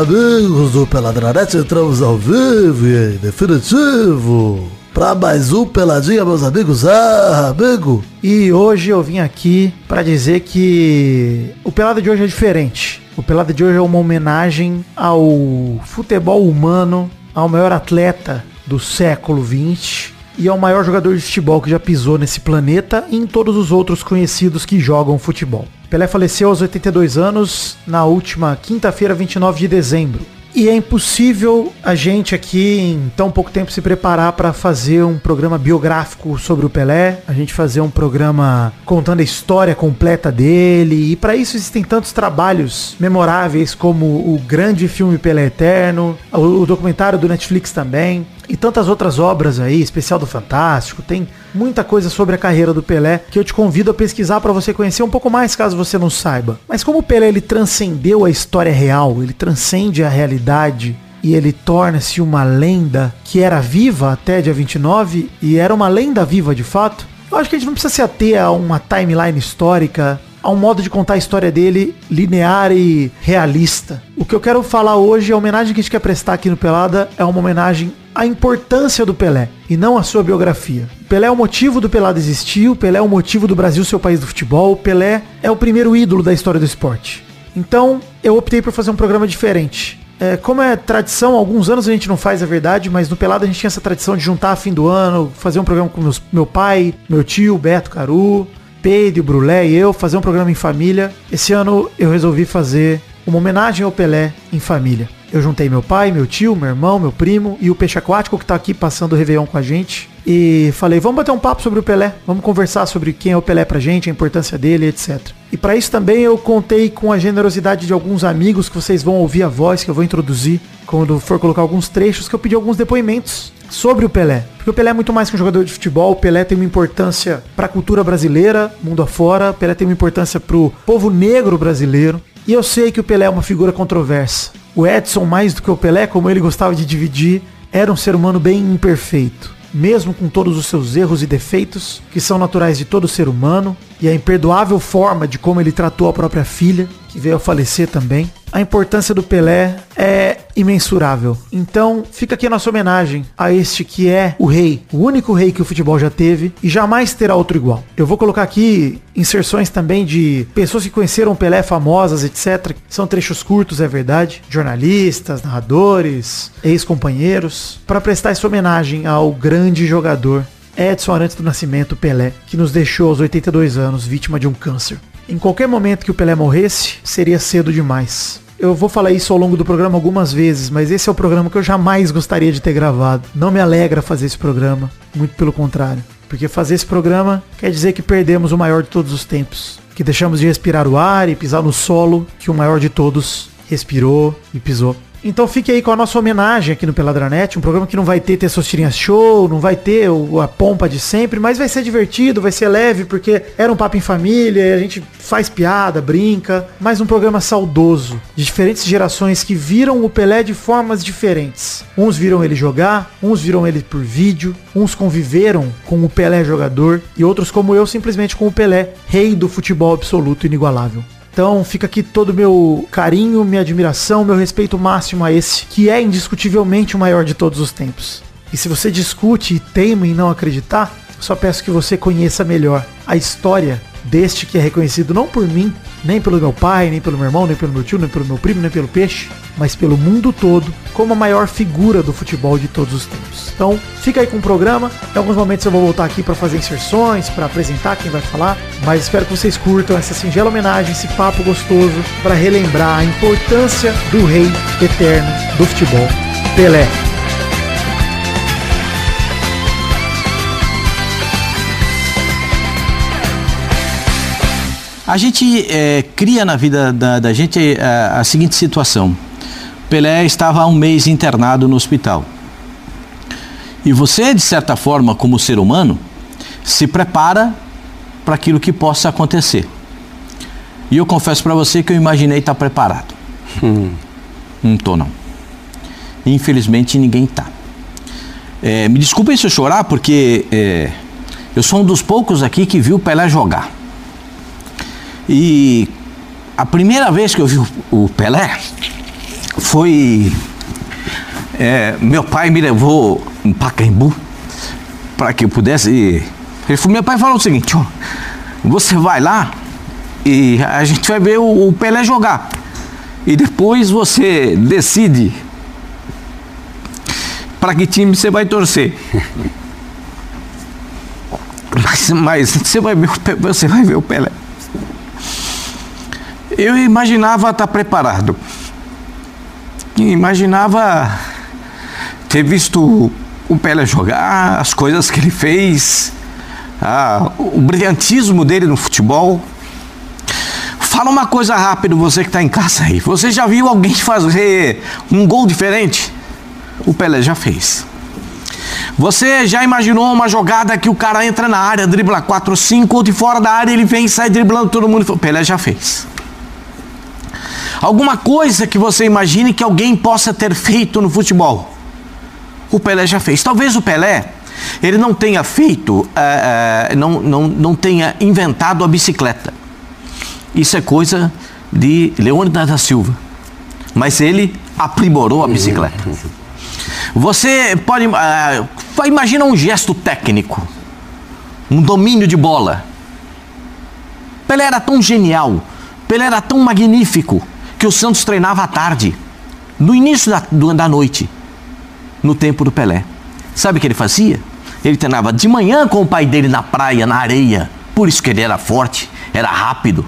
amigos do Peladranete? Entramos ao vivo e em definitivo para mais um Peladinha, meus amigos. Ah, amigo! E hoje eu vim aqui para dizer que o Pelada de hoje é diferente. O Pelada de hoje é uma homenagem ao futebol humano, ao maior atleta do século XX e ao maior jogador de futebol que já pisou nesse planeta e em todos os outros conhecidos que jogam futebol. Pelé faleceu aos 82 anos na última quinta-feira, 29 de dezembro. E é impossível a gente aqui em tão pouco tempo se preparar para fazer um programa biográfico sobre o Pelé, a gente fazer um programa contando a história completa dele. E para isso existem tantos trabalhos memoráveis como o grande filme Pelé Eterno, o documentário do Netflix também e tantas outras obras aí, especial do Fantástico, tem muita coisa sobre a carreira do Pelé que eu te convido a pesquisar para você conhecer um pouco mais, caso você não saiba. Mas como o Pelé ele transcendeu a história real, ele transcende a realidade e ele torna-se uma lenda que era viva até dia 29 e era uma lenda viva de fato. Eu acho que a gente não precisa se ater a uma timeline histórica a um modo de contar a história dele linear e realista. O que eu quero falar hoje, a homenagem que a gente quer prestar aqui no Pelada, é uma homenagem à importância do Pelé e não à sua biografia. Pelé é o motivo do Pelada existir, o Pelé é o motivo do Brasil ser o país do futebol, o Pelé é o primeiro ídolo da história do esporte. Então, eu optei por fazer um programa diferente. É, como é tradição, alguns anos a gente não faz a verdade, mas no Pelada a gente tinha essa tradição de juntar a fim do ano, fazer um programa com meus, meu pai, meu tio, Beto Caru, Pedro, Brulé e eu fazer um programa em família. Esse ano eu resolvi fazer uma homenagem ao Pelé em família. Eu juntei meu pai, meu tio, meu irmão, meu primo e o peixe aquático que tá aqui passando o Réveillon com a gente. E falei, vamos bater um papo sobre o Pelé, vamos conversar sobre quem é o Pelé pra gente, a importância dele, etc. E para isso também eu contei com a generosidade de alguns amigos que vocês vão ouvir a voz que eu vou introduzir quando for colocar alguns trechos, que eu pedi alguns depoimentos sobre o Pelé. Porque o Pelé é muito mais que um jogador de futebol, o Pelé tem uma importância para a cultura brasileira, mundo afora, o Pelé tem uma importância para o povo negro brasileiro. E eu sei que o Pelé é uma figura controversa. O Edson, mais do que o Pelé, como ele gostava de dividir, era um ser humano bem imperfeito. Mesmo com todos os seus erros e defeitos, que são naturais de todo ser humano, e a imperdoável forma de como ele tratou a própria filha, que veio a falecer também. A importância do Pelé é imensurável. Então, fica aqui a nossa homenagem a este que é o rei, o único rei que o futebol já teve e jamais terá outro igual. Eu vou colocar aqui inserções também de pessoas que conheceram Pelé famosas, etc. São trechos curtos, é verdade. Jornalistas, narradores, ex-companheiros, para prestar essa homenagem ao grande jogador Edson Arantes do Nascimento Pelé, que nos deixou aos 82 anos vítima de um câncer. Em qualquer momento que o Pelé morresse, seria cedo demais. Eu vou falar isso ao longo do programa algumas vezes, mas esse é o programa que eu jamais gostaria de ter gravado. Não me alegra fazer esse programa, muito pelo contrário. Porque fazer esse programa quer dizer que perdemos o maior de todos os tempos. Que deixamos de respirar o ar e pisar no solo que o maior de todos respirou e pisou. Então fique aí com a nossa homenagem aqui no Peladranet, um programa que não vai ter Testosterinha Show, não vai ter o, a pompa de sempre, mas vai ser divertido, vai ser leve, porque era um papo em família, a gente faz piada, brinca, mas um programa saudoso, de diferentes gerações que viram o Pelé de formas diferentes. Uns viram ele jogar, uns viram ele por vídeo, uns conviveram com o Pelé jogador, e outros como eu, simplesmente com o Pelé, rei do futebol absoluto inigualável. Então fica aqui todo o meu carinho, minha admiração, meu respeito máximo a esse, que é indiscutivelmente o maior de todos os tempos. E se você discute e teima em não acreditar, só peço que você conheça melhor a história deste que é reconhecido não por mim, nem pelo meu pai, nem pelo meu irmão, nem pelo meu tio, nem pelo meu primo, nem pelo peixe, mas pelo mundo todo, como a maior figura do futebol de todos os tempos. Então, fica aí com o programa. Em alguns momentos eu vou voltar aqui para fazer inserções, para apresentar quem vai falar, mas espero que vocês curtam essa singela homenagem, esse papo gostoso para relembrar a importância do rei eterno do futebol, Pelé. A gente é, cria na vida da, da gente a, é, a, seguinte situação. Pelé estava há um mês internado no hospital. E você, de certa forma, como ser humano, se prepara para aquilo que possa acontecer. E eu confesso para você que eu imaginei estar preparado. Hum. Não estou não. Infelizmente ninguém está. É, me desculpem se eu chorar, porque é, eu sou um dos poucos aqui que viu Pelé jogar. E a primeira vez que eu vi o Pelé foi. É, meu pai me levou em Pacaembu para que eu pudesse. Ele falou, meu pai falou o seguinte: ó, você vai lá e a gente vai ver o, o Pelé jogar. E depois você decide para que time você vai torcer. Mas, mas você, vai ver, você vai ver o Pelé. Eu imaginava estar preparado. Imaginava ter visto o Pelé jogar, as coisas que ele fez, o brilhantismo dele no futebol. Fala uma coisa rápido, você que está em casa aí. Você já viu alguém fazer um gol diferente? O Pelé já fez. Você já imaginou uma jogada que o cara entra na área, dribla 4, 5, ou de fora da área ele vem e sai driblando todo mundo? O Pelé já fez. Alguma coisa que você imagine que alguém possa ter feito no futebol? O Pelé já fez. Talvez o Pelé ele não tenha feito, uh, uh, não, não, não tenha inventado a bicicleta. Isso é coisa de Leônidas da Silva. Mas ele aprimorou a bicicleta. Você pode. Uh, imagina um gesto técnico, um domínio de bola. Pelé era tão genial, Pelé era tão magnífico, que o Santos treinava à tarde, no início da, da noite, no tempo do Pelé. Sabe o que ele fazia? Ele treinava de manhã com o pai dele na praia, na areia. Por isso que ele era forte, era rápido,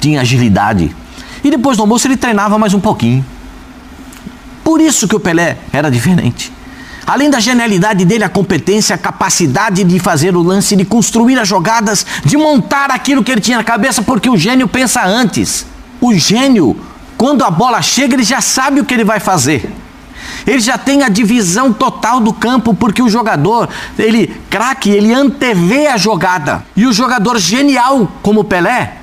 tinha agilidade. E depois do almoço ele treinava mais um pouquinho. Por isso que o Pelé era diferente. Além da genialidade dele, a competência, a capacidade de fazer o lance, de construir as jogadas, de montar aquilo que ele tinha na cabeça, porque o gênio pensa antes. O gênio, quando a bola chega, ele já sabe o que ele vai fazer. Ele já tem a divisão total do campo, porque o jogador, ele, craque, ele antevê a jogada. E o jogador genial, como o Pelé,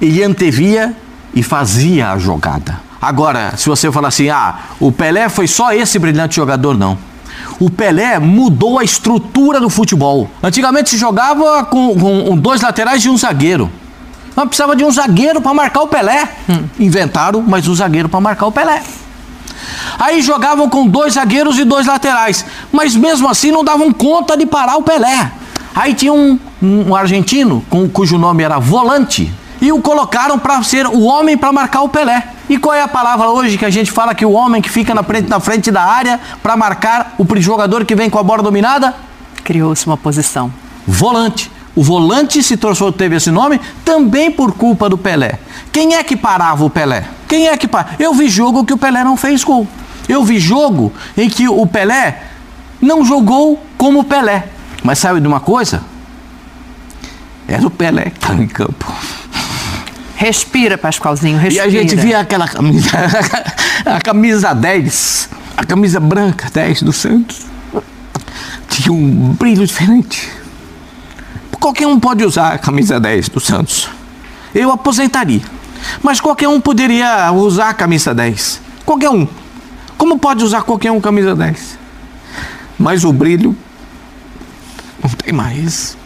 ele antevia e fazia a jogada. Agora, se você falar assim, ah, o Pelé foi só esse brilhante jogador, não. O Pelé mudou a estrutura do futebol. Antigamente se jogava com, com dois laterais e um zagueiro. Mas precisava de um zagueiro para marcar o Pelé. Hum. Inventaram mais um zagueiro para marcar o Pelé. Aí jogavam com dois zagueiros e dois laterais. Mas mesmo assim não davam conta de parar o Pelé. Aí tinha um, um argentino, com, cujo nome era Volante, e o colocaram para ser o homem para marcar o Pelé. E qual é a palavra hoje que a gente fala que o homem que fica na frente, na frente da área para marcar o jogador que vem com a bola dominada? Criou-se uma posição. Volante. O volante se transformou, teve esse nome também por culpa do Pelé. Quem é que parava o Pelé? Quem é que parava? Eu vi jogo que o Pelé não fez gol. Eu vi jogo em que o Pelé não jogou como o Pelé. Mas sabe de uma coisa? Era o Pelé que estava em campo. Respira, Pascoalzinho, respira. E a gente via aquela camisa, a camisa 10, a camisa branca 10 do Santos. Tinha um brilho diferente. Qualquer um pode usar a camisa 10 do Santos. Eu aposentaria. Mas qualquer um poderia usar a camisa 10. Qualquer um. Como pode usar qualquer um camisa 10? Mas o brilho não tem mais.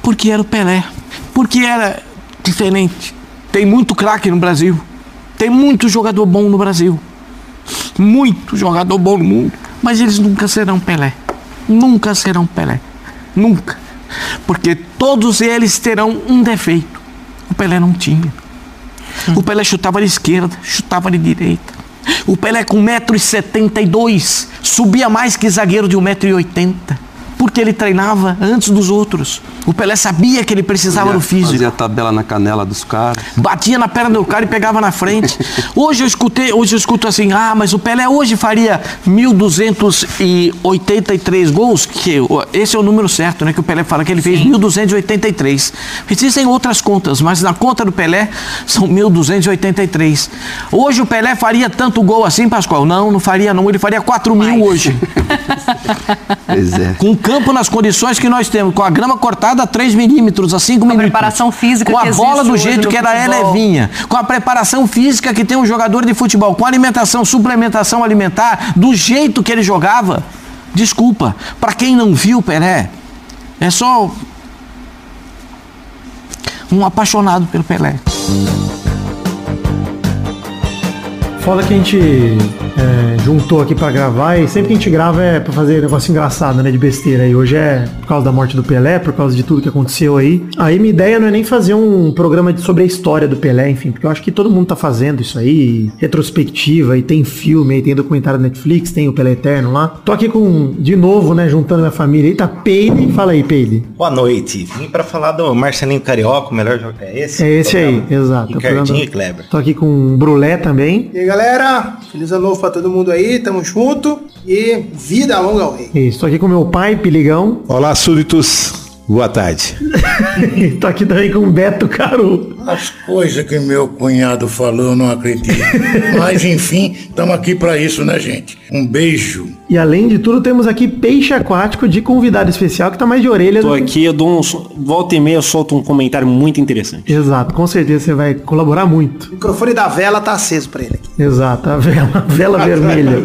Porque era o Pelé. Porque era diferente. Tem muito craque no Brasil. Tem muito jogador bom no Brasil. Muito jogador bom no mundo. Mas eles nunca serão Pelé. Nunca serão Pelé. Nunca. Porque todos eles terão um defeito. O Pelé não tinha. O Pelé chutava de esquerda, chutava de direita. O Pelé com 1,72m subia mais que zagueiro de 1,80m porque ele treinava antes dos outros. O Pelé sabia que ele precisava do físico. Fazia tabela na canela dos caras. Batia na perna do cara e pegava na frente. Hoje eu escutei, hoje eu escuto assim: "Ah, mas o Pelé hoje faria 1283 gols", que esse é o número certo, né, que o Pelé fala que ele fez Sim. 1283. Existem outras contas, mas na conta do Pelé são 1283. Hoje o Pelé faria tanto gol assim, Pascoal? Não, não faria não, ele faria 4 mil hoje. pois é. Com campo nas condições que nós temos, com a grama cortada a 3 milímetros, a 5 milímetros. Com a preparação física Com a bola do jeito que era é levinha. Com a preparação física que tem um jogador de futebol. Com a alimentação, suplementação alimentar, do jeito que ele jogava. Desculpa, para quem não viu Pelé, é só um apaixonado pelo Pelé. Foda que a gente é, juntou aqui pra gravar e sempre que a gente grava é pra fazer negócio engraçado, né? De besteira. E hoje é por causa da morte do Pelé, por causa de tudo que aconteceu aí. Aí minha ideia não é nem fazer um programa de- sobre a história do Pelé, enfim, porque eu acho que todo mundo tá fazendo isso aí, retrospectiva, e tem filme, aí tem documentário da Netflix, tem o Pelé Eterno lá. Tô aqui com, de novo, né, juntando minha família aí, tá Peide, fala aí, Peide. Boa noite. Vim pra falar do Marcelinho Carioca, o melhor jogo. É esse? É esse aí, Programa. exato. Tô Ricardinho e Kleber. Tô aqui com o Brulé também. E aí, galera, feliz ano novo pra todo mundo aí, tamo junto e vida longa ao rei. Isso, tô aqui com meu pai, Piligão. Olá, súditos. Boa tarde. tô aqui também com o Beto Caru. As coisas que meu cunhado falou, eu não acredito. Mas enfim, estamos aqui para isso, né, gente? Um beijo. E além de tudo, temos aqui Peixe Aquático de convidado especial que tá mais de orelha Tô do que... aqui, eu dou uns. Volta e meia, eu solto um comentário muito interessante. Exato, com certeza você vai colaborar muito. O microfone da vela tá aceso pra ele aqui. Exato, a vela, a vela vermelha.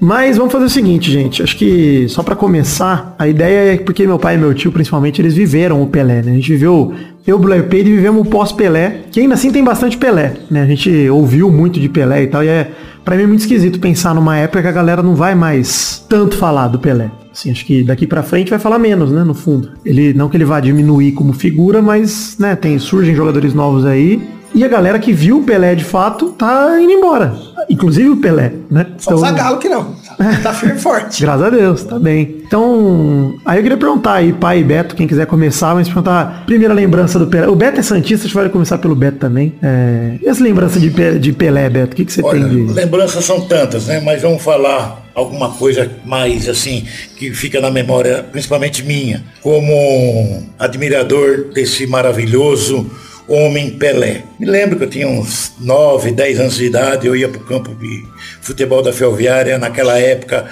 Mas vamos fazer o seguinte, gente. Acho que só pra começar, a ideia é porque meu pai e meu tio, principalmente, eles viveram o Pelé, né? A gente viveu, eu, Blair Payne, vivemos o pós-Pelé, que ainda assim tem bastante Pelé, né? A gente ouviu muito de Pelé e tal, e é, pra mim muito esquisito pensar numa época que a galera não vai mais tanto falar do Pelé. Assim, acho que daqui pra frente vai falar menos, né, no fundo. Ele, não que ele vá diminuir como figura, mas, né, tem, surgem jogadores novos aí, e a galera que viu o Pelé de fato tá indo embora. Inclusive o Pelé, né? Só o Zagalo que não. Tá firme e forte. Graças a Deus, tá bem. Então, aí eu queria perguntar aí, pai e Beto, quem quiser começar, mas perguntar a primeira lembrança do Pelé. O Beto é Santista, a gente vai começar pelo Beto também. É, e essa lembrança de, Pe- de Pelé, Beto, o que, que você Olha, tem de. lembranças são tantas, né? Mas vamos falar alguma coisa mais assim que fica na memória, principalmente minha, como admirador desse maravilhoso homem Pelé. Me lembro que eu tinha uns 9, 10 anos de idade, eu ia para o campo de futebol da Ferroviária, naquela época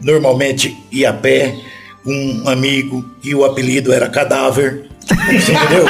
normalmente ia a pé, um amigo e o apelido era Cadáver. Você entendeu?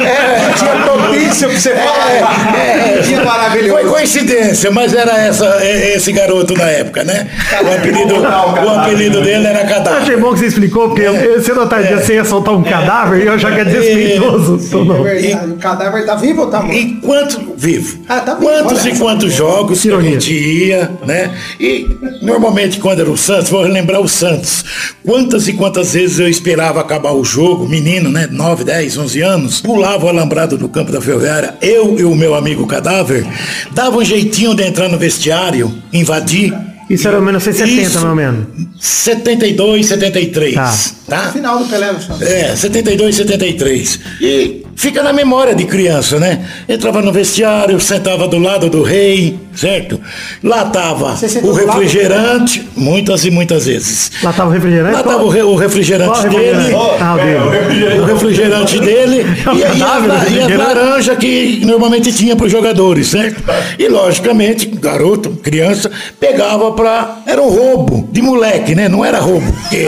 É, é, Tinha propício pra você falar. é, Dia maravilhoso. Foi coincidência, mas era essa, é- esse garoto na época, né? O apelido, o apelido dele era Eu achei Cadáver. bom que você explicou, porque eu, cedo ou tarde você ia soltar um cadáver e eu achava que é desrespeitoso. É não. O cadáver tá vivo ou tá morto? E quantos vivo? Ah, tá vivo, quantos olha e quantos jogos que a gente ia, né? E normalmente quando era o Santos, vou relembrar o Santos. Quantas e quantas vezes eu esperava acabar o jogo, menino, né? 9, 10, 11 anos, pulava o alambrado do campo da Ferroviária, eu e o meu amigo cadáver, dava um jeitinho de entrar no vestiário, invadir. Isso era 1970, Isso. mais ou menos. 72, 73. Tá. tá? Final do Pelé. É, 72, 73. E fica na memória de criança, né? Entrava no vestiário, sentava do lado do rei, certo? Lá tava o refrigerante, muitas e muitas vezes. Lá tava o refrigerante? Lá Qual- tava o, re- o refrigerante qual dele. refrigerante? Ah, o dele. O refrigerante dele É e, e, la- e refrigerante? laranjas que normalmente tinha para os jogadores, certo? E logicamente, garoto, criança, pegava pra. Era um roubo de moleque, né? Não era roubo. Porque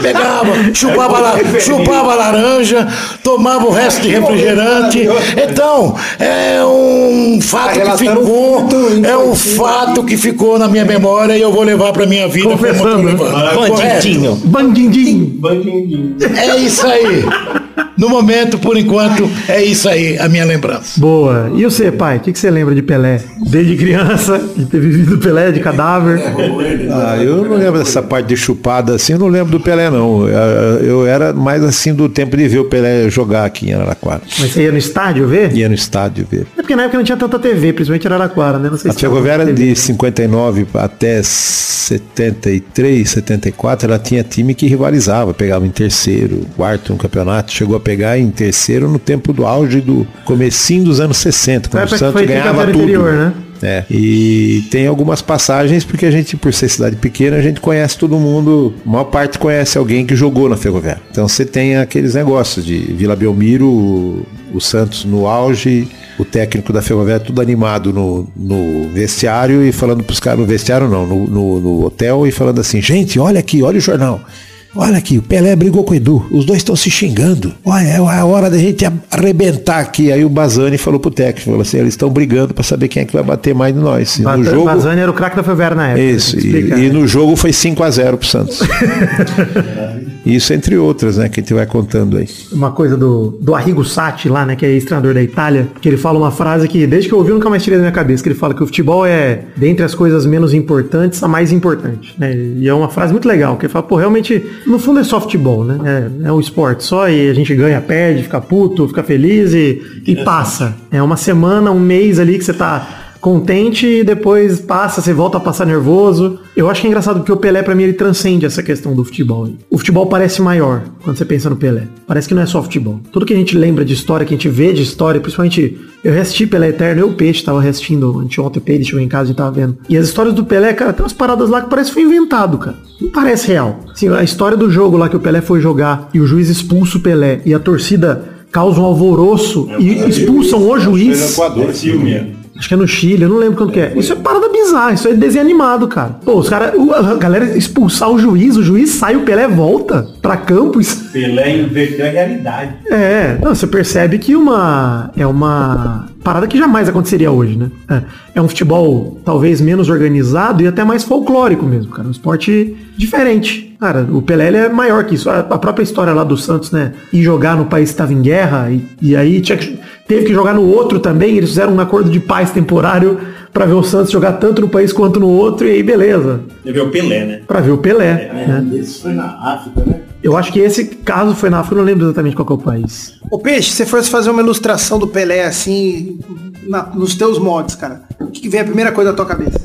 pegava, chupava, la, chupava a laranja, tomava o resto de refrigerante. Então, é um fato que ficou. É um fato que ficou na minha memória e eu vou levar pra minha vida. Confessando, né? Correto? Bandidinho. Bandindim. É isso aí. No momento, por enquanto, é isso aí, a minha lembrança. Boa. E você, pai? O que, que você lembra de Pelé? Desde criança, de ter vivido Pelé, de cadáver. Ah, eu não lembro dessa parte de chupada assim, eu não lembro do Pelé não. Eu, era mais assim do tempo de ver o Pelé jogar aqui em Araraquara. Mas você ia no estádio ver? Ia no estádio ver. É porque na época não tinha tanta TV, principalmente em Araraquara, né? Não sei A se Ferroviária TV. de 59 até 73, 74, ela tinha time que rivalizava, pegava em terceiro, quarto no campeonato, chegou a pegar em terceiro no tempo do auge do comecinho dos anos 60, Foi a quando o época que Santos ganhava tudo. né? É. E tem algumas passagens, porque a gente, por ser cidade pequena, a gente conhece todo mundo, a maior parte conhece alguém que jogou na Ferroviária. Então você tem aqueles negócios de Vila Belmiro, o, o Santos no auge, o técnico da Ferroviária tudo animado no, no vestiário e falando pros caras, no vestiário não, no, no, no hotel e falando assim, gente, olha aqui, olha o jornal. Olha aqui, o Pelé brigou com o Edu, os dois estão se xingando. Olha, é a hora da gente arrebentar aqui. Aí o Bazani falou pro técnico, falou assim, eles estão brigando pra saber quem é que vai bater mais de nós. E no Bazani, jogo, Bazani era o craque da Ferroviária na época. isso, e, explicar, e né? no jogo foi 5 a 0 pro Santos. Isso entre outras, né, que a gente vai contando aí. uma coisa do, do Arrigo Sacchi lá, né, que é ex-treinador da Itália, que ele fala uma frase que, desde que eu ouvi, eu nunca mais tirei da minha cabeça, que ele fala que o futebol é, dentre as coisas menos importantes, a mais importante, né, e é uma frase muito legal, que ele fala, pô, realmente, no fundo é futebol, né, é, é um esporte. Só, e a gente ganha, perde, fica puto, fica feliz e, e passa. É uma semana, um mês ali que você tá contente e depois passa, você volta a passar nervoso. Eu acho que é engraçado porque o Pelé, pra mim, ele transcende essa questão do futebol. O futebol parece maior quando você pensa no Pelé. Parece que não é só futebol. Tudo que a gente lembra de história, que a gente vê de história, principalmente eu reassisti Pelé Eterno, eu e o Peixe tava reassistindo anteontem, o Peixe chegou em casa e tava vendo. E as histórias do Pelé, cara, tem umas paradas lá que parece que foi inventado, cara. Não parece real. Assim, a história do jogo lá que o Pelé foi jogar e o juiz expulsa o Pelé e a torcida causa um alvoroço e expulsam o juiz. Acho que é no Chile, eu não lembro quando que é. Isso é parada bizarra, isso é desenho animado, cara. Pô, os caras, a galera expulsar o juiz, o juiz sai, o Pelé volta pra campo. Isso... Pelé inverteu a realidade. É, não, você percebe que uma é uma parada que jamais aconteceria hoje, né? É, é um futebol talvez menos organizado e até mais folclórico mesmo, cara. Um esporte diferente. Cara, o Pelé é maior que isso. A, a própria história lá do Santos, né? Ir jogar no país que estava em guerra e, e aí tinha que, teve que jogar no outro também. Eles fizeram um acordo de paz temporário pra ver o Santos jogar tanto no país quanto no outro e aí beleza. Ele viu o Pelé, né? Pra ver o Pelé. né? Esse foi na África, né? Eu acho que esse caso foi na África, eu não lembro exatamente qual que é o país. Ô Peixe, se você fosse fazer uma ilustração do Pelé assim, na- nos teus mods, cara, o que, que vem a primeira coisa da tua cabeça?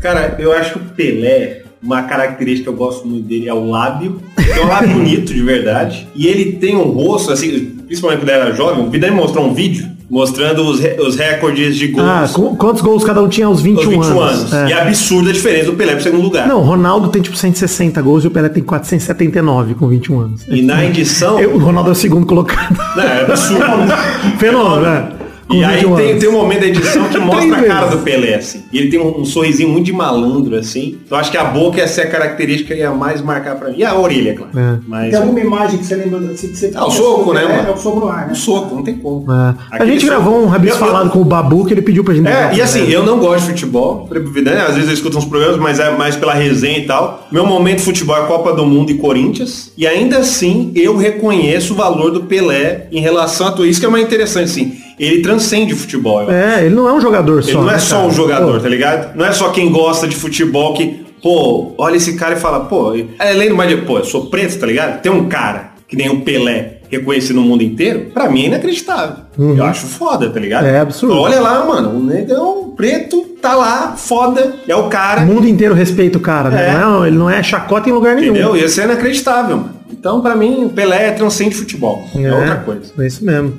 Cara, eu acho que o Pelé, uma característica que eu gosto muito dele é o lábio. É um lábio bonito, de verdade. E ele tem um rosto, assim, principalmente quando ele era jovem, o Vidal me mostrou um vídeo mostrando os, os recordes de gols. Ah, qu- quantos gols cada um tinha aos 21, aos 21 anos? anos. É. E é absurda a diferença do Pelé pro segundo lugar. Não, o Ronaldo tem tipo 160 gols e o Pelé tem 479 com 21 anos. E na edição. Eu- o Ronaldo é o segundo colocado. Não, é absurdo. Fenômeno, né? Com E aí 21 tem, tem um momento da edição que mostra a cara do Pelé, assim. E ele tem um, um sorrisinho muito de malandro, assim. Eu acho que a boca essa é a característica que ia mais marcar pra mim. E a orelha, claro. É. Mas Tem alguma imagem que você lembra assim, que você Ah, o soco, né, mano? É, o soco no ar, né? um soco, não tem como. É. A gente soco- gravou um rabis Eu- falado com o Babu que ele pediu pra gente gravar É, e assim, eu não gosto de futebol, né? às vezes eu escuto uns programas, mas é mais pela resenha e tal. Meu momento de futebol é Copa do Mundo e Corinthians. E ainda assim, eu reconheço o valor do Pelé em relação a tudo. Isso que é mais interessante, assim. Ele transcende o futebol. É, ele não é um jogador Ele só. não é né, só cara? um jogador, Pô, tá ligado? Não é só quem gosta de futebol que, pô, olha esse cara e fala, pô, é, além do mais de, pô, eu sou preto, tá ligado? Tem um cara que nem o Pelé reconhecido no mundo inteiro, pra mim é inacreditável. Eu acho foda, tá ligado? Uhum. É absurdo. Olha lá, mano, o negão preto tá lá, foda, é o cara, O mundo inteiro respeita o cara, né? É. Não, ele não é chacota em lugar nenhum. entendeu? Isso é inacreditável, mano. Então, pra mim, o Pelé transcende futebol. É, outra coisa. É isso mesmo.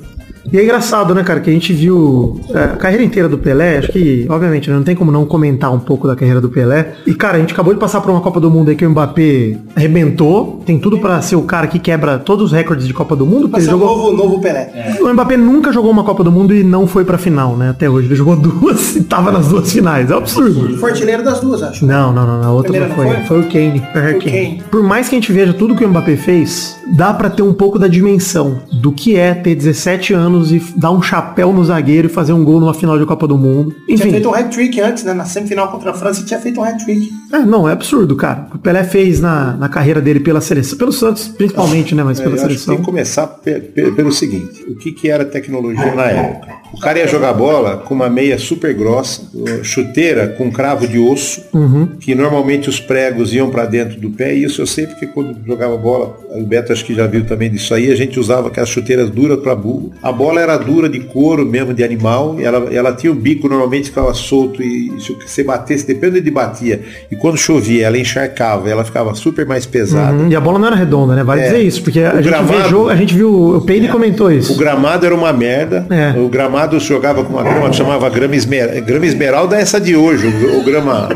E é engraçado, né, cara, que a gente viu é, a carreira inteira do Pelé, acho que, obviamente, né, não tem como não comentar um pouco da carreira do Pelé. E, cara, a gente acabou de passar por uma Copa do Mundo aí que o Mbappé arrebentou, tem tudo pra ser o cara que quebra todos os recordes de Copa do Mundo, Vai ele jogou... novo, novo Pelé. O Mbappé nunca jogou uma Copa do Mundo e não foi pra final, né, até hoje. Ele jogou duas e tava nas duas finais, é um absurdo. Foi artilheiro das duas, acho. Não, não, não, a outra Primeira não não foi. foi? Foi o Kane. Foi Foi o Kane. Kane. Por mais que a gente veja tudo que o Mbappé fez, dá pra ter um pouco da dimensão do que é ter 17 anos e dar um chapéu no zagueiro e fazer um gol numa final de Copa do Mundo. Tinha Enfim, feito um hat-trick antes, né? Na semifinal contra a França, tinha feito um hat-trick. é, não, é absurdo, cara. O Pelé fez na, na carreira dele pela seleção, pelo Santos principalmente, né, mas É, pela seleção. tem que começar pe- pe- pelo seguinte, o que, que era tecnologia na época? O cara ia jogar bola com uma meia super grossa, chuteira com cravo de osso, Uhum. que normalmente os pregos iam para dentro do pé, e isso eu sei porque quando jogava bola, o Beto acho que já viu também disso aí, a gente usava aquelas chuteiras duras para burro. A bola era dura de couro mesmo, de animal, e ela, ela tinha o bico, normalmente ficava solto, e se você batesse, depende de batia, e quando chovia, ela encharcava, ela ficava super mais pesada. Uhum, E a bola não era redonda, né? Vale É. dizer isso, porque a O gente gramado- a gente viu, o Peide comentou isso. O gramado era uma merda. É. O gramado jogava com uma grama que chamava grama, esmer... grama esmeralda, é essa de hoje, o, o grama.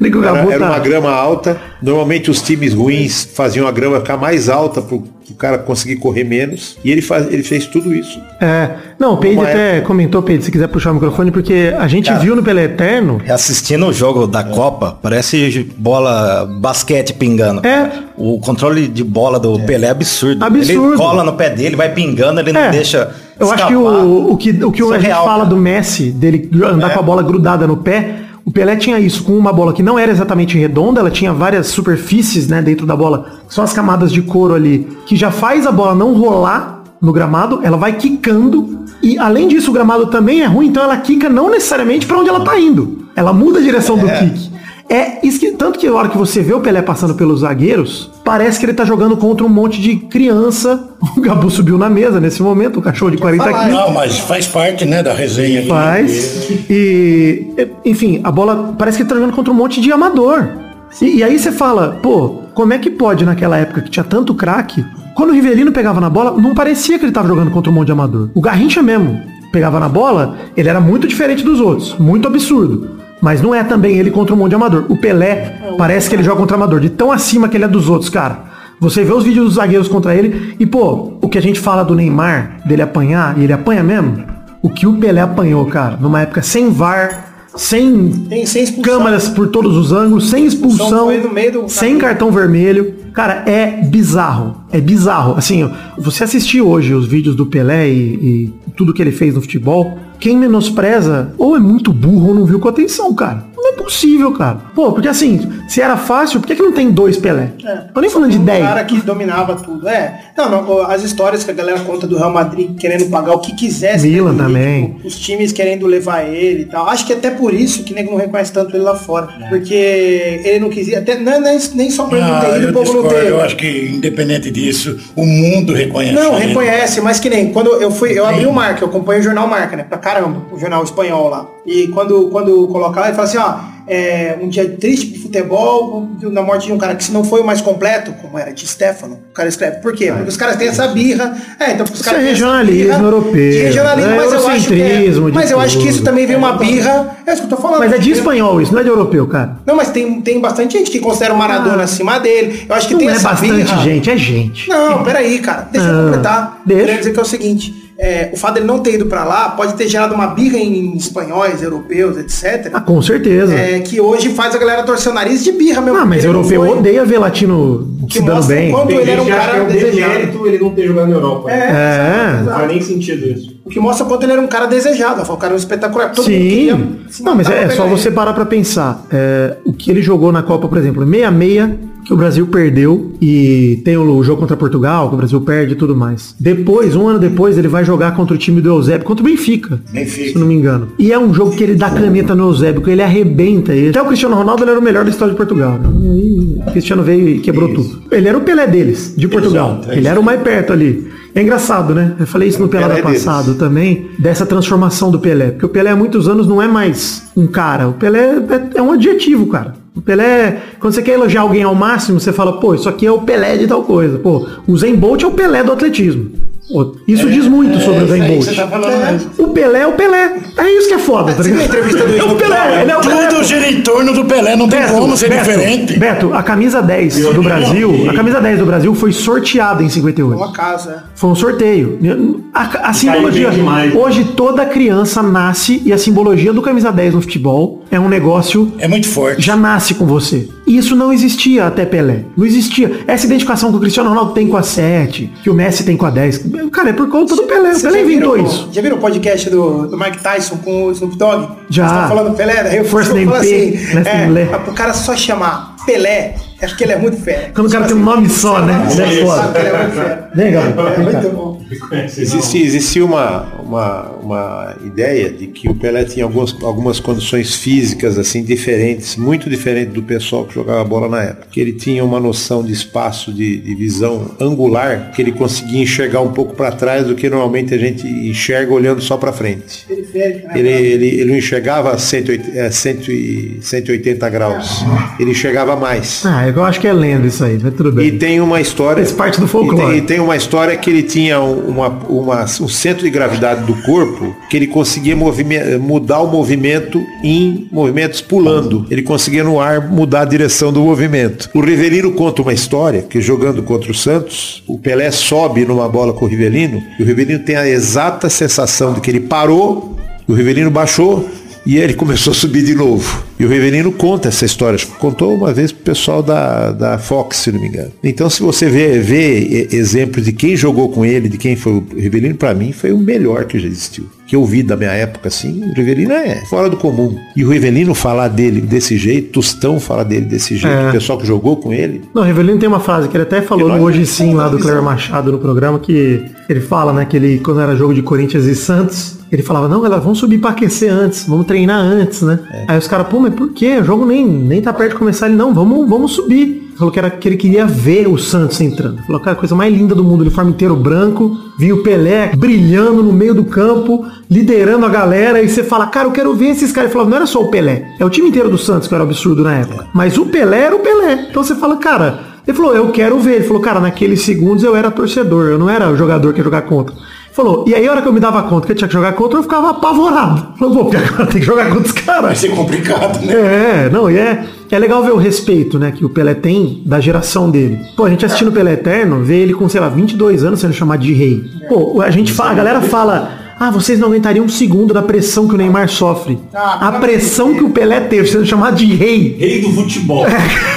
Era, era tá- uma grama alta. Normalmente os times ruins faziam a grama ficar mais alta pro, pro cara conseguir correr menos. E ele, faz, ele fez tudo isso. É. Não, o Peide até comentou, Peide, se quiser puxar o microfone, porque a gente Cara. viu no Pelé Eterno. Assistindo o jogo da Copa, parece bola basquete pingando. É. O controle de bola do Pelé é absurdo. Absurdo. Ele cola no pé dele, vai pingando, ele É. não deixa. Eu acho que o, o que, o que a é gente fala cara. do Messi, dele andar É. com a bola grudada no pé, o Pelé tinha isso, com uma bola que não era exatamente redonda, ela tinha várias superfícies né, dentro da bola, são as camadas de couro ali, que já faz a bola não rolar no gramado, ela vai quicando, e além disso o gramado também é ruim, então ela quica não necessariamente para onde ela tá indo. Ela muda a direção do kick. É isso que, tanto que a hora que você vê o Pelé passando pelos zagueiros, parece que ele tá jogando contra um monte de criança. O Gabu subiu na mesa nesse momento, o cachorro de 40 quilos. Não, mas faz parte, né, da resenha. aqui. Faz. E, enfim, a bola parece que ele tá jogando contra um monte de amador. E, e aí você fala, pô, como é que pode naquela época que tinha tanto craque? Quando o Rivelino pegava na bola, não parecia que ele tava jogando contra um monte de amador. O Garrincha mesmo pegava na bola, ele era muito diferente dos outros, muito absurdo. Mas não é também ele contra um monte de amador. O Pelé parece que ele joga contra amador, de tão acima que ele é dos outros, cara. Você vê os vídeos dos zagueiros contra ele e, pô, o que a gente fala do Neymar, dele apanhar, e ele apanha mesmo, o que o Pelé apanhou, cara, numa época sem VAR, sem, Tem- sem expulsão. câmeras por todos os ângulos, sem expulsão, Expulsão sem cartão vermelho. Cara, é bizarro. É bizarro. Assim, você assistir hoje os vídeos do Pelé e, e tudo que ele fez no futebol, quem menospreza ou é muito burro ou não viu com atenção, cara. Não é possível, cara. Pô, porque assim, se era fácil, por que, que não tem dois Pelé? Tô nem falando de um 10. cara que dominava tudo. É. Não, não, as histórias que a galera conta do Real Madrid querendo pagar o que quisesse. Milan né, também. tipo, os times querendo levar ele e tal. Acho que até por isso que o nego não reconhece tanto ele lá fora. Porque ele não quis ir. Até, não, nem, nem só por ele não Ah, ter ido, eu o povo não discordo. ter. Eu acho que, independente disso, o mundo reconhece. Não, reconhece, mas que nem quando eu fui, eu abri o Marca, eu acompanho o jornal Marca, né? Pra caramba, o jornal espanhol lá. E quando, quando coloca lá, ele fala assim, ó, é, um dia triste pro futebol, na morte de um cara que se não foi o mais completo, como era de Stefano, o cara escreve. Por quê? Porque os caras têm essa birra. É, então os Isso caras é regionalismo europeu, de regionalismo, é mas eu acho que é- Mas eu acho que isso também vem uma birra. É isso que eu tô falando. Mas é de espanhol isso, não é de europeu, cara. Não, mas tem, tem bastante gente que considera o Maradona acima dele. Eu acho que não tem é essa bastante birra. gente, é gente. Não, peraí, cara. Deixa eu Ah, completar. deixa. Queria dizer que é o seguinte. É, o fato dele não ter ido pra lá pode ter gerado uma birra em espanhóis, europeus, etc. Ah, com certeza. é, que hoje faz a galera torcer o nariz de birra, meu Ah, mas europeu foi. odeia ver latino Que se dando bem. o quanto ele era um cara é desejado. ele não ter jogado na Europa. É, É. Não faz nem sentido isso. O que mostra quanto ele era um cara desejado. O cara era um espetacular. Todo Sim. Não, mas é, é só pegar você ele. parar pra pensar. É, o que ele jogou na Copa, por exemplo, 66, que o Brasil perdeu, e tem o jogo contra Portugal, que o Brasil perde e tudo mais. Depois, um ano depois, ele vai jogar contra o time do Eusébio, contra o Benfica, Benfica. se não me engano. E é um jogo que ele dá caneta no Eusébio, que ele arrebenta ele. Até o Cristiano Ronaldo ele era o melhor da história de Portugal. né? E aí, o Cristiano veio e quebrou tudo. Ele era o Pelé deles, de Portugal. Exato, é ele era o mais perto ali. É engraçado, né? Eu falei isso no Pelada Pelé deles. passado também, dessa transformação do Pelé. Porque o Pelé há muitos anos não é mais um cara. O Pelé é, é um adjetivo, cara. O Pelé, quando você quer elogiar alguém ao máximo, você fala, pô, isso aqui é o Pelé de tal coisa. Pô, o Zen Bolt é o Pelé do atletismo. Isso diz muito sobre o É, Isso aí Bolt. você tá mesmo. O Pelé é o Pelé. É isso que é foda, tá Você viu a ligado? É o Pelé, ele é o Pelé. Tudo gira em torno do Pelé, não tem como ser diferente. Beto, a camisa 10 do Brasil, a camisa 10 do Brasil foi sorteada em 58. Uma casa. Foi um sorteio. A, a simbologia. Hoje toda criança nasce e a simbologia do camisa 10 no futebol é um negócio É muito forte. já nasce com você. E isso não existia até Pelé. Não existia. Essa identificação que o Cristiano Ronaldo tem com a 7, que o Messi tem com a 10. Cara, é por conta do Pelé. O Pelé inventou isso. Já viram o podcast do, do Mike Tyson com o Snoop Dogg? Já. Você tá falando Pelé, daí eu First name falo P, assim, é, o cara só chamar Pelé, é porque ele é muito fera. Quando o cara tem um nome só, né? Ele é foda. Que ele é muito fera. Vem, Gabriel. É Vem muito bom. Existe, existia uma, uma, uma ideia de que o Pelé tinha algumas, algumas condições físicas assim diferentes, muito diferentes do pessoal que jogava bola na época. Que ele tinha uma noção de espaço, de, de visão angular, que ele conseguia enxergar um pouco para trás do que normalmente a gente enxerga olhando só para frente. Né? Ele, ele, ele não enxergava 180, é, 100 e 180 graus. Ele enxergava mais. Ah, Ah, eu acho que é lenda isso aí, mas tudo bem. E tem uma história. Faz parte do E folclore. tem, e tem uma história que ele tinha uma, uma- um centro de gravidade do corpo que ele conseguia mudar o movimento em movimentos pulando. Ele conseguia no ar mudar a direção do movimento. O Rivelino conta uma história que jogando contra o Santos, o Pelé sobe numa bola com o Rivelino e o Rivelino tem a exata sensação de que ele parou, o Rivelino baixou e ele começou a subir de novo. E o Rivelino conta essa história. Contou uma vez pro pessoal da, da Fox, se não me engano. Então, se você vê, vê exemplos de quem jogou com ele, de quem foi o Rivelino, pra mim foi o melhor que já existiu. Que eu vi da minha época, assim, o Rivelino é fora do comum. E o Rivelino falar dele desse jeito, Tostão falar dele desse jeito, É. o pessoal que jogou com ele, Não, o Rivelino tem uma frase que ele até falou no Hoje Sim, lá do Cleber Machado no programa, que ele fala, né, que ele, quando era jogo de Corinthians e Santos, ele falava, não, galera, vamos subir pra aquecer antes, vamos treinar antes, né? Aí os caras, pô, mas por quê? O jogo nem, nem tá perto de começar. Ele, não, vamos, vamos subir. Falou que, era, que ele queria ver o Santos entrando. Falou, cara, a coisa mais linda do mundo, o uniforme inteiro branco, vi o Pelé brilhando no meio do campo, liderando a galera, e você fala, cara, eu quero ver esses caras. Ele falou, não era só o Pelé, é o time inteiro do Santos que era absurdo na época. Mas o Pelé era o Pelé. Então você fala, cara, ele falou, eu quero ver. Ele falou, cara, naqueles segundos eu era torcedor, eu não era o jogador que ia jogar contra. Falou, e aí a hora que eu me dava conta que eu tinha que jogar contra, eu ficava apavorado. Falou, pô, porque agora tem que jogar contra os caras. Vai ser complicado, né? É, não, e é, é legal ver o respeito, né, que o Pelé tem da geração dele. Pô, a gente assistindo o Pelé Eterno, vê ele com, sei lá, 22 anos sendo chamado de rei. Pô, a gente fala, a galera fala, ah, vocês não aguentariam um segundo da pressão que o Neymar sofre. A pressão que o Pelé teve sendo chamado de rei. Rei do futebol.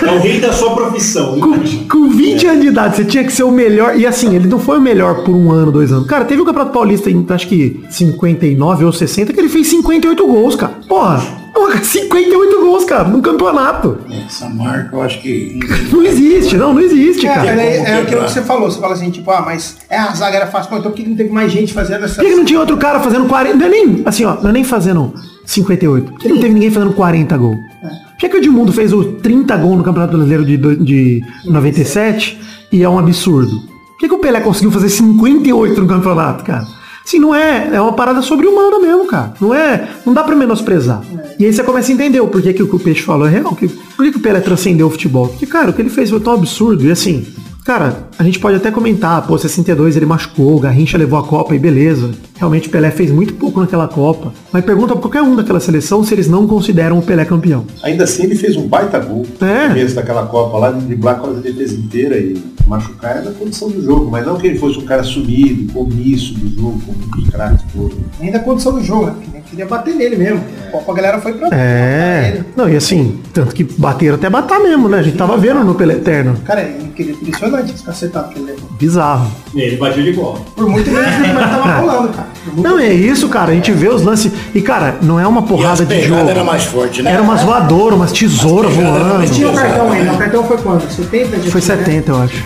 É o rei da sua profissão. Com, com 20 anos de idade, você tinha que ser o melhor. E assim, ele não foi o melhor por um ano, dois anos. Cara, teve o Campeonato Paulista em, acho que 59 ou 60, que ele fez 58 gols, cara. Porra, porra, 58 gols, cara, num campeonato. Essa marca eu acho que. Não existe, não, não existe, É, cara. é, é aquilo que você falou. Você fala assim, tipo, ah, mas é, a zaga era fácil. Pô, então por que não teve mais gente fazendo essa... Por que, que não tinha outro cara fazendo 40? Não é nem, assim, ó, não é nem fazendo 58. Por que não teve ninguém fazendo 40 gols? Por que, que o Edmundo fez o 30 gols no Campeonato Brasileiro de, de 97 e é um absurdo? Por que, que o Pelé conseguiu fazer 58 no campeonato, cara? Assim, não é, é uma parada sobre-humana mesmo, cara. Não é, não dá pra menosprezar. E aí você começa a entender o porquê que o que o Peixe falou é real. Que, por que, que o Pelé transcendeu o futebol? Porque, cara, o que ele fez foi tão absurdo. E assim, Cara, a gente pode até comentar, pô, 62 ele machucou, o Garrincha levou a Copa e beleza. Realmente o Pelé fez muito pouco naquela Copa. Mas pergunta pra qualquer um daquela seleção se eles não consideram o Pelé campeão. ainda assim ele fez um baita gol É. no começo daquela Copa lá, de driblar quase a defesa inteira e machucar é da condição do jogo, mas não que ele fosse um cara sumido, comiço do jogo, como os craques todos. Nem da condição do jogo, né? Queria bater nele mesmo. Pô, a galera foi pra... É. ele. Não, e assim, tanto que bateram até batar mesmo, né? A gente tava vendo no Pelé Eterno. Cara, é impressionante esse cacetado que ele levou. Bizarro. Ele bateu de bola. Por muito menos que ele tava rolando, cara. Não, é isso, cara. A gente vê os lances. E, cara, não é uma E porrada de jogo. era mais forte, né? Era umas voadoras, umas tesouras Mas tinha o voando. cartão ainda. O cartão foi quando? 70? Já Foi tinha, né? 70, eu acho.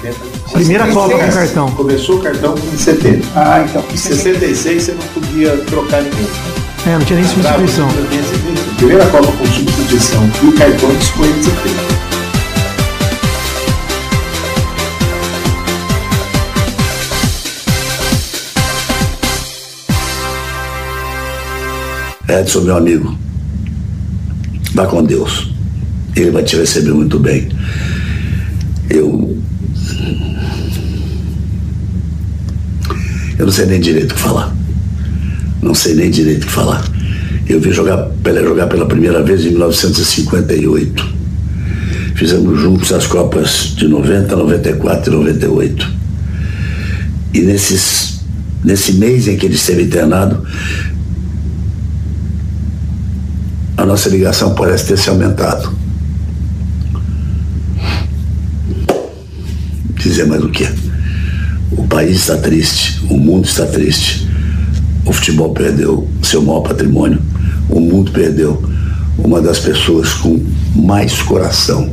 Primeira Copa com cartão. Começou o cartão em 70. Ah, então. Em 66 você não podia trocar ninguém. É, não tinha nem substituição. Primeira Copa com substituição e o cartão foi em 70. Edson, meu amigo, vá com Deus. Ele vai te receber muito bem. Eu. Eu não sei nem direito o que falar. Não sei nem direito o que falar. Eu vi jogar, Pelé jogar pela primeira vez em 1958. Fizemos juntos as Copas de 90, 94 e 98. E nesses, nesse mês em que ele esteve internado, a nossa ligação parece ter se aumentado. Dizer mais o quê? O país está triste, o mundo está triste. O futebol perdeu seu maior patrimônio. O mundo perdeu uma das pessoas com mais coração,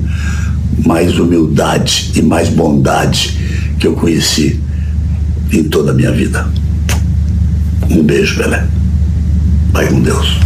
mais humildade e mais bondade que eu conheci em toda a minha vida. Um beijo, Pelé. Vai com Deus.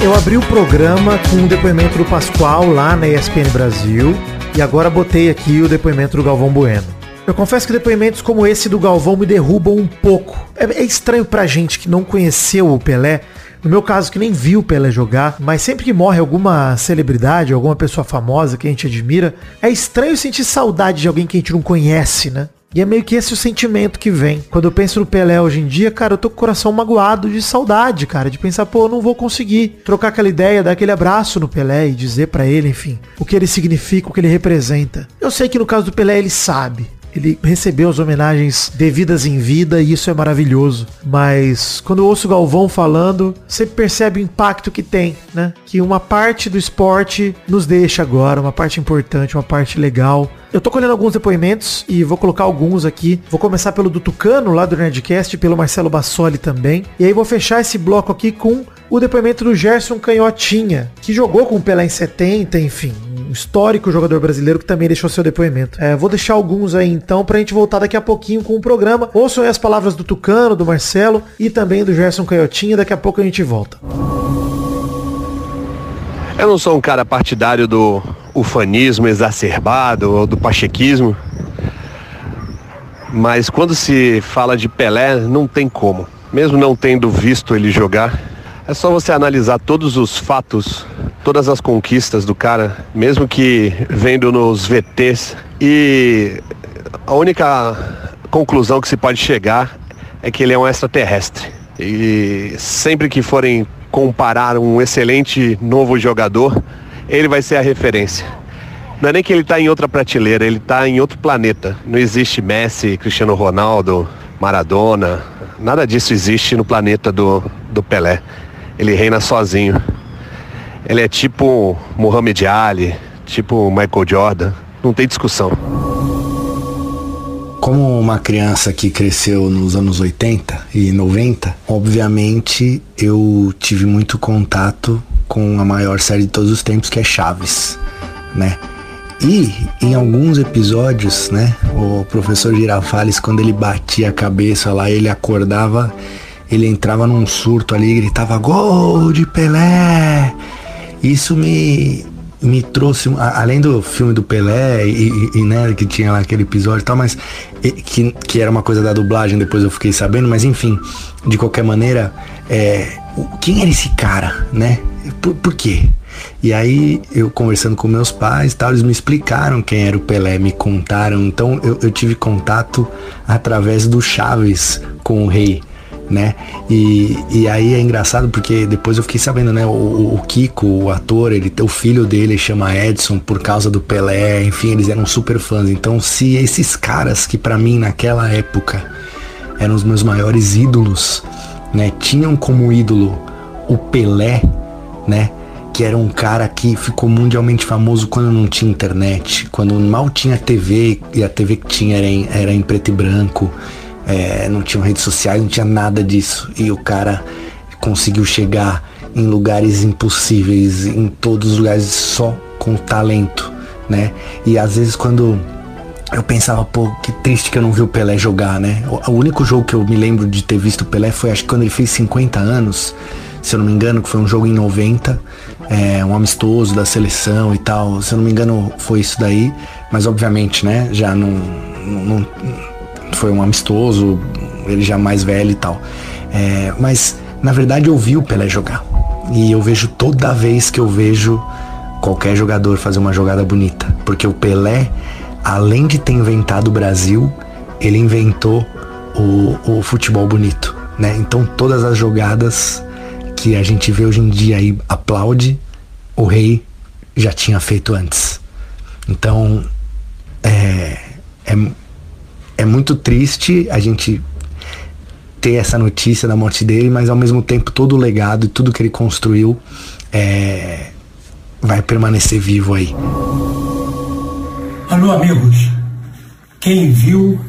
Eu abri o programa com o depoimento do Pascoal lá na ESPN Brasil e agora botei aqui o depoimento do Galvão Bueno. Eu confesso que depoimentos como esse do Galvão me derrubam um pouco. É, é estranho pra gente que não conheceu o Pelé No meu caso, que nem viu o Pelé jogar, mas sempre que morre alguma celebridade, alguma pessoa famosa que a gente admira, é estranho sentir saudade de alguém que a gente não conhece, né? E é meio que esse o sentimento que vem. Quando eu penso no Pelé hoje em dia, cara, eu tô com o coração magoado de saudade, cara. De pensar, pô, eu não vou conseguir trocar aquela ideia, dar aquele abraço no Pelé e dizer para ele, enfim, o que ele significa, o que ele representa. Eu sei que no caso do Pelé ele sabe. Ele recebeu as homenagens devidas em vida e isso é maravilhoso. Mas quando eu ouço o Galvão falando, você percebe o impacto que tem, né? Que uma parte do esporte nos deixa agora, uma parte importante, uma parte legal. Eu tô colhendo alguns depoimentos e vou colocar alguns aqui. Vou começar pelo do Tucano, lá do Nerdcast, pelo Marcelo Bassoli também. E aí vou fechar esse bloco aqui com o depoimento do Gerson Canhotinha, que jogou com o Pelé em 70, enfim, um histórico jogador brasileiro que também deixou seu depoimento. É, vou deixar alguns aí então pra gente voltar daqui a pouquinho com o programa. Ouçam aí as palavras do Tucano, do Marcelo e também do Gerson Canhotinha. Daqui a pouco a gente volta. Eu não sou um cara partidário do ufanismo exacerbado ou do pachequismo, mas quando se fala de Pelé, não tem como. Mesmo não tendo visto ele jogar, é só você analisar todos os fatos, todas as conquistas do cara, mesmo que vendo nos VTs. E a única conclusão que se pode chegar é que ele é um extraterrestre. E sempre que forem comparar um excelente novo jogador, ele vai ser a referência. Não é nem que ele está em outra prateleira, ele está em outro planeta. Não existe Messi, Cristiano Ronaldo, Maradona, nada disso existe no planeta do, do Pelé. Ele reina sozinho. Ele é tipo Muhammad Ali, tipo Michael Jordan. Não tem discussão. Como uma criança que cresceu nos anos 80 e 90, obviamente eu tive muito contato com a maior série de todos os tempos, que é Chaves, né? E em alguns episódios, né, o professor Girafales, quando ele batia a cabeça lá, ele acordava, ele entrava num surto ali e gritava gol de Pelé. Isso me me trouxe, além do filme do Pelé e, e, né, que tinha lá aquele episódio e tal, mas que, que era uma coisa da dublagem, depois eu fiquei sabendo, mas enfim, de qualquer maneira, é, quem era esse cara, né? Por, por quê? E aí, eu conversando com meus pais tal, eles me explicaram quem era o Pelé, me contaram. Então, eu, eu tive contato através do Chaves com o rei né? E, e aí é engraçado porque depois eu fiquei sabendo, né? O, o Kiko, o ator, ele, o filho dele chama Edson por causa do Pelé, enfim, eles eram super fãs. Então, se esses caras que para mim naquela época eram os meus maiores ídolos, né? Tinham como ídolo o Pelé, né? Que era um cara que ficou mundialmente famoso quando não tinha internet, quando mal tinha TV e a TV que tinha era em, era em preto e branco é, não tinha redes sociais, não tinha nada disso. E o cara conseguiu chegar em lugares impossíveis, em todos os lugares só com talento, né? E às vezes quando eu pensava, pô, que triste que eu não vi o Pelé jogar, né? O, único jogo que eu me lembro de ter visto o Pelé foi acho que quando ele fez 50 anos, se eu não me engano, que foi um jogo em 90, é, um amistoso da seleção e tal. Se eu não me engano, foi isso daí. Mas obviamente, né, já não, não foi um amistoso, ele já mais velho e tal. É, mas na verdade eu vi o Pelé jogar. E eu vejo toda vez que eu vejo qualquer jogador fazer uma jogada bonita. Porque o Pelé, além de ter inventado o Brasil, ele inventou o, o futebol bonito. Né? Então todas as jogadas que a gente vê hoje em dia aí aplaude, o rei já tinha feito antes. Então é, é é muito triste a gente ter essa notícia da morte dele, mas ao mesmo tempo todo o legado e tudo que ele construiu é, vai permanecer vivo aí. Alô, amigos. Quem viu,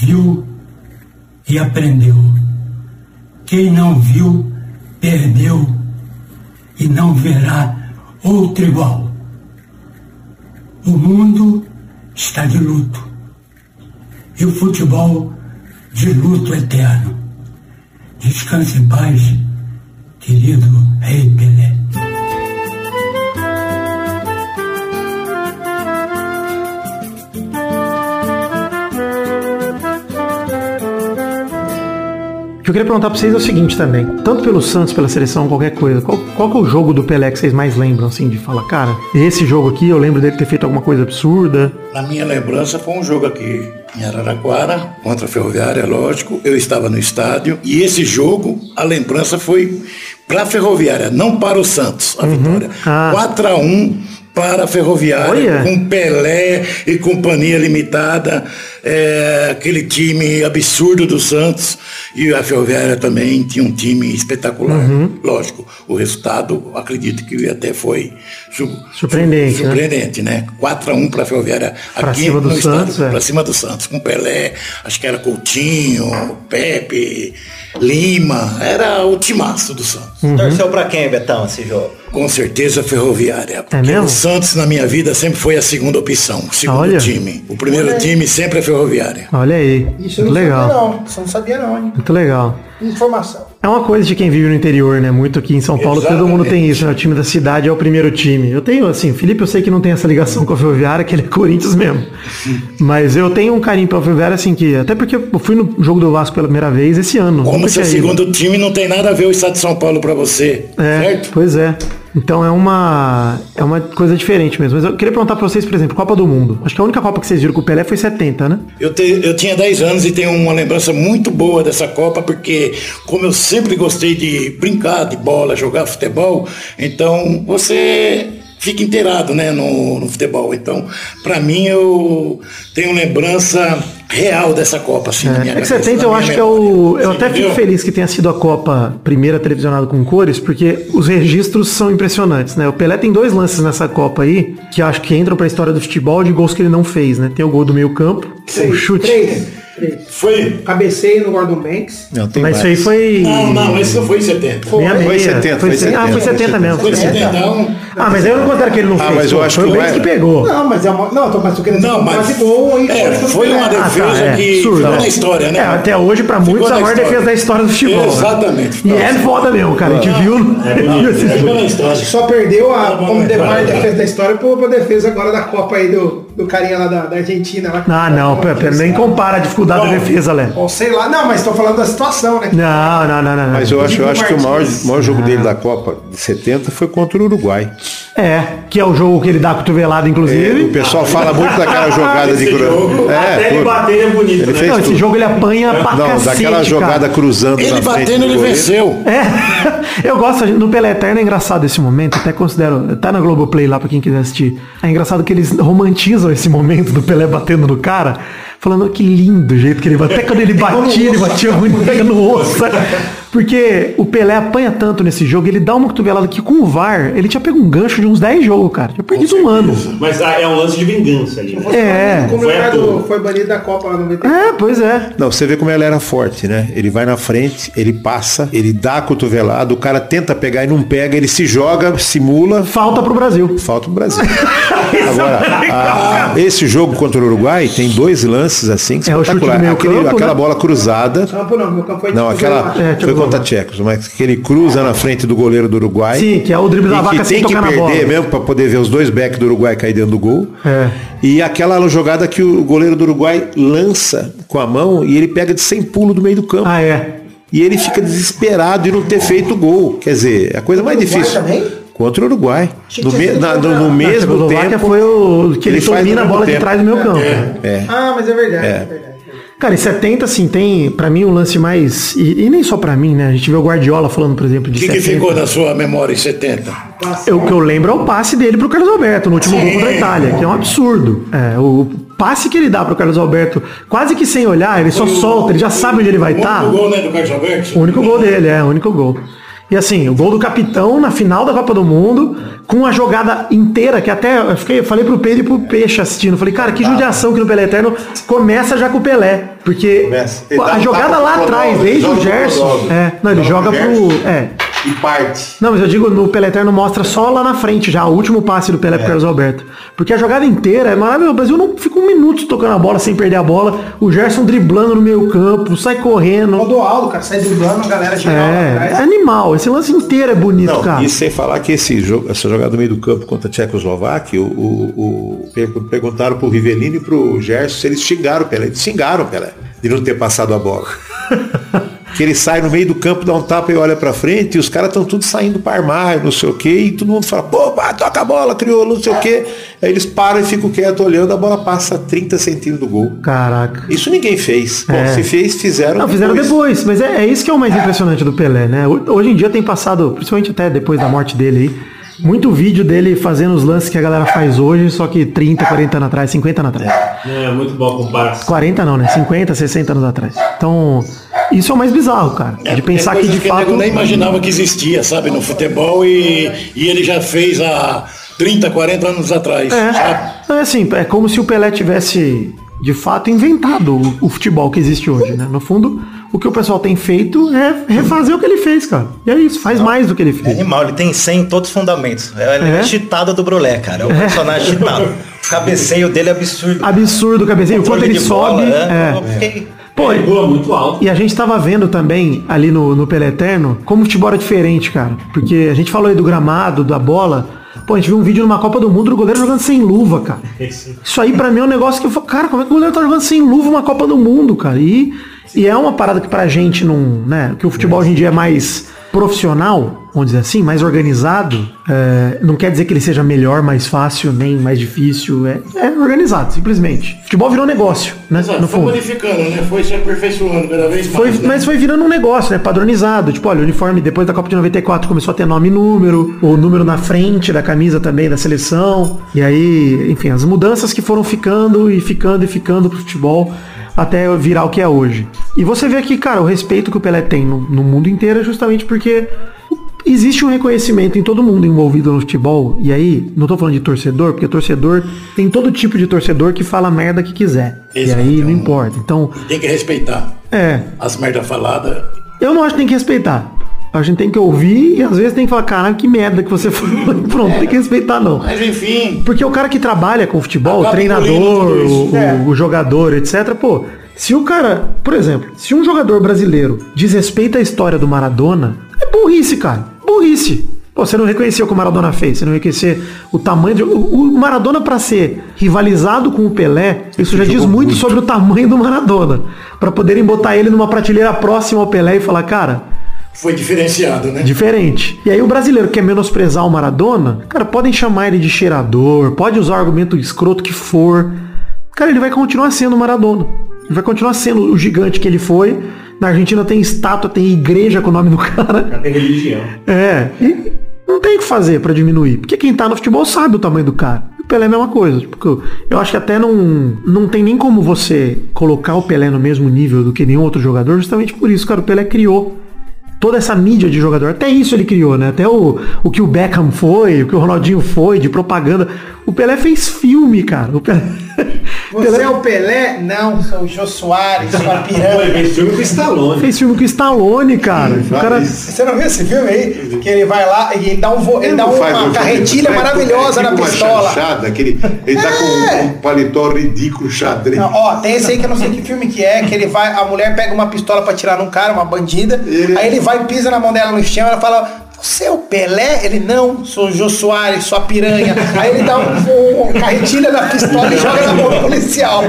viu e aprendeu. Quem não viu, perdeu e não verá outro igual. O mundo está de luto. E o futebol de luto eterno. Descanse em paz, querido Rei Pelé. Que eu queria perguntar pra vocês é o seguinte também. Tanto pelo Santos, pela seleção, qualquer coisa. Qual, qual que é o jogo do Pelé que vocês mais lembram, assim, de falar, cara, esse jogo aqui, eu lembro dele ter feito alguma coisa absurda. Na minha lembrança foi um jogo aqui em Araraquara, contra a Ferroviária, lógico. Eu estava no estádio e esse jogo, a lembrança foi para a Ferroviária, não para o Santos, a vitória. 4 a 1 para a Ferroviária, Olha. com Pelé e Companhia Limitada, é, aquele time absurdo do Santos e a Ferroviária também tinha um time espetacular. Uhum. Lógico, o resultado, acredito que até foi su- Surpreendente, su- né? surpreendente, né? 4 a 1 para a Ferroviária Pra aqui cima do no Santos, estádio, é. para cima do Santos, com Pelé, acho que era Coutinho, Pepe, Lima, era o timaço do Santos. Uhum. Torceu pra quem, Betão, esse jogo? Com certeza Ferroviária. Porque mesmo? o Santos na minha vida sempre foi a segunda opção, o segundo Olha. time. O primeiro Olha time sempre é Ferroviária. Olha aí. Isso eu Muito não legal. sabia não. Isso eu não sabia não, hein? Muito legal. Informação. É uma coisa de quem vive no interior, né? Muito aqui em São Paulo, todo Exatamente. mundo tem isso, né? O time da cidade é o primeiro time. Eu tenho, assim, Felipe eu sei que não tem essa ligação com a Ferroviária, que ele é Corinthians mesmo. Mas eu tenho um carinho pela Ferroviária, assim, que até porque eu fui no jogo do Vasco pela primeira vez esse ano. Como seu segundo time não tem nada a ver o estado de São Paulo para você, É, certo? pois é. Então é uma é uma coisa diferente mesmo. Mas eu queria perguntar pra vocês, por exemplo, Copa do Mundo. Acho que a única Copa que vocês viram com o Pelé foi 70, né? Eu, te- eu tinha 10 anos e tenho uma lembrança muito boa dessa Copa, porque como eu sempre gostei de brincar de bola, jogar futebol, então você fica inteirado né, no, no futebol. Então, para mim, eu tenho lembrança real dessa Copa, assim, na minha É que cabeça, 70 na eu acho que é memória. o. Eu Você até fico feliz que tenha sido a Copa primeira televisionada com cores, porque os registros são impressionantes, né? O Pelé tem dois lances nessa Copa aí, que acho que entram pra história do futebol de gols que ele não fez, né? Tem o gol do meio campo, o chute. Três. Três. Foi. Cabeceio no Gordon Banks. Não, tem Mas isso mais. aí foi. Não, não, esse não foi em 70. Foi. meia Foi meia. 70, Foi foi cem- Ah, 70, foi 70 mesmo. Foi 70. Não, Ah, mas aí eu não considero que ele não Ah, fez. mas eu acho foi que o Benz que pegou. Não, mas é uma. Não, tô- mas tô querendo Não, mas- quase gol aí. é, foi uma Ah, tá, defesa é, que absurdo, ficou né? na história, né? É, até hoje, pra muitos, a na maior defesa da história do futebol. né? Exatamente. E é foda mesmo, cara. A gente viu. história. Só perdeu a, como né? maior defesa da história pra defesa agora da Copa aí do, do carinha lá da, da Argentina. Lá. Ah, não, pera, pera, nem compara a dificuldade da Bom. defesa, Léo. Ou sei lá, não, mas tô falando da situação, né? Não, não, não, não. não. Mas eu acho, eu acho que o maior, maior jogo dele da Copa de 70 foi contra o Uruguai. É, que é o jogo que ele dá a cotovelada, É, o inclusive. pessoal fala muito daquela jogada de cruzamento. Até ele bater é bonito, Ele né? fez Não, esse tudo. jogo ele apanha pra Não, cacete, daquela jogada cara. cruzando Ele na frente batendo, do ele venceu. É, eu gosto, no Pelé Eterno é engraçado esse momento, até considero, tá na Globoplay lá pra quem quiser assistir. É engraçado que eles romantizam esse momento do Pelé batendo no cara, falando que lindo o jeito que ele bateu. Até quando ele batia, ele batia muito, pega no osso. Porque o Pelé apanha tanto nesse jogo, ele dá uma cotovelada que com o VAR, ele tinha pego um gancho de uns 10 jogos, cara. Tinha perdido um ano. Mas ah, é um lance de vingança ali. Né? É. Como Foi toa. foi banido da Copa lá no 90. É, pois é. Não, você vê como ele era forte, né? Ele vai na frente, ele passa, ele dá a cotovelada, o cara tenta pegar e não pega, ele se joga, simula, Falta pro Brasil. falta o Brasil. Agora, a- esse jogo contra o Uruguai tem dois lances assim que É, o chute espetacular. Aquele- campo, aquela né? bola cruzada. Não, meu campo foi Não, aquela. É, foi contra Tchecos, mas que ele cruza na frente do goleiro do Uruguai. Sim, que é o drible da e vaca que sem tem que tocar na perder bola. mesmo para poder ver os dois backs do Uruguai cair dentro do gol. É. E aquela jogada que o goleiro do Uruguai lança com a mão e ele pega de sem pulo do meio do campo. Ah, é. E ele fica desesperado de não ter feito o gol. Quer dizer, é a coisa mais difícil. também? Contra o Uruguai. No, que me- na- no- no Na mesmo Tchecoslováquia tempo. foi o que ele, ele domina a bola mesmo de trás do meu campo. É. Ah, mas é verdade. É. É. verdade. Cara, em 70, assim, tem, pra mim, um lance mais. E, e nem só pra mim, né? A gente vê o Guardiola falando, por exemplo, O de que, que 70. ficou na sua memória em 70? Eu- O que eu lembro é o passe dele pro Carlos Alberto no último gol contra a Itália, que é um absurdo. É, o passe que ele dá pro Carlos Alberto, quase que sem olhar, ele só solta, ele já sabe onde ele vai O estar. único gol, né, do Carlos Alberto? O único gol dele, é, o único gol. E assim, o gol do capitão na final da Copa do Mundo, com a jogada inteira, que até eu fiquei, eu falei pro Pedro e pro Peixe assistindo. Falei, cara, que judiação que no Pelé Eterno começa já com o Pelé. Porque a um jogada lá atrás, desde o Gerson. É, não, ele Joga pro. É. E parte. Não, mas eu digo, no Pelé Eterno mostra só lá na frente já, o último passe do Pelé pro Carlos Alberto. Porque a jogada inteira é maravilhosa. O Brasil não fica um minuto tocando a bola sem perder a bola. O Gerson driblando no meio campo, sai correndo. Rodoaldo, cara, sai driblando a galera geral lá É, é animal. Esse lance inteiro é bonito, Não, cara. e sem falar que esse jogo, essa jogada do meio do campo contra a Tchecoslováquia, o, o, o- per- perguntaram pro Rivelino e pro Gerson se eles xingaram o Pelé. Eles xingaram o Pelé de não ter passado a bola. que ele sai no meio do campo, dá um tapa e olha pra frente, e os caras estão tudo saindo para armário, não sei o quê, e todo mundo fala, pô, pá, toca a bola, criou, não sei o quê. Aí eles param e ficam quietos olhando, a bola passa a 30 centímetros do gol. Caraca. Isso ninguém fez. Bom, É. se fez, fizeram Não, fizeram depois, mas é, é isso que é o mais impressionante do Pelé, né? Ho- Hoje em dia tem passado, principalmente até depois da morte dele aí, muito vídeo dele fazendo os lances que a galera faz hoje, só que 30, 40 anos atrás, 50 anos atrás. É, muito bom comparação. 40 não, né? 50, 60 anos atrás. Então, isso é o mais bizarro, cara. de pensar é que de o fato. nego nem imaginava que existia, sabe, no futebol e, e ele já fez há 30, 40 anos atrás. sabe? É, é assim, é como se o Pelé tivesse de fato inventado o, o futebol que existe hoje, né? No fundo, o que o pessoal tem feito é refazer o que ele fez, cara. E é isso, faz mais do que ele É fez. animal, ele tem 100 em todos os fundamentos. É, ele é, É? chitado do Brulé, cara. É o personagem chitado. O cabeceio dele é absurdo. Absurdo o cabeceio, o quanto ele sobe. bola, é. Eu fiquei- Pô, Pula muito alto. E a gente tava vendo também ali no, no Pelé Eterno como o futebol era diferente, cara. Porque a gente falou aí do gramado, da bola. Pô, a gente viu um vídeo numa Copa do Mundo do goleiro jogando sem luva, cara. Isso aí pra mim é um negócio que eu falo, cara, como é que o goleiro tá jogando sem luva uma Copa do Mundo, cara? E, e é uma parada que pra gente não, né, que o futebol hoje em dia é mais profissional, vamos dizer assim, mais organizado, é, não quer dizer que ele seja melhor, mais fácil, nem mais difícil, é, é organizado, simplesmente. Futebol virou negócio, né, Exato, no foi fundo. modificando, né? Foi se aperfeiçoando cada vez mais. Foi, né? mas foi virando um negócio, né? Padronizado. Tipo, olha, o uniforme depois da Copa de 94 começou a ter nome e número, o número na frente da camisa também da seleção. E aí, enfim, as mudanças que foram ficando e ficando e ficando pro futebol até virar o que é hoje. E você vê aqui, cara, o respeito que o Pelé tem no, no mundo inteiro é justamente porque existe um reconhecimento em todo mundo envolvido no futebol. E aí, não tô falando de torcedor, porque torcedor tem todo tipo de torcedor que fala a merda que quiser. Exato, e aí não importa. Então, Tem que respeitar é, as merda faladas. eu não acho que tem que respeitar. A gente tem que ouvir e às vezes tem que falar, caralho, que merda que você falou. Pronto, tem que respeitar não. Mas enfim, Porque o cara que trabalha com futebol, o treinador, o, É. o- jogador, etc. Pô, se o cara, por exemplo, se um jogador brasileiro desrespeita a história do Maradona, é burrice, cara. Burrice. Pô, você não reconheceu o que o Maradona fez, você não reconhecer o tamanho de. O, o Maradona, pra ser rivalizado com o Pelé, isso já diz muito, sobre o tamanho do Maradona. Pra poderem botar ele numa prateleira próxima ao Pelé e falar, cara, foi diferenciado, né? Diferente. E aí o brasileiro que quer menosprezar o Maradona, cara, podem chamar ele de cheirador, pode usar o argumento escroto que for. Cara, ele vai continuar sendo o Maradona. Ele vai continuar sendo o gigante que ele foi. Na Argentina tem estátua, tem igreja com o nome do cara. Tem religião. É. E não tem o que fazer pra diminuir. Porque quem tá no futebol sabe o tamanho do cara. O Pelé é a mesma coisa. Tipo, eu- eu acho que até não, não tem nem como você colocar o Pelé no mesmo nível do que nenhum outro jogador, justamente por isso, cara. O Pelé criou toda essa mídia de jogador. Até isso ele criou, né? Até o, o que o Beckham foi, o que o Ronaldinho foi, de propaganda. O Pelé fez filme, cara. O Pelé... Você é o Pelé? Não, sou o Jô Soares, sou a piranha. Fez filme com o Stallone. Fez filme com o Stallone, cara. O cara... Você não viu esse filme aí? Que ele vai lá e ele dá, um vo- ele dá uma um- carretilha faz- maravilhosa é na tipo uma pistola. chanchada, aquele, ele tá com um paletó ridículo, xadrez. Não, ó, tem esse aí que eu não sei que filme que é, que ele vai, a mulher pega uma pistola pra tirar num cara, uma bandida, aí ele vai e pisa na mão dela no chão, ela fala, é o Pelé? Ele, não, sou o Jô Soares, sou a piranha. Aí ele dá um, um carretilha na pistola e joga na mão do policial.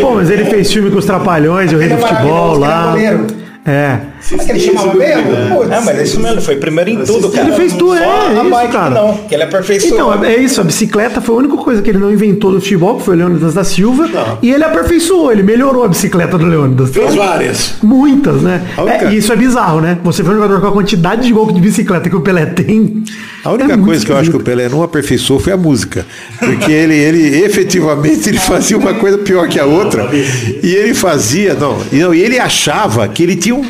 Pô, mas ele fez filme com os Trapalhões, o Rei Ele do é Futebol lá. é. É. Como é que ele chamava mesmo? Putz. É, mas é isso mesmo, ele foi primeiro em tudo, cara. Ele fez tudo, é, a isso, bike cara. não, que ele aperfeiçoou. Então, é isso, a bicicleta foi a única coisa que ele não inventou do futebol, que foi o Leônidas da Silva, e ele aperfeiçoou, ele melhorou a bicicleta do Leônidas. Fez várias. Muitas, né? É, e isso é bizarro, né? Você vê um jogador com a quantidade de gol de bicicleta que o Pelé tem. A única é coisa que eu acho que o. Pelé não aperfeiçoou foi a música. Porque ele, ele efetivamente ele fazia uma coisa pior que a outra. E ele fazia, não, e não, e ele achava que ele tinha um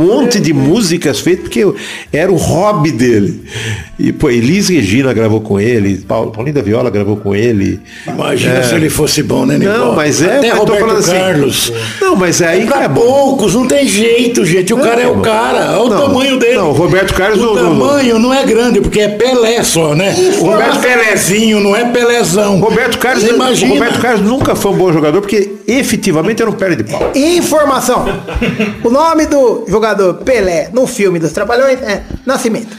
monte de músicas feitas porque era o hobby dele. E pô, Elis Regina gravou com ele, Paulo, Paulinho da Viola gravou com ele. Imagina É. se ele fosse bom, né, Nicola? Não, mas é, Até mas Roberto falando assim. Carlos. Não, mas é aí pra é bom. poucos, não tem jeito, gente. O cara é o cara. Olha o Não, tamanho dele. não, o Roberto Carlos O não- não- tamanho não é grande, porque é Pelé só, né? O Roberto Pelézinho, não é Pelézão. Roberto Carlos, imagina. o Roberto Carlos nunca foi um bom jogador porque efetivamente era um perna de pau. Informação. O nome do jogador Pelé no filme dos Trapalhões é Nascimento.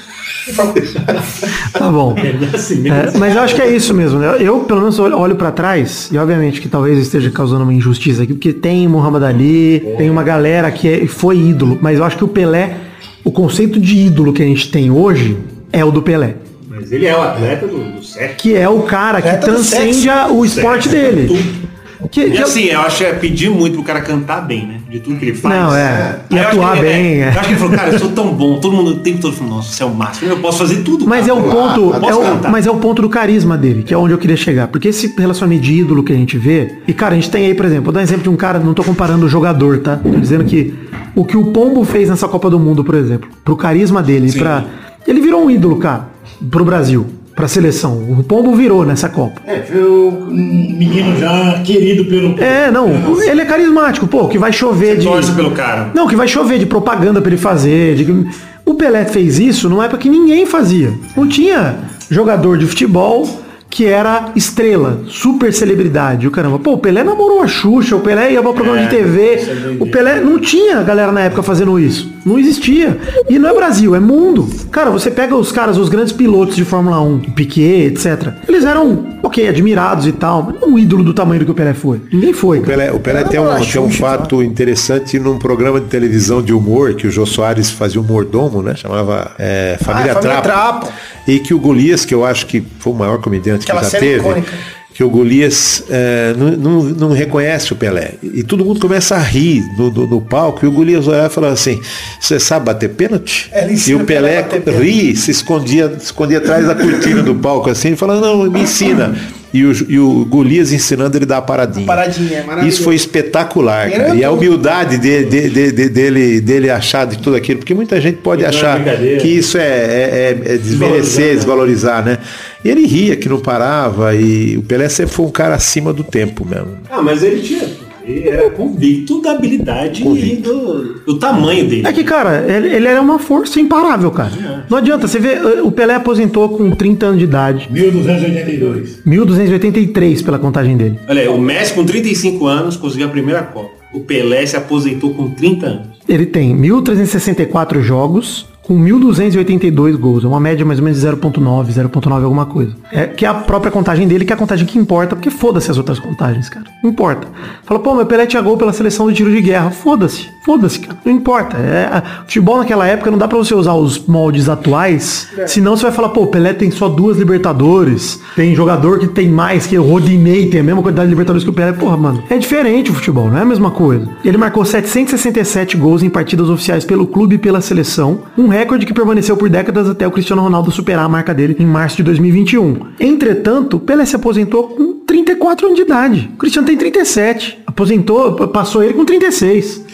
Tá bom. É, mas eu acho que é isso mesmo. né? Eu, pelo menos, olho, olho pra trás, e obviamente que talvez esteja causando uma injustiça aqui, porque tem Muhammad Ali, tem uma galera que é- foi ídolo, mas eu acho que o Pelé, o conceito de ídolo que a gente tem hoje é o do Pelé. Mas ele é o atleta do, do sexo. Que é o cara que transcende o esporte Sexo, dele. tudo. Que- e assim, eu acho que é pedir muito pro cara cantar bem, né? De tudo que ele faz. Não, é. E Aí eu acho atuar que ele- bem, é. Eu acho que ele falou, cara, eu sou tão bom, todo mundo o tempo todo falou, nossa, você é o máximo, eu posso fazer tudo. Mas é cara. o ponto, Eu é o- cantar. mas é o ponto do carisma dele, que é onde eu queria chegar. Porque esse relacionamento de ídolo que a gente vê, e cara, a gente tem aí, por exemplo, vou dar um exemplo de um cara, não tô comparando o jogador, tá? Tô dizendo que o que o Pombo fez nessa Copa do Mundo, por exemplo, pro carisma dele, pra. Ele virou um ídolo, cara, pro Brasil, pra seleção. O Pombo virou nessa Copa. É, foi um menino já querido pelo. É, não, ele é carismático, pô, que vai chover de. Torce pelo cara. Não, que vai chover de propaganda pra ele fazer. de O Pelé fez isso numa época que ninguém fazia. Não tinha jogador de futebol que era estrela, super celebridade. O caramba, pô, o Pelé namorou a Xuxa, o Pelé ia pra programa É, de TV. O Pelé não tinha galera na época fazendo isso. Não existia. E não é Brasil, é mundo. Cara, você pega os caras, os grandes pilotos de Fórmula 1, Piquet, etc. Eles eram, ok, admirados e tal, mas não um ídolo do tamanho do que o Pelé foi. Ninguém foi. O Pelé, o Pelé tem, um, tem um fato interessante num programa de televisão de humor que o Jô Soares fazia um mordomo, né? Chamava é, Família, Ah, Família Trapo. Trapo. E que o Golias, que eu acho que foi o maior comediante Aquela que já teve, icônica. que o Golias é, não, não, não reconhece o Pelé. E todo mundo começa a rir no, no, no palco, e o Golias olhava e falava assim, você sabe bater pênalti? É, e o Pelé Pelé pênalti. ri, se escondia, se escondia atrás da cortina do palco assim, e falava, não, me ensina. E o, e o Golias ensinando ele a dar a paradinha. Paradinha, é maravilhoso. Isso foi espetacular, cara. é E a humildade de- de- de- de- dele, dele achar de tudo aquilo, porque muita gente pode é achar brincadeira. que isso é, é- é- é desmerecer, desvalorizar, né? E ele ria que não parava, e o Pelé sempre foi um cara acima do tempo mesmo. Ah, mas ele tinha. Ele era convicto da habilidade e do, do tamanho dele. É que, cara, ele, ele era uma força imparável, cara. Não adianta, você vê, eh, o Pelé aposentou com 30 anos de idade. 1282. 1283 pela contagem dele. Olha, o Messi com 35 anos conseguiu a primeira Copa. O Pelé se aposentou com 30 anos. Ele tem 1.364 jogos com 1.282 gols. É uma média mais ou menos de 0.9, 0.9 alguma coisa. É que é a própria contagem dele, que é a contagem que importa, porque foda-se as outras contagens, cara. Não importa. Fala, pô, meu Pelé tinha gol pela seleção do tiro de guerra. Foda-se. Foda-se, cara. Não importa. É, futebol naquela época não dá pra você usar os moldes atuais, senão você vai falar, pô, Pelé tem só duas Libertadores, tem jogador que tem mais, que o Rodinei tem a mesma quantidade de Libertadores que o Pelé. Porra, mano, é diferente o futebol, não é a mesma coisa. Ele marcou 767 gols em partidas oficiais pelo clube e pela seleção, um recorde que permaneceu por décadas até o Cristiano Ronaldo superar a marca dele em março de 2021. Entretanto, Pelé se aposentou com 34 anos de idade. O Cristiano tem 37. Aposentou, passou ele com 36.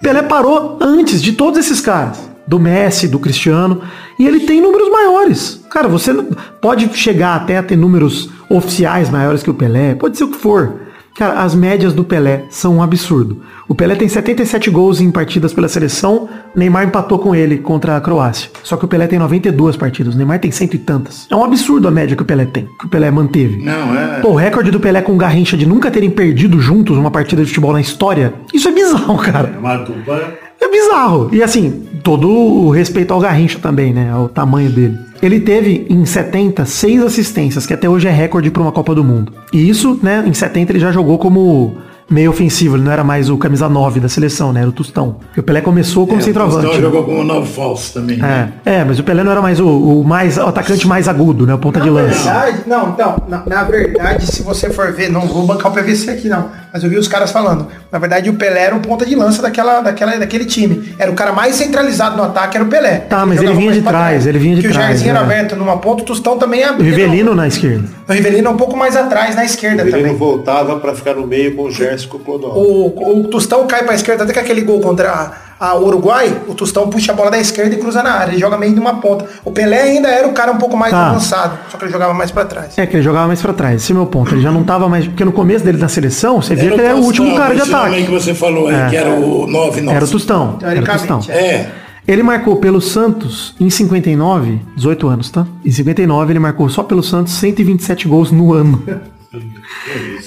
Pelé parou antes de todos esses caras. Do Messi, do Cristiano. E ele tem números maiores. Cara, você pode chegar até a ter números oficiais maiores que o Pelé. Pode ser o que for. Cara, as médias do Pelé são um absurdo. O Pelé tem 77 gols em partidas pela seleção. Neymar empatou com ele contra a Croácia. Só que o Pelé tem 92 partidas. O Neymar tem cento e tantas. É um absurdo a média que o Pelé tem. Que o Pelé manteve. Não, é. Pô, o recorde do Pelé com o Garrincha de nunca terem perdido juntos uma partida de futebol na história, isso é bizarro, cara. É uma dupla. É bizarro. E assim, todo o respeito ao Garrincha também, né? Ao tamanho dele. Ele teve em 70 seis assistências, que até hoje é recorde para uma Copa do Mundo. E isso, né, em 70 ele já jogou como meio ofensivo, ele não era mais o camisa 9 da seleção, né? Era o Tostão. Porque o Pelé começou como centroavante. Então né? jogou como nove falso também. né? É, é, mas o Pelé não era mais o, o mais o atacante mais agudo, né? O ponta de Na lança. verdade, não, então, na, na verdade, se você for ver, não vou bancar o PVC aqui não, mas eu vi os caras falando. Na verdade, o Pelé era o ponta de lança daquela, daquela, daquele time. Era o cara mais centralizado no ataque, era o Pelé. Tá, mas ele vinha de trás, ele vinha de que trás, o Jairzinho era é. aberto numa ponta, o Tostão também O abriu. Rivelino na esquerda. O Rivelino é um pouco mais atrás, na esquerda Ele também. não voltava para ficar no meio com o Gerson com o Clodoaldo. O, o Tostão cai pra esquerda, até que aquele gol contra a, a Uruguai, o Tostão puxa a bola da esquerda e cruza na área. Ele joga meio de uma ponta. O Pelé ainda era o cara um pouco mais Tá. avançado, só que ele jogava mais pra trás. É que ele jogava mais pra trás. Esse é o meu ponto. Ele já não tava mais. Porque no começo dele na seleção, você via que ele era o último cara de ataque. aí que você falou aí, É. que era o 9 nosso. Era o Tostão. Era o Tostão. Teoricamente, É. Ele marcou pelo Santos em 59, 18 anos, tá? Em 59 ele marcou só pelo Santos 127 gols no ano.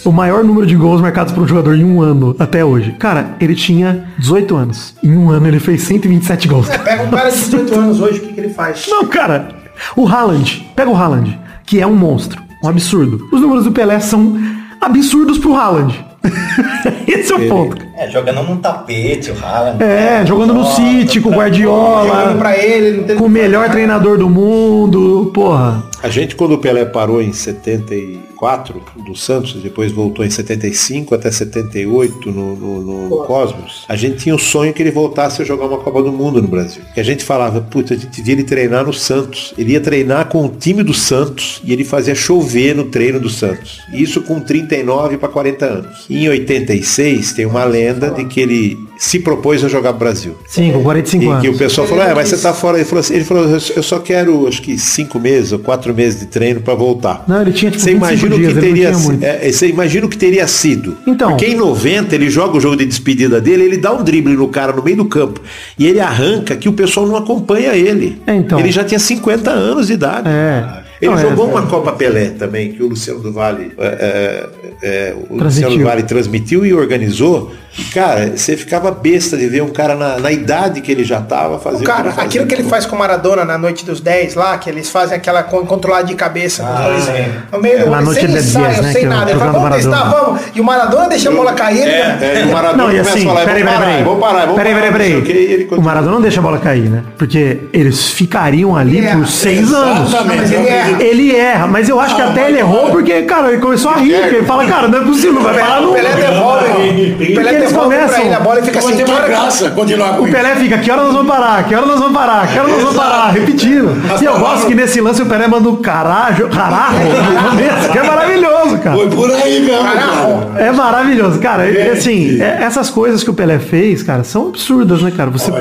O maior número de gols marcados por um jogador em um ano até hoje. Cara, ele tinha 18 anos. Em um ano ele fez 127 gols. Pega um cara de 18 anos hoje, o que, que ele faz? Não, cara. O Haaland, pega o Haaland, que é um monstro, um absurdo. Os números do Pelé são absurdos pro Haaland. Esse é o ponto. É, jogando num tapete, o Haaland. É, jogando no City, com o Guardiola, Jogando pra ele, não tem com o melhor treinador do mundo, porra. A gente, quando o Pelé parou em 74 do Santos, depois voltou em 75 até 78 no, no, no- no Cosmos, a gente tinha o sonho que ele voltasse a jogar uma Copa do Mundo no Brasil. E a gente falava, puta, a gente via ele treinar no Santos. Ele ia treinar com o time do Santos e ele fazia chover no treino do Santos. Isso com 39 para 40 anos. Em 86, tem uma lenda de que ele se propôs a jogar pro Brasil. Sim, com 45 E anos. que o pessoal falou, é, mas você tá fora. Ele falou assim, ele falou, eu só quero, acho que cinco meses ou quatro meses de treino para voltar. Não, ele tinha tipo Você 25 imagina o dias, que teria, é, você imagina o que teria sido. Então. Porque em 90 ele joga o jogo de despedida dele, ele dá um drible no cara no meio do campo e ele arranca que o pessoal não acompanha ele. então. Ele já tinha 50 anos de idade. É. Ele Não, é, jogou é. uma Copa Pelé também, que o Luciano do Vale, é, é, é, o. Luciano do Vale transmitiu e organizou. Cara, você ficava besta de ver um cara na, na idade que ele já tava fazendo. O cara, ele aquilo que ele fazia. faz com o Maradona na noite dos 10 lá, que eles fazem aquela con- controlada de cabeça. os dois, sim. no meio do Na noite sem dos ensaio, 10, né, sem é o nada. Ele fala, vamos testar, Maradona. vamos. E o Maradona deixa a bola cair. É, é, e o Maradona Não, e começa assim, a falar, peraí, vamos peraí, parar, peraí. vamos parar, vamos Peraí, parar, peraí, peraí. O. Maradona não deixa a bola cair, né? Porque eles ficariam ali É, por seis anos. Não, mas ele erra. Ele erra, mas eu acho que até ele errou porque, cara, ele começou a rir. porque Ele fala, cara, não é possível, vai parar O nunca. Pelé devolve, Pelé eles começam- ele a bola e fica assim. uma graça continuar com O isso. Pelé fica, que hora nós vamos parar? Que hora nós vamos parar? Que hora nós vamos parar? Repetindo. E eu gosto que nesse lance o Pelé manda um carajo, carajo, que é maravilhoso, cara. Foi por aí mesmo, cara. É maravilhoso, cara. E, assim, é- essas coisas que o Pelé fez, cara, são absurdas, né, cara? Você,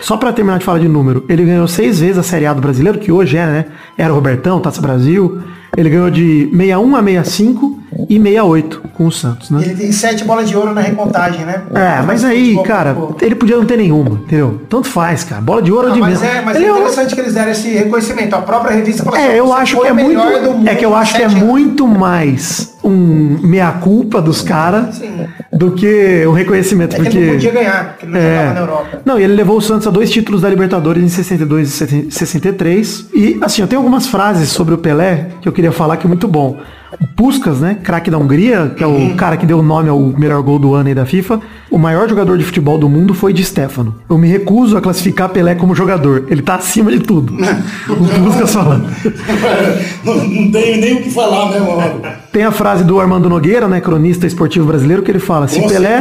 só pra terminar de falar de número, ele ganhou seis vezes a Série A do brasileiro, que hoje é, né? Era o Robertão, Taça Brasil. Ele ganhou de 61 a 65 e 68 com o Santos, né? Ele tem sete bolas de ouro na recontagem, né? É, mas aí, cara, ele podia não ter nenhuma, entendeu? Tanto faz, cara. Bola de ouro ou Não, de mas menos. é, mas Ele é um- interessante que eles deram esse reconhecimento. A própria revista falou assim, É, eu "Você acho foi que é muito. É que eu acho que é sete anos." muito mais um meia-culpa dos caras do que um reconhecimento. É que porque ele não podia ganhar, porque ele não É. jogava na Europa. Não, e ele levou o Santos a dois títulos da Libertadores em 62 e 63. E, assim, eu tenho algumas frases sobre o Pelé que eu queria falar que é muito bom. O Puskas, né, craque da Hungria, que é o cara que deu o nome ao melhor gol do ano aí da FIFA, o maior jogador de futebol do mundo foi de Stefano. Eu me recuso a classificar Pelé como jogador. Ele tá acima de tudo. o Puskas falando. Não, não tenho nem o que falar, né, mano? Tem a frase do Armando Nogueira, né, cronista esportivo brasileiro, que ele fala: se Pelé,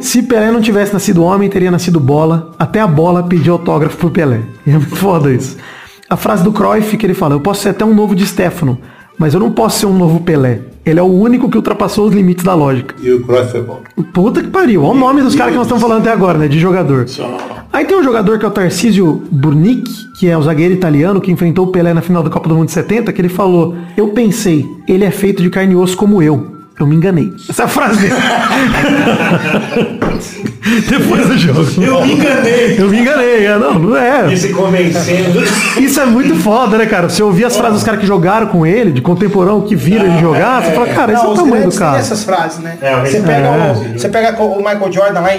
se Pelé não tivesse nascido homem, teria nascido bola. Até a bola pediu autógrafo pro Pelé. É foda isso. A frase do Cruyff que ele fala: eu posso ser até um novo de Stefano, mas eu não posso ser um novo Pelé. Ele é o único que ultrapassou os limites da lógica. E o Cruyff foi bom. Puta que pariu. Olha o nome dos caras que nós estamos falando até agora, né? De jogador. Aí tem um jogador que é o Tarcísio Burnick, que é o zagueiro italiano que enfrentou o Pelé na final da Copa do Mundo de 70, que ele falou: Eu pensei, ele é feito de carne e osso como eu. Eu me enganei. Essa frase dele. Depois do jogo. Eu me enganei. Eu me enganei. É, Não, não é. E se convencendo. Isso é muito foda, né, cara? Você ouvir as frases dos caras que jogaram com ele, de contemporâneo que viram ele jogar, você fala, cara, esse é o tamanho do cara. essas frases, né? É, você, é. pega o, você pega o Michael Jordan lá em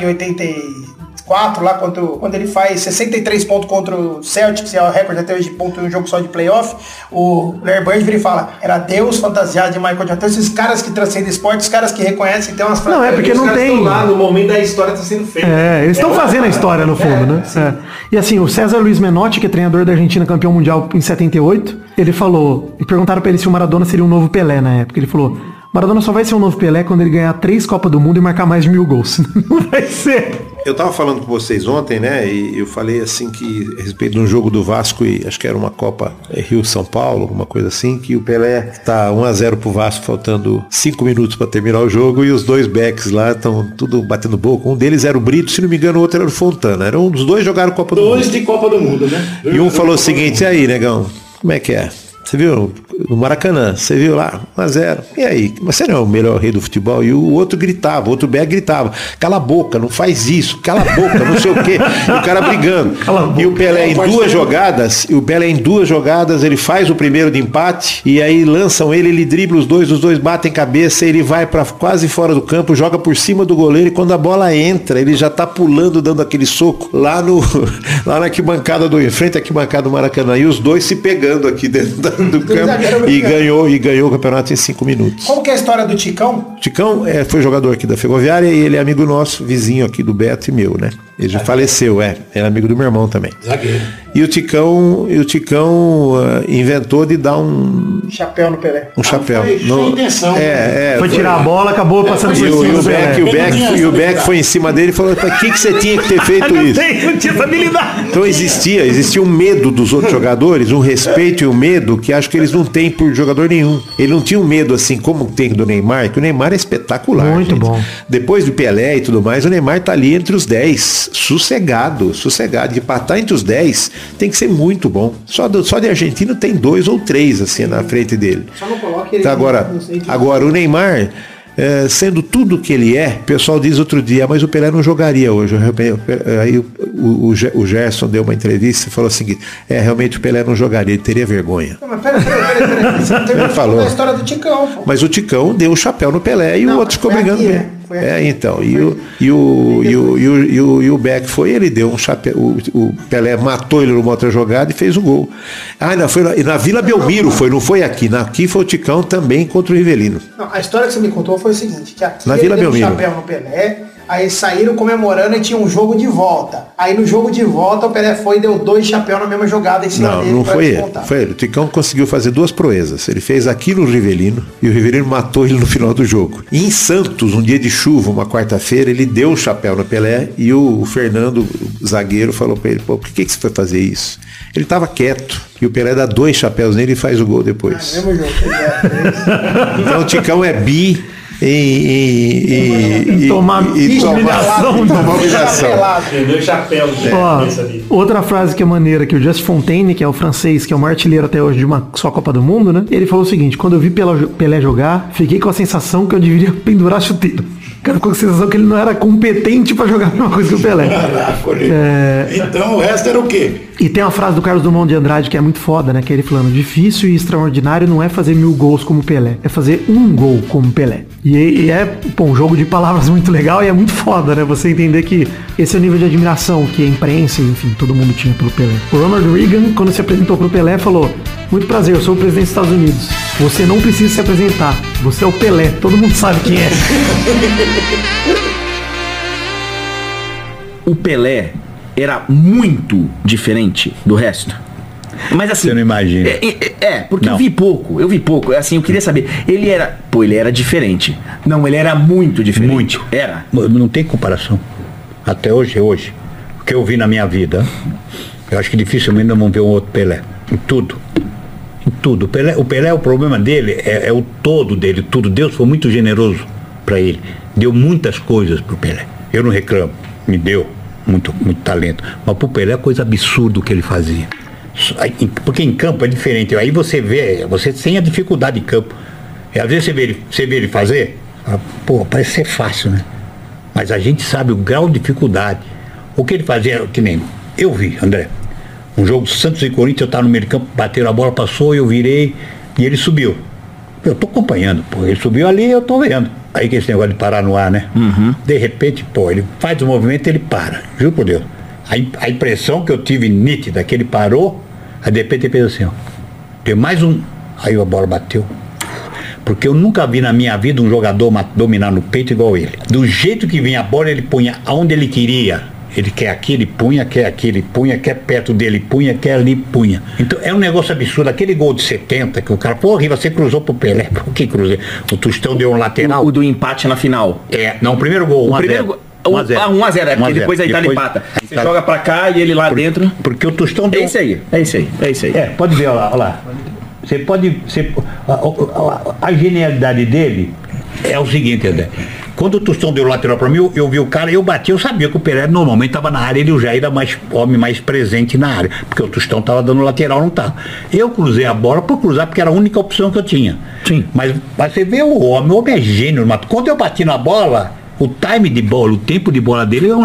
84, lá quando, quando ele faz 63 pontos contra o Celtics, é o recorde até hoje de pontos em um jogo só de playoff, o Larry Bird vira e fala, era Deus fantasiado de Michael Jordan. Então esses caras que transcendem esporte, os caras que reconhecem, tem umas frases. Não, é porque não tem. lá no momento da história está sendo feita. É, eles estão É, fazendo a história no fundo, né? É. E assim, o César Luiz Menotti, que é treinador da Argentina, campeão mundial em 78, ele falou, e perguntaram pra ele se o Maradona seria um novo Pelé na época. Ele falou, Maradona só vai ser um novo Pelé quando ele ganhar três Copas do Mundo e marcar mais de mil gols. Não vai ser. Eu tava falando com vocês ontem, né? E eu falei assim que a respeito de um jogo do Vasco e acho que era uma Copa é, Rio São Paulo, alguma coisa assim, que o Pelé tá 1 a 0 pro Vasco, faltando 5 minutos para terminar o jogo e os dois backs lá estão tudo batendo boca. Um deles era o Brito, se não me engano, o outro era o Fontana. Era um dos dois jogaram Copa do Mundo. Dois de Copa do Mundo, né? E um falou o seguinte, e aí, negão, como é que é? Você viu? No Maracanã. Você viu lá, 1x0. E aí? Mas você não é o melhor rei do futebol? E o outro gritava, o outro Beck gritava, cala a boca, não faz isso, cala a boca, não sei o quê. E o cara brigando. E o Pelé em duas jogadas, e o Pelé em duas jogadas, ele faz o primeiro de empate, e aí lançam ele, ele dribla os dois, os dois batem cabeça, ele vai para quase fora do campo, joga por cima do goleiro, e quando a bola entra, ele já tá pulando, dando aquele soco lá no lá na arquibancada do em frente à arquibancada do Maracanã. E os dois se pegando aqui dentro do campo e ganhou, e ganhou o campeonato em cinco minutos. Como que é a história do Ticão? Ticão é, foi jogador aqui da Ferroviária e ele é amigo nosso, vizinho aqui do Beto e meu, né? Ele já faleceu, é. Ele é amigo do meu irmão também. Zagueiro. E o Ticão, e o Ticão ah, inventou de dar um, Chapéu no Pelé. um chapéu. foi- foi intenção, é, é, Foi tirar a bola, acabou passando E por o, cima e o Beck, Pelé. o Beck, e o Beck foi em cima dele e falou: pra que, que você tinha que ter feito Não isso? tem, não tinha essa habilidade. Então existia, existia um medo dos outros jogadores, um respeito e um medo que acho que eles não têm por jogador nenhum. Ele não tinha um medo assim como tem do Neymar, que o Neymar é espetacular. Muito gente. bom. Depois do Pelé e tudo mais, o Neymar tá ali entre os 10, sossegado, sossegado. E pra estar entre os 10 tem que ser muito bom. Só, do, só de argentino tem dois ou três assim na frente dele. Só não coloque ele Tá, agora, agora o Neymar, eh, sendo tudo que ele é, o pessoal diz outro dia, mas o Pelé não jogaria hoje. Aí o, o, o Ge- o Gerson deu uma entrevista e falou o seguinte, é, realmente o Pelé não jogaria, ele teria vergonha. Não, mas peraí, peraí, peraí, peraí. Você de falou. a história do Ticão, pô. Mas o Ticão deu o chapéu no Pelé e Não, o outro ficou brigando aqui, né? É, então. E o, e, o, e, o, e, o, e, o, e o Beck foi, ele deu um chapéu. O, o Pelé matou ele numa outra jogada e fez o gol. Ah, não, foi na, na Vila Belmiro, foi, não foi aqui. Na, aqui foi o Ticão também contra o Rivelino. Não, a história que você me contou foi o seguinte, que aqui Na Vila deu um Belmiro. chapéu no Pelé, aí saíram comemorando e tinha um jogo de volta. Aí no jogo de volta o Pelé foi e deu dois chapéus na mesma jogada em cima Não, dele. não foi ele. Foi ele. O Ticão conseguiu fazer duas proezas. Ele fez aqui no Rivelino e o Rivelino matou ele no final do jogo. E em Santos, um dia de chuva, uma quarta-feira, ele deu o chapéu no Pelé e o, o Fernando, o zagueiro, falou pra ele, pô, por que, que você foi fazer isso? Ele tava quieto. E o Pelé dá dois chapéus nele e faz o gol depois. Mesmo jogo. é. Então o Ticão é bi em, em, em, Em tomar tomar- humilhação. tomar humilhação. Dois chapéus né, ali. outra frase que é maneira, que o Just Fontaine, que é o francês, que é o maior artilheiro até hoje de uma só Copa do Mundo, né? Ele falou o seguinte, quando eu vi Pelé, jogar, fiquei com a sensação que eu deveria pendurar chuteiro. Cara, com a sensação que ele não era competente pra jogar a mesma coisa que o Pelé. É, Então o resto era o quê? E tem uma frase do Carlos Drummond de Andrade que é muito foda, né? Que é ele falando, difícil e extraordinário não é fazer mil gols como Pelé, é fazer um gol como Pelé. E, e é, pô, um jogo de palavras muito legal e é muito foda, né? Você entender que esse é o nível de admiração que a imprensa, enfim, todo mundo tinha pelo Pelé. O Ronald Reagan, quando se apresentou pro Pelé, falou, muito prazer, eu sou o presidente dos Estados Unidos. Você não precisa se apresentar, você é o Pelé, todo mundo sabe quem é. o Pelé era muito diferente do resto. Mas assim. Você não imagina. É, é, é, porque Não. eu vi pouco, eu vi pouco. Assim, eu queria saber. Ele era. Pô, ele era diferente. Não, ele era muito diferente. Muito. Era. Não tem comparação. Até hoje é hoje. O que eu vi na minha vida, eu acho que dificilmente nós vamos ver um outro Pelé. Em tudo. Em tudo. O Pelé, o Pelé, o problema dele é, é o todo dele, tudo. Deus foi muito generoso para ele. Deu muitas coisas pro Pelé. Eu não reclamo. Me deu muito, muito talento. Mas pro Pelé é coisa absurda o que ele fazia. Porque em campo é diferente. Aí você vê, você tem a dificuldade em campo. E às vezes você vê ele, você vê ele fazer, pô, parece ser fácil, né? Mas a gente sabe o grau de dificuldade. O que ele fazia, que nem eu vi, André. Um jogo Santos e Corinthians, eu estava no meio de campo, bateram a bola, passou, eu virei e ele subiu. Eu tô acompanhando, pô. Ele subiu ali eu tô vendo. Aí que esse negócio de parar no ar, né? De repente, pô, ele faz o movimento ele para. Juro por Deus. A, a impressão que eu tive nítida, que ele parou, aí de repente ele fez assim, ó. Tem mais um. Aí a bola bateu. Porque eu nunca vi na minha vida um jogador dominar no peito igual ele. Do jeito que vinha a bola, ele punha aonde ele queria. Ele quer aqui, ele punha, quer aqui, ele punha, quer perto dele, punha, quer ali, punha. Então é um negócio absurdo. Aquele gol de 70 que o cara, porra, e você cruzou pro Pelé. Por que cruzei? O Tostão deu um lateral. O do empate na final. É, não, o primeiro gol, 1 O primeiro 0. gol. Um, ah, 1 a 0 é porque depois a Itália empata. Aí você joga pra cá e ele lá dentro. Porque o Tostão deu. É isso aí, é isso aí, é isso aí. É, pode ver, olha lá, olha lá. Você pode. Você, a, a- a- a genialidade dele é o seguinte, André. Quando o Tostão deu o lateral pra mim, eu, eu vi o cara, eu bati, eu sabia que o Pelé normalmente tava na área, ele já era mais homem mais presente na área, porque o Tostão tava dando lateral, não tava. Eu cruzei a bola por cruzar, porque era a única opção que eu tinha. Sim. Mas, mas você vê o homem, o homem é gênio, mas quando eu bati na bola, o time de bola, o tempo de bola dele, eu-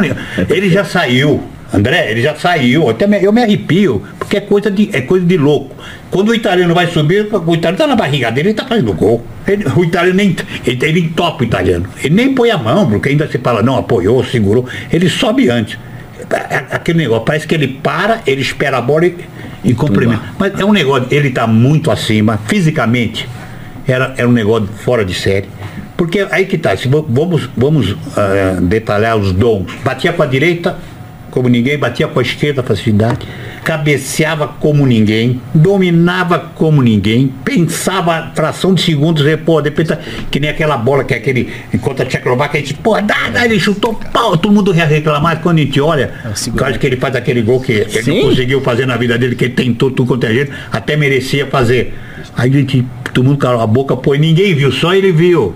ele já saiu. André, ele já saiu, até me- eu me arrepio, porque é coisa de, é coisa de louco. Quando o italiano vai subir, o italiano tá na barriga dele, ele tá fazendo gol. Ele- o italiano nem, ele, ele entopa o italiano. Ele nem põe a mão, porque ainda se fala, não, apoiou, segurou. Ele sobe antes. Aquele negócio, parece que ele para, ele espera a bola e, e cumprimenta. Mas é um negócio, ele tá muito acima, fisicamente, era, era um negócio fora de série. Porque aí que tá, se vamos, vamos ah, detalhar os dons. Batia com a direita, como ninguém, batia com a esquerda, facilidade, cabeceava como ninguém, dominava como ninguém, pensava fração de segundos, e, pô, depois, tá- que nem aquela bola que é aquele, enquanto a Tchecoslováquia, a gente, pô, dá, dá, ele chutou, pau, todo mundo ia reclamar, quando a gente olha, por causa que ele faz aquele gol que ele Sim. não conseguiu fazer na vida dele, que ele tentou tudo quanto é jeito, até merecia fazer. Aí a gente, todo mundo calou a boca, pô, e ninguém viu, só ele viu.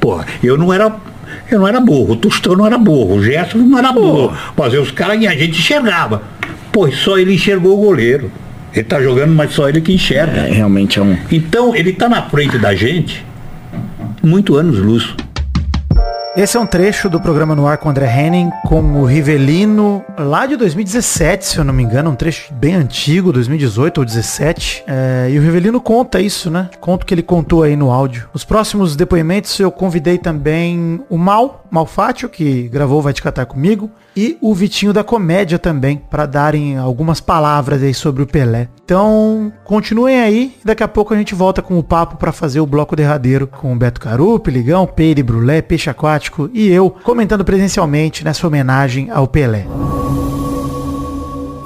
Pô, eu não era. Eu não era burro, o Tostão não era burro, o Gerson não era burro. Mas os caras e a gente enxergava. Pô, só ele enxergou o goleiro. Ele tá jogando, mas só ele que enxerga. É, realmente é um. Então, ele tá na frente da gente muito anos luz. Esse é um trecho do programa no ar com André Henning, com o Rivelino, lá de 2017, se eu não me engano, um trecho bem antigo, 2018 ou 17. É, e o Rivelino conta isso, né? Conta o que ele contou aí no áudio. Os próximos depoimentos eu convidei também o Mal, Malfátio, que gravou Vai Te Catar Comigo, e o Vitinho da Comédia também, para darem algumas palavras aí sobre o Pelé. Então, continuem aí, daqui a pouco a gente volta com o papo para fazer o bloco derradeiro com o Beto Carupe, Ligão, Peire, Brulé, Peixe Aquático e eu comentando presencialmente nessa homenagem ao Pelé.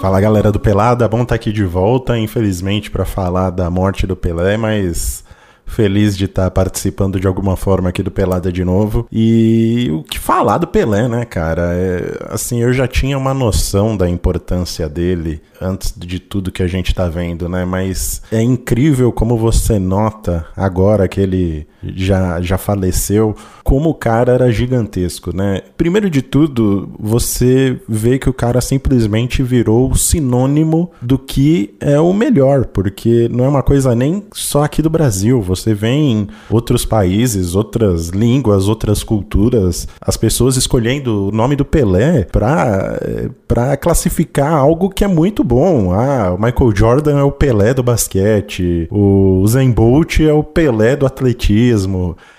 Fala galera do Pelada, bom estar aqui de volta, infelizmente para falar da morte do Pelé, mas feliz de estar participando de alguma forma aqui do Pelada de novo. E o que falar do Pelé, né, cara? É, assim, eu já tinha uma noção da importância dele antes de tudo que a gente tá vendo, né? Mas é incrível como você nota agora que ele já, já faleceu, como o cara era gigantesco, né? Primeiro de tudo, você vê que o cara simplesmente virou sinônimo do que é o melhor, porque não é uma coisa nem só aqui do Brasil. Você vê em outros países, outras línguas, outras culturas, as pessoas escolhendo o nome do Pelé pra, pra classificar algo que é muito bom. Ah, o Michael Jordan é o Pelé do basquete, o Zen Bolt é o Pelé do atletismo,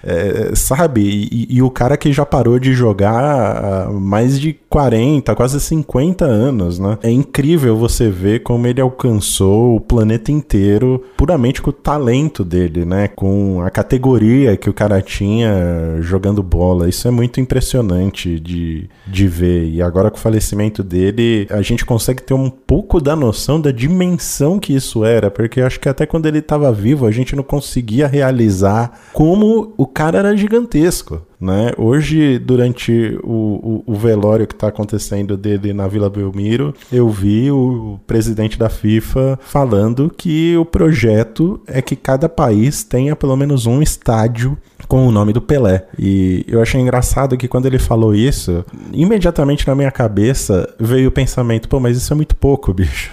é, sabe? E, e o cara que já parou de jogar há mais de 40, quase 50 anos, né? É incrível você ver como ele alcançou o planeta inteiro puramente com o talento dele, né? Com a categoria que o cara tinha jogando bola. Isso é muito impressionante de, de ver. E agora com o falecimento dele, a gente consegue ter um pouco da noção da dimensão que isso era, porque acho que até quando ele estava vivo, a gente não conseguia realizar como o cara era gigantesco. Né? Hoje, durante o, o, o velório que está acontecendo dele na Vila Belmiro, eu vi o presidente da FIFA falando que o projeto é que cada país tenha pelo menos um estádio com o nome do Pelé. E eu achei engraçado que quando ele falou isso, imediatamente na minha cabeça veio o pensamento: pô, mas isso é muito pouco, bicho.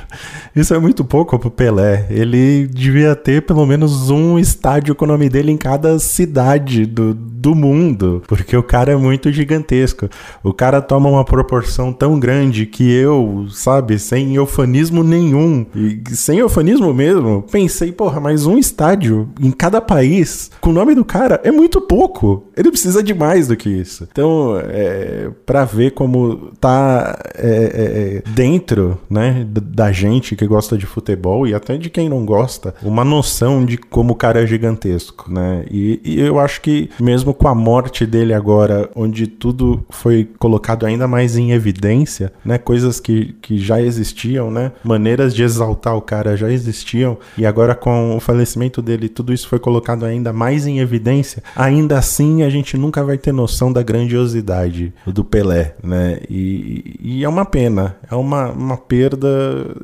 Isso é muito pouco pro Pelé. Ele devia ter pelo menos um estádio com o nome dele em cada cidade do, do mundo, porque o cara é muito gigantesco. O cara toma uma proporção tão grande que eu, sabe, sem eufanismo nenhum, e sem eufanismo mesmo, pensei, porra, mas um estádio em cada país com o nome do cara é muito pouco. Ele precisa de mais do que isso. Então, é, para ver como tá é, é, dentro, né, da gente que gosta de futebol e até de quem não gosta, uma noção de como o cara é gigantesco, né? E, e eu acho que mesmo com a morte dele agora, onde tudo foi colocado ainda mais em evidência, né? Coisas que, que já existiam, né? Maneiras de exaltar o cara já existiam e agora com o falecimento dele, tudo isso foi colocado ainda mais em evidência. Ainda assim, a gente nunca vai ter noção da grandiosidade do Pelé, né? E, e é uma pena, é uma, uma perda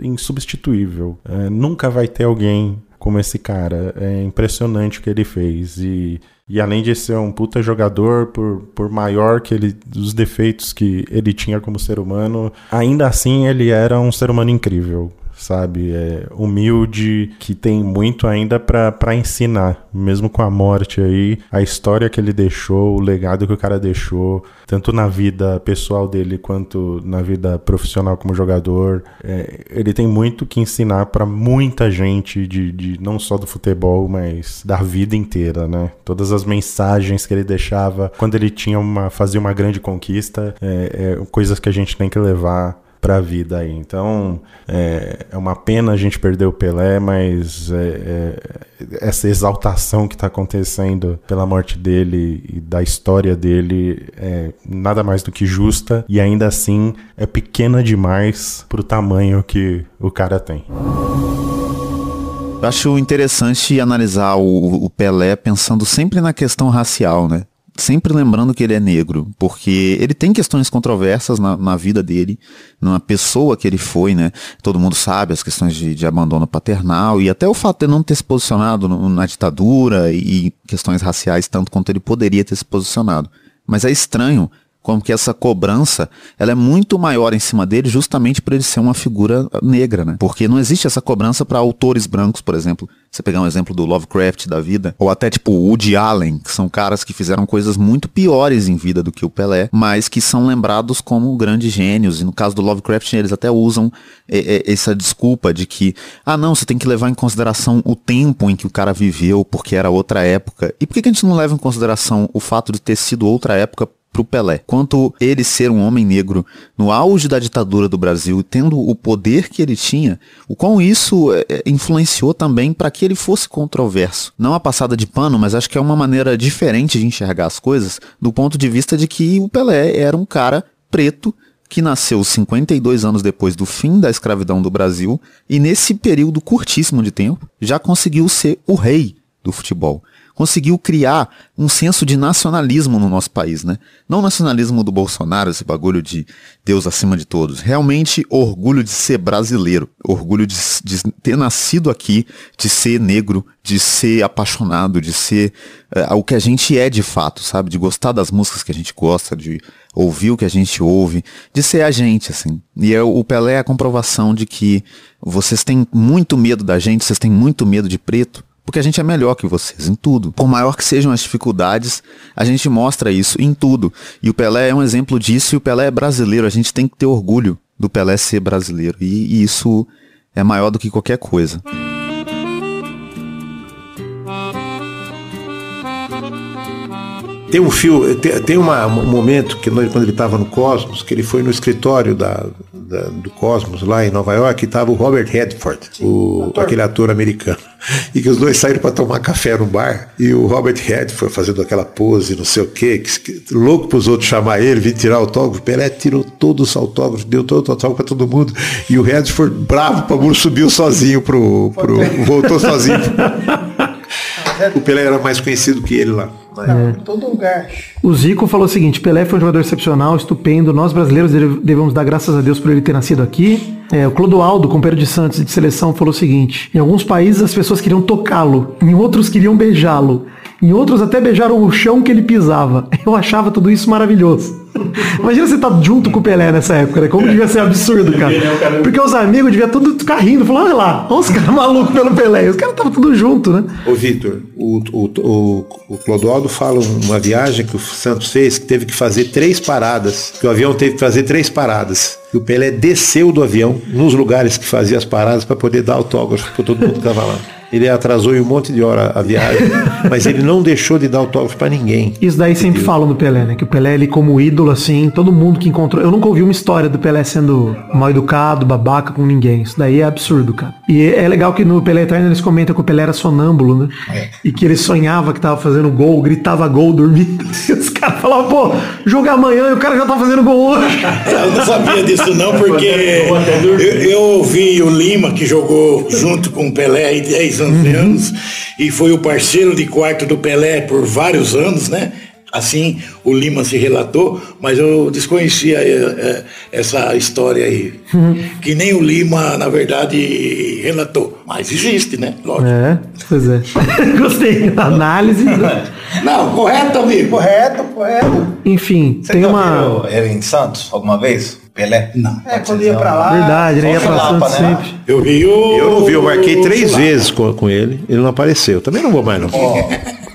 insubstituível. É, nunca vai ter alguém como esse cara. É impressionante o que ele fez. E, E além de ser um puta jogador, por, por maior que ele, os defeitos que ele tinha como ser humano, ainda assim ele era um ser humano incrível sabe? É humilde, que tem muito ainda para ensinar, mesmo com a morte aí, a história que ele deixou, o legado que o cara deixou, tanto na vida pessoal dele quanto na vida profissional como jogador. É, ele tem muito que ensinar para muita gente, de, de não só do futebol, mas da vida inteira, né? Todas as mensagens que ele deixava quando ele tinha uma fazia uma grande conquista, é, é coisas que a gente tem que levar para a vida aí. Então é, é, uma pena a gente perder o Pelé, mas é, é, essa exaltação que está acontecendo pela morte dele e da história dele é nada mais do que justa e ainda assim é pequena demais para o tamanho que o cara tem. Eu acho interessante analisar o, o Pelé pensando sempre na questão racial, né? Sempre lembrando que ele é negro, porque ele tem questões controversas na, na, vida dele, na pessoa que ele foi, né? Todo mundo sabe as questões de, de abandono paternal e até o fato de não ter se posicionado na ditadura e questões raciais tanto quanto ele poderia ter se posicionado. Mas é estranho como que essa cobrança ela é muito maior em cima dele justamente por ele ser uma figura negra, né? Porque não existe essa cobrança para autores brancos, por exemplo. Você pegar um exemplo do Lovecraft da vida, ou até tipo Woody Allen, que são caras que fizeram coisas muito piores em vida do que o Pelé, mas que são lembrados como grandes gênios. E no caso do Lovecraft, eles até usam é, é, essa desculpa de que, ah não, você tem que levar em consideração o tempo em que o cara viveu, porque era outra época. E por que, que a gente não leva em consideração o fato de ter sido outra época pro Pelé. Quanto ele ser um homem negro no auge da ditadura do Brasil, tendo o poder que ele tinha, o quão isso é, é, influenciou também para que ele fosse controverso. Não a passada de pano, mas acho que é uma maneira diferente de enxergar as coisas, do ponto de vista de que o Pelé era um cara preto que nasceu 52 anos depois do fim da escravidão do Brasil e nesse período curtíssimo de tempo já conseguiu ser o rei do futebol conseguiu criar um senso de nacionalismo no nosso país, né? Não nacionalismo do Bolsonaro, esse bagulho de Deus acima de todos. Realmente orgulho de ser brasileiro, orgulho de, de ter nascido aqui, de ser negro, de ser apaixonado, de ser uh, o que a gente é de fato, sabe? De gostar das músicas que a gente gosta, de ouvir o que a gente ouve, de ser a gente, assim. E é, o Pelé é a comprovação de que vocês têm muito medo da gente, vocês têm muito medo de preto, porque a gente é melhor que vocês em tudo. Por maior que sejam as dificuldades, a gente mostra isso em tudo. E o Pelé é um exemplo disso e o Pelé é brasileiro. A gente tem que ter orgulho do Pelé ser brasileiro. E, e isso é maior do que qualquer coisa. Tem um fio, tem, tem uma, um momento que quando ele estava no Cosmos, que ele foi no escritório da, da, do Cosmos lá em Nova York, estava o Robert Redford, o, ator. aquele ator americano. E que os dois saíram para tomar café no bar e o Robert Redford fazendo aquela pose, não sei o quê, que, que, louco para os outros chamar ele, vir tirar autógrafo. Pelé tirou todos os autógrafos, deu todo o autógrafo para todo mundo. E o Redford, bravo para o subiu sozinho pro, pro voltou sozinho. o Pelé era mais conhecido que ele lá. É. Todo lugar. O Zico falou o seguinte: Pelé foi um jogador excepcional, estupendo. Nós brasileiros devemos dar graças a Deus por ele ter nascido aqui. É, o Clodoaldo, companheiro de Santos de seleção, falou o seguinte: em alguns países as pessoas queriam tocá-lo, em outros queriam beijá-lo. Em outros até beijaram o chão que ele pisava. Eu achava tudo isso maravilhoso. Imagina você estar tá junto com o Pelé nessa época, né? Como devia ser absurdo, cara. Porque os amigos deviam tudo ficar rindo, falando, olha lá, olha os caras malucos pelo Pelé. Os caras estavam tudo junto, né? Ô, Vitor, o, o, o, o Clodoaldo fala uma viagem que o Santos fez que teve que fazer três paradas. Que o avião teve que fazer três paradas. E o Pelé desceu do avião nos lugares que fazia as paradas para poder dar autógrafo para todo mundo que estava lá. Ele atrasou em um monte de hora a viagem, mas ele não deixou de dar autógrafo para ninguém. Isso daí sempre Entendeu? falam do Pelé, né? Que o Pelé, ele como ídolo, assim, todo mundo que encontrou. Eu nunca ouvi uma história do Pelé sendo mal educado, babaca com ninguém. Isso daí é absurdo, cara. E é legal que no Pelé Eterno eles comentam que o Pelé era sonâmbulo, né? É. E que ele sonhava que tava fazendo gol, gritava gol dormindo. E os caras falavam, pô, jogar amanhã e o cara já tá fazendo gol hoje. Eu não sabia disso não, porque eu, eu ouvi o Lima que jogou junto com o Pelé aí 10 11 uhum. anos, e foi o parceiro de quarto do Pelé por vários anos, né? Assim o Lima se relatou, mas eu desconhecia é, é, essa história aí. Que nem o Lima, na verdade, relatou. Mas existe, né? Lógico. É, pois é. Gostei da análise. Não, correto, amigo. Correto, correto. Enfim, Você tem já uma. ele em Santos alguma vez? Pelé? Não. É, quando ia pra lá. Verdade, né? Ia pra Lapa, Santos né? sempre. Eu vi o. Eu não vi, eu marquei três Chulapa. vezes com, com ele, ele não apareceu. Também não vou mais, não.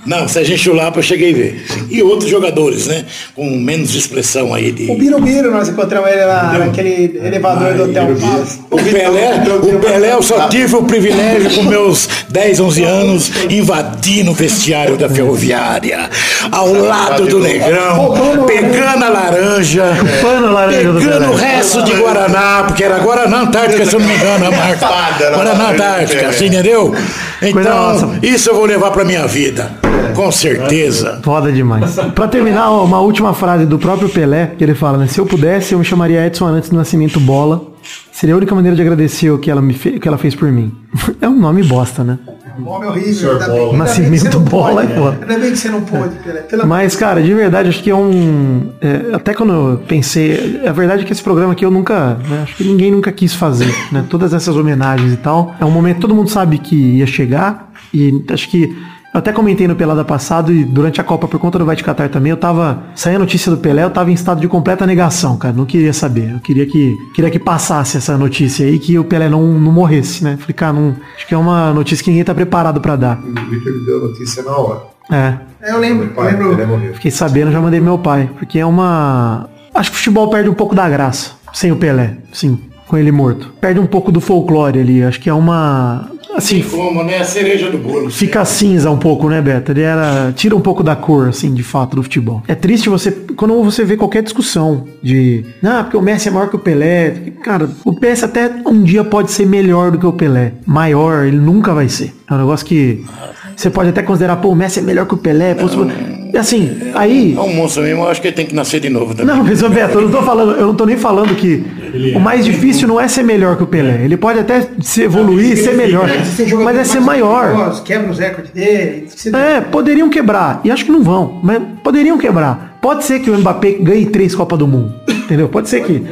Não, Serginho Chulapa eu cheguei a ver. E outros jogadores, né? Com menos expressão aí de. O Birubiru, nós encontramos ele lá naquele elevador do Hotel Paz. O Pelé, o Pelé eu só tive o privilégio com meus 10, 11 anos invadir no vestiário da ferroviária, ao lado do Negrão, pegando a laranja, do pegando o resto de Guaraná, porque era Guaraná Antártica, se eu não me engano, a marca. Guaraná Antártica, você entendeu? Então, isso eu vou levar pra minha vida, com certeza. Foda demais. Pra terminar, ó, uma última frase do próprio Pelé, que ele fala, né? Se eu pudesse, eu me chamaria Edson antes do nascimento bola. Seria a única maneira de agradecer o que ela, me fe... o que ela fez por mim. É um nome bosta, né? Nome horrível. Ainda bem- ainda bem que Nascimento bola pode. é foda. Ainda bem que você não pôde, Pelé. Mas, cara, de verdade, acho que é um. é, até quando eu pensei. A verdade é que esse programa aqui eu nunca. né, acho que ninguém nunca quis fazer, né? Todas essas homenagens e tal. É um momento que todo mundo sabe que ia chegar. E acho que. Eu até comentei no Pelada passado e durante a Copa, por conta do Vai de Catar também, eu tava. Saiu a notícia do Pelé, eu tava em estado de completa negação, cara. Não queria saber. Eu queria que, queria que passasse essa notícia aí, que o Pelé não, não morresse, né? Falei, cara, não, acho que é uma notícia que ninguém tá preparado pra dar. O Victor me deu a notícia na hora. É. É, eu lembro, eu Pai, lembro. Fiquei sabendo, já mandei meu pai. Porque é uma. Acho que o futebol perde um pouco da graça. Sem o Pelé. Sim. Com ele morto. Perde um pouco do folclore ali. Acho que é uma. Assim. Como, né? A cereja do bolo. Fica cinza um pouco, né, Beto? Ele era. Tira um pouco da cor, assim, de fato, do futebol. É triste você. Quando você vê qualquer discussão de. Ah, porque o Messi é maior que o Pelé. Cara, o Messi até um dia pode ser melhor do que o Pelé. Maior, ele nunca vai ser. É um negócio que. Você pode até considerar, pô, o Messi é melhor que o Pelé. Pô, e assim, aí. É um monstro mesmo, eu acho que ele tem que nascer de novo também. Não, mas Beto, eu não tô falando, eu não tô nem falando que o mais difícil não é ser melhor que o Pelé. Ele pode até se evoluir e ser melhor. Mas é ser maior. Quebra os recordes dele. É, poderiam quebrar. E acho que não vão, mas poderiam quebrar. Pode ser que o Mbappé ganhe três Copas do Mundo. Entendeu? Pode ser que.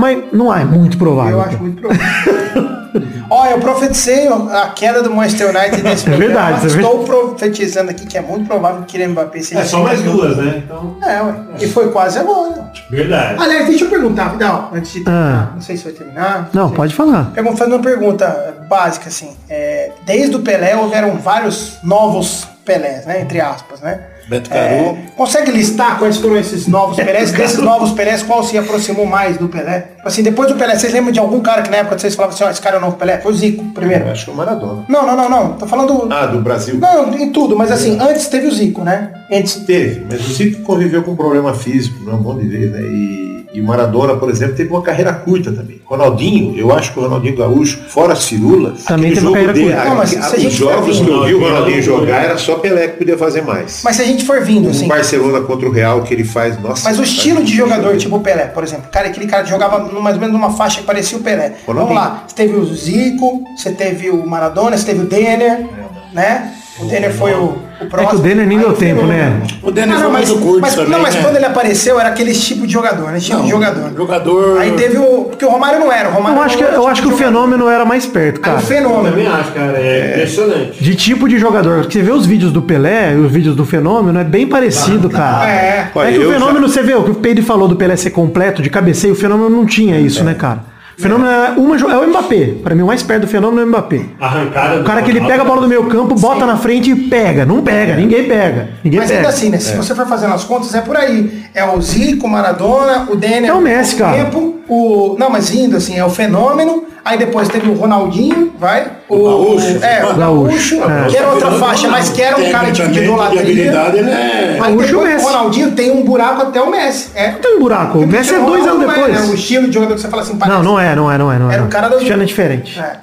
Mas não é muito provável. Eu acho muito provável. Ó, eu profetizei a queda do Manchester United nesse É programa. verdade, é Estou profetizando aqui que é muito provável que o Mbappé seja. É só mais duas, né? Então, É, ué. E foi quase agora. verdade. Aliás, deixa eu perguntar, Vidal, antes de terminar. Ah. Não sei se vai terminar. Não, pode falar. Pergun- Fazendo uma pergunta básica, assim. É, desde o Pelé houveram vários novos Pelés, né? Entre aspas, né? Beto É, Caru. consegue listar quais foram esses novos Pelés? Desses novos Pelés, qual se aproximou mais do Pelé? Assim, depois do Pelé, vocês lembram de algum cara que na época vocês falavam assim, ó, esse cara é o novo Pelé? Foi o Zico, primeiro. Eu acho que é o Maradona. Não, não, não, não. Tô falando. Ah, do Brasil? Não, em tudo, mas assim, antes teve o Zico, né? Antes. Teve, mas o Zico conviveu com um problema físico, não é um bom de ver, né? E, e Maradona, por exemplo, teve uma carreira curta também. Ronaldinho, eu acho que o Ronaldinho Gaúcho, fora as firulas, Também teve uma carreira curta. Não, mas a- os jogos que eu vi o Ronaldinho jogar era só Pelé que podia fazer mais. Mas se a gente for vindo, assim. Um Barcelona contra o Real que ele faz, nossa. Mas o estilo de jogador, tipo o Pelé, por exemplo, cara, aquele cara que jogava mais ou menos numa faixa que parecia o Pelé. Vamos lá, você teve o Zico, você teve o Maradona, você teve o Denner, né? O Denner foi o, o É que próximo. o Denner nem deu o tempo, fenômeno. né? O Denner Ah, foi não, mais mas, o curto mas, também, Não, mas né? quando ele apareceu era aquele tipo de jogador, né? Tipo de jogador. Jogador. Aí teve o. Porque o Romário não era. O Romário Eu acho que, era eu outro acho que tipo o fenômeno era mais perto, Aí cara. o Eu fenômeno. também acho, cara. É, impressionante. De tipo de jogador. Porque você vê os vídeos do Pelé e os vídeos do Fenômeno, é bem parecido, cara. É. É que o Fenômeno, você vê, o que o Pedro falou do Pelé ser completo, de cabeceio, o Fenômeno não tinha isso, né, cara? O Fenômeno é, uma, é o Mbappé. Pra mim, o mais perto do Fenômeno é o Mbappé. Arrancada O cara que ele pega a bola do meio campo, bota na frente e pega. Não pega, ninguém pega. Ninguém Mas pega. ainda assim, né? Se você for fazendo as contas, é por aí. É o Zico, o Maradona, o Denner. É o Messi, cara. Tempo, o... Não, mas indo assim, é o fenômeno. Aí depois teve o Ronaldinho, vai. O, Gaúcho. É, o Gaúcho, é. que era outra faixa, mas que era um cara de, de idolatria. é- Mas o depois o Ronaldinho tem um buraco até o Messi. É. Tem um buraco. O Messi é dois anos Não é, né? O depois. estilo de jogador que você fala assim, parece. Não, não é, não é, não é. Não é Era o cara do- ano é diferente. É.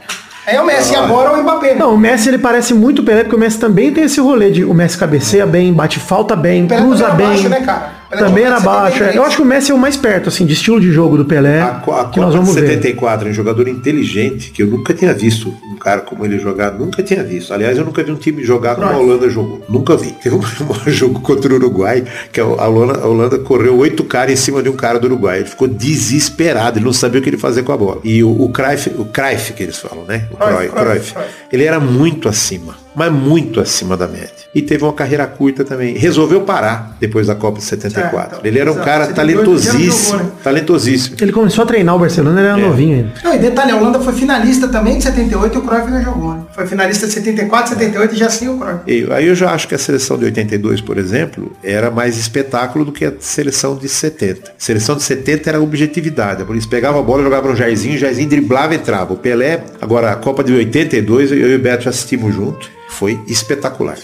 Aí é o Messi, e agora é o Mbappé. né? Não, o Messi ele parece muito o Pelé, porque o Messi também tem esse rolê de o Messi cabeceia bem, bate falta bem, O Pelé cruza bem. baixo, né, cara? Também era baixo. é. Eu acho que o Messi é o mais perto, assim, de estilo de jogo do Pelé. A, a que nós Copa de vamos ver. 74, um jogador inteligente, que eu nunca tinha visto um cara como ele jogar, nunca tinha visto. Aliás, eu nunca vi um time jogar como a Holanda jogou. Nunca vi. Teve um, um jogo contra o Uruguai, que a Holanda, a Holanda correu oito caras em cima de um cara do Uruguai. Ele ficou desesperado, ele não sabia o que ele fazer com a bola. E o, o Cruyff, o Cruyff que eles falam, né? O Cruyff, Cruyff, Cruyff, ele era muito acima, mas muito acima da média. E teve uma carreira curta também. Resolveu parar depois da Copa de 74. ele era um Exato. cara 72 já talentosíssimo, jogou, né? talentosíssimo. Ele começou a treinar o Barcelona, ele era novinho ainda. Não, e detalhe, a Holanda foi finalista também de 78 e o Cruyff já jogou, né? Foi finalista de 74, 78 e já sim o Cruyff. E aí eu já acho que a seleção de 82, por exemplo, era mais espetáculo do que a seleção de 70. A seleção de 70 era objetividade. Eles pegavam a bola, jogavam no Jairzinho, o Jairzinho driblava e entrava. O Pelé, agora a Copa de 82, eu e o Beto assistimos junto. Foi espetacular.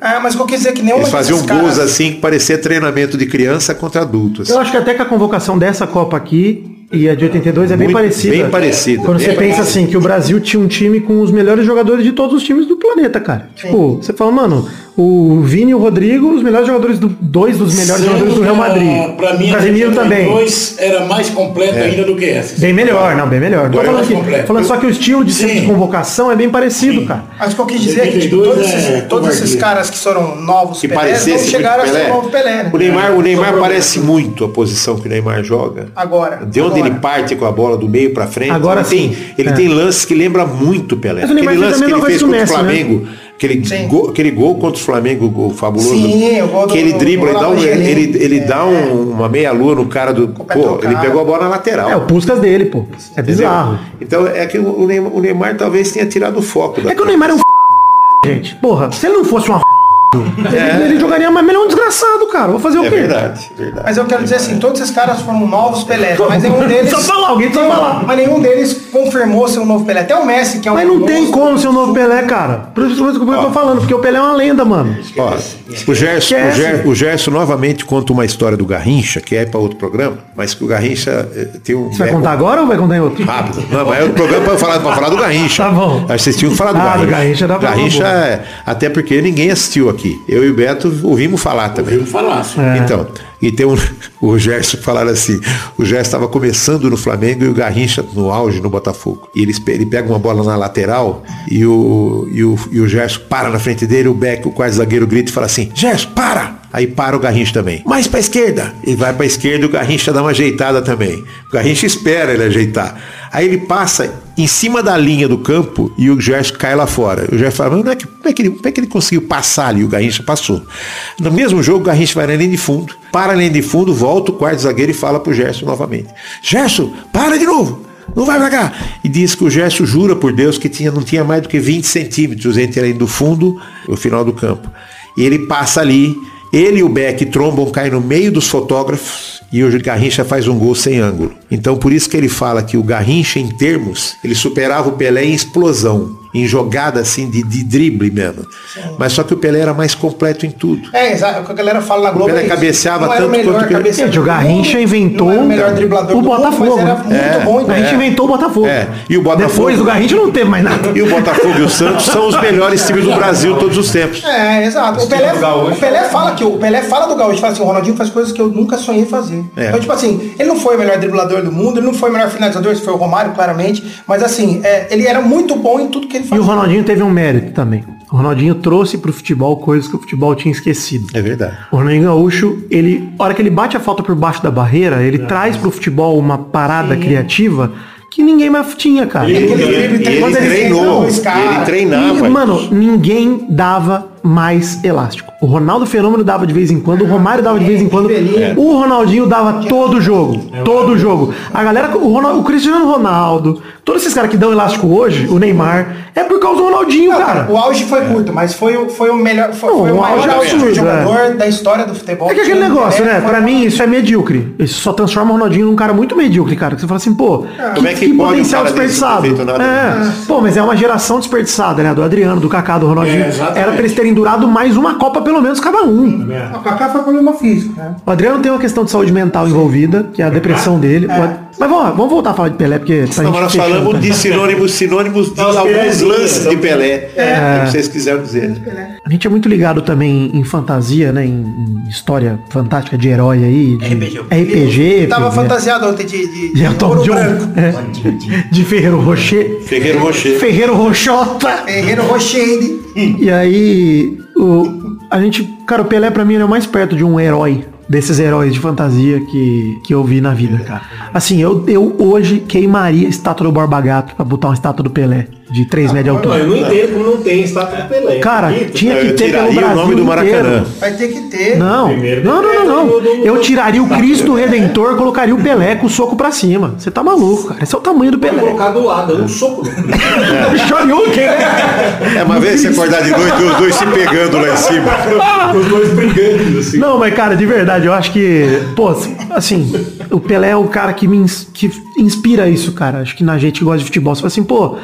Ah, mas o que eu quis dizer é que nenhuma Eles faziam gols caras- assim que parecia treinamento de criança contra adultos. Eu acho que até que a convocação dessa Copa aqui e a de 82 é bem Muito- parecida. bem parecida, Quando bem você pensa parecida. assim, que o Brasil tinha um time com os melhores jogadores de todos os times do planeta, cara. Tipo, você fala, mano, o Vini e o Rodrigo, os melhores jogadores do. Dois dos melhores jogadores do Real Madrid. Pra mim, Casemiro também. 72 era mais completa É. ainda do que essa. Bem melhor, não, bem melhor. Falando, completo. falando só que o estilo de, de convocação é bem parecido, cara. Mas o que eu quis dizer é que tipo, 82 todos, é esses, todos esses caras que foram novos Que não chegaram a ser Pelé. o novo Pelé, né? O Neymar, o Neymar parece muito a posição que o Neymar joga. Agora. De onde agora. ele parte com a bola do meio pra frente. Agora ele tem, sim. ele É. tem lances que lembra muito o Pelé. Mas o Neymar aquele lance que ele fez contra o Messi, né? Aquele, gol, aquele gol contra o Flamengo, o gol fabuloso. Sim, o gol do- que ele dribla, ele dá, um, Angelini. ele, ele dá um- uma meia lua no cara do. Pô, ele pegou a bola na lateral. É o Puskas dele, pô. É Entendeu? bizarro. Então é que o Neymar, o Neymar talvez tenha tirado o foco. Da É que o Neymar é um gente. Porra, se ele não fosse uma ele, ele jogaria mais melhor um desgraçado, cara. Vou fazer o É quê? verdade, verdade. Mas eu quero dizer assim, todos esses caras foram novos Pelés, mas nenhum deles. Só falar, alguém Nenhum- falar. Mas nenhum deles confirmou ser um novo Pelé. Até o Messi, que é um. Mas não tem como ser o novo Pelé, cara. Por isso que eu tô falando, porque o Pelé é uma lenda, mano. Ó, o Gerson, o, Esquece. Ger, o Gerson novamente conta uma história do Garrincha, que é para outro programa, mas que o Garrincha eh, tem um. Você vai é, contar agora ou vai contar em outro? Rápido. Não, mas é outro programa para falar, pra falar do Garrincha. Tá bom. Vocês tinham que falar do Ah, Garrincha. do Garrincha dá pra Garrincha um é, até porque ninguém assistiu aqui. Eu e o Beto ouvimos falar também. Ouvimos falar, sim. É. Então, e tem um, o Gerson falaram assim, o Gerson estava começando no Flamengo e o Garrincha no auge no Botafogo. E eles, pe- ele pega uma bola na lateral e o, e o, e o Gerson para na frente dele, o Beck, o quarto zagueiro, grita e fala assim, Gerson, para! Aí para o Garrincha também. Mais pra esquerda. E vai pra esquerda e o Garrincha dá uma ajeitada também. O Garrincha espera ele ajeitar. Aí ele passa em cima da linha do campo e o Gerson cai lá fora. O Gerson fala, mas não é que, como, é que ele, como é que ele conseguiu passar ali? O Garrincha passou. No mesmo jogo, o Garrincha vai na linha de fundo, para na linha de fundo, volta o quarto zagueiro e fala pro Gerson novamente. Gerson, para de novo! Não vai pra cá! E diz que o Gerson jura por Deus que tinha, não tinha mais do que 20 centímetros entre a linha do fundo e o final do campo. E ele passa ali, ele e o Beck trombam, caem no meio dos fotógrafos e o Garrincha faz um gol sem ângulo. Então por isso que ele fala que o Garrincha, em termos, ele superava o Pelé em explosão, em jogada assim de, de drible mesmo. Mas só que o Pelé era mais completo em tudo. É, exato. O que a galera fala na Globo. Pelé é isso. cabeceava Não era o tanto melhor quanto que- Gente, o Garrincha mundo, inventou não era o melhor driblador o do mundo, Botafogo. mas era muito É, bom. A gente inventou o Botafogo. É, e o Botafogo- Depois do Garrincha não teve mais nada. E o Botafogo e o Santos são os melhores times do Brasil todos os tempos. É, exato. O Pelé, do Gaúcho. o Pelé fala que o Pelé fala do Gaúcho, fala assim, o Ronaldinho faz coisas que eu nunca sonhei fazer. É. Então, tipo assim, ele não foi o melhor driblador do mundo, ele não foi o melhor finalizador, esse foi o Romário, claramente. Mas assim, é, ele era muito bom em tudo que ele E o. Ronaldinho teve um mérito também. O Ronaldinho trouxe pro futebol coisas que o futebol tinha esquecido. É verdade. O Ronaldinho Gaúcho, ele, a hora que ele bate a falta por baixo da barreira, ele traz pro futebol uma parada criativa que ninguém mais tinha, cara. Ele- ele- ele Quando treinou, ele treinava. E, mano, ninguém dava mais elástico. O Ronaldo Fenômeno dava de vez em quando, o Romário dava de vez em quando, É. o Ronaldinho dava todo jogo, todo jogo. A galera, o, Ronaldo, o Cristiano Ronaldo, todos esses caras que dão elástico hoje, o Neymar, é por causa do Ronaldinho, Não, cara. O auge foi curto, mas foi, o- foi o melhor, foi, Não, foi o o maior auge é absurdo, jogador da história do futebol. É que aquele Tinha um negócio, né? Pra mim isso é medíocre. Isso só transforma o Ronaldinho num cara muito medíocre, cara. Que você fala assim, pô, Como é que pode um potencial desse desperdiçado. É. Pô, mas é uma geração desperdiçada, né? Do Adriano, do Kaká, do Ronaldinho. É. Era pra eles terem durado mais uma Copa, pelo menos, cada um. O Kaká foi problema físico, né? O Adriano tem uma questão de saúde mental envolvida, que é a depressão dele. O Mas vamos, vamos voltar a falar de Pelé, porque Não, nós fechando falamos de sinônimos, sinônimos de Nós alguns lances de Pelé. É. É. que vocês quiseram dizer. A gente é muito ligado também em fantasia, né? Em, em história fantástica de herói aí. De RPG. RPG. Tava né? fantasiado ontem de, de, De John. branco. É. De Ferreiro Rocher. Ferreiro Rocher. Ferreiro Rochota. Ferreiro Rochende. E aí, o, a gente, cara, o Pelé pra mim ele é o mais perto de um herói. Desses heróis de fantasia que, que eu vi na vida, cara. Assim, eu, eu hoje queimaria a estátua do Borba Gato pra botar uma estátua do Pelé de 3 metros de Não, altura. eu não entendo como não tem estátua do Pelé. Cara, tinha que ter pelo tiraria o Brasil nome do Maracanã. inteiro. Vai ter que ter. Não, não, não, não, não. Eu tiraria o Cristo Redentor, colocaria o Pelé com o soco pra cima. Você tá maluco, cara. Esse é o tamanho do Vou Pelé. colocar do lado, dando um soco. Shoryuken, né? É uma vez você acordar de noite e os dois se pegando lá em cima. Os dois brigando, assim. Não, mas cara, de verdade, eu acho que, pô, assim, o Pelé é o cara que me ins- que inspira isso, cara. Acho que na gente que gosta de futebol, você fala assim, pô,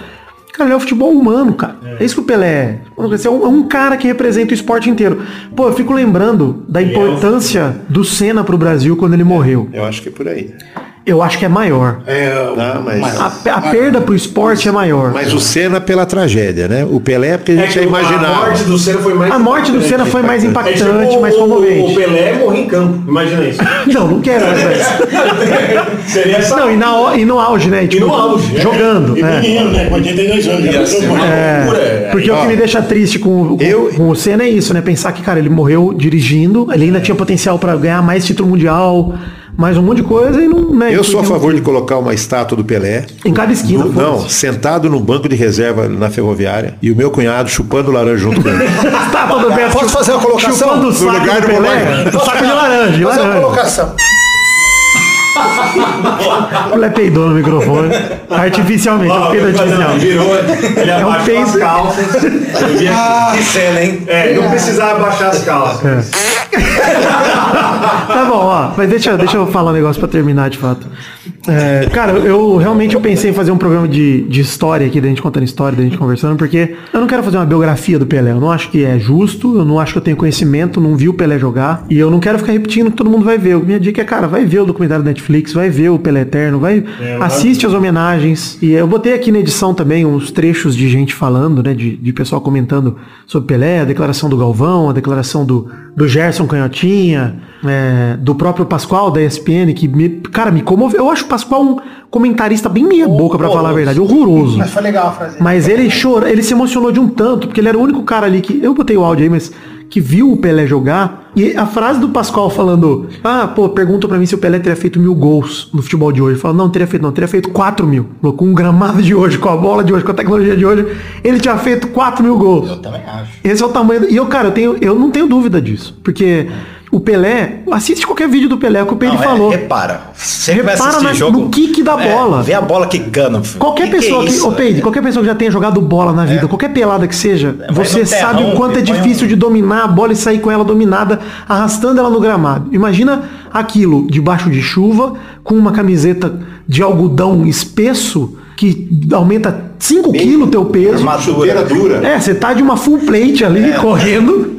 cara, ele é o futebol humano, cara. É, isso que o Pelé é. Você é um, é um cara que representa o esporte inteiro. Pô, eu fico lembrando da importância do Senna pro Brasil quando ele morreu. Eu acho que é por aí. Eu acho que é maior. É, não, mas, A, a perda pro esporte é maior. mas o Senna pela tragédia, né? O Pelé é porque a É gente que já A imaginava. morte do Senna foi mais A morte do Senna foi mais É impactante, tipo mais o- comovente. O Pelé morreu em campo, imagina isso. Não, não quero mais essa. Seria essa. Não, e, na, e no auge, né? Tipo, no auge, é. jogando. E é. menino, né? Com 82 anos. já? É, loucura. porque o que me deixa triste com, com, com o Senna é isso, né? Pensar que, cara, ele morreu dirigindo, ele ainda tinha potencial pra ganhar mais título mundial, mais um monte de coisa e não. Né, Eu sou a favor de colocar uma estátua do Pelé. Em cada esquina. Não, sentado no banco de reserva na ferroviária e o meu cunhado chupando laranja junto com ele. Estátua do Beto. Posso fazer uma colocação? Chupando o No saco lugar do do Pelé. Pelé. Saco de laranja, Fazer uma laranja. colocação. O Pelé peidou no microfone. Artificialmente, é um peido artificial. Ele virou, ele É um peido. as calças. Aqui. Que cena, hein? É, não precisava abaixar as calças. Tá bom, ó, mas deixa, deixa eu falar um negócio pra terminar de fato. É, cara, eu realmente eu pensei em fazer um programa de, de história aqui, da gente contando história, da gente conversando, porque eu não quero fazer uma biografia do Pelé. Eu não acho que é justo, eu não acho que eu tenho conhecimento, não vi o Pelé jogar. E eu não quero ficar repetindo que todo mundo vai ver. Minha dica é, cara, vai ver o documentário da Netflix, vai ver o Pelé Eterno, vai. assiste as homenagens. E eu botei aqui na edição também uns trechos de gente falando, né? De, de pessoal comentando sobre Pelé, a declaração do Galvão, a declaração do, do Gerson Canhotinha, é, do próprio Pascoal da ESPN, que me, cara, me comoveu. Eu acho o Pascoal um comentarista bem meia boca, pra falar a verdade, horroroso. Mas foi legal a frase. Mas ele chorou, ele se emocionou de um tanto, porque ele era o único cara ali que. Eu botei o áudio aí, mas que viu o Pelé jogar. E a frase do Pascoal falando, ah, pô, pergunta pra mim se o Pelé teria feito mil gols no futebol de hoje. Fala, não, teria feito, não, teria feito 4 mil. Com o gramado de hoje, com a bola de hoje, com a tecnologia de hoje, ele tinha feito 4 mil gols. Eu também acho. Esse é o tamanho. E eu, cara, eu, tenho, eu não tenho dúvida disso. Porque o Pelé, assiste qualquer vídeo do Pelé, é o que o Pedro Não, é, falou. repara. Você vai Repara assistir na- jogo. no kick da É, bola. Vê a bola quicando. filho. Qualquer Que que pessoa é que, ô Peide, velho? qualquer pessoa que já tenha jogado bola na vida, qualquer pelada que seja, Vai você sabe terrão, o quanto é um- difícil de dominar a bola e sair com ela dominada, arrastando ela no gramado. Imagina aquilo debaixo de chuva, com uma camiseta de algodão espesso que aumenta 5 quilos o teu peso. Chuteira dura. É, você tá de uma full plate ali correndo.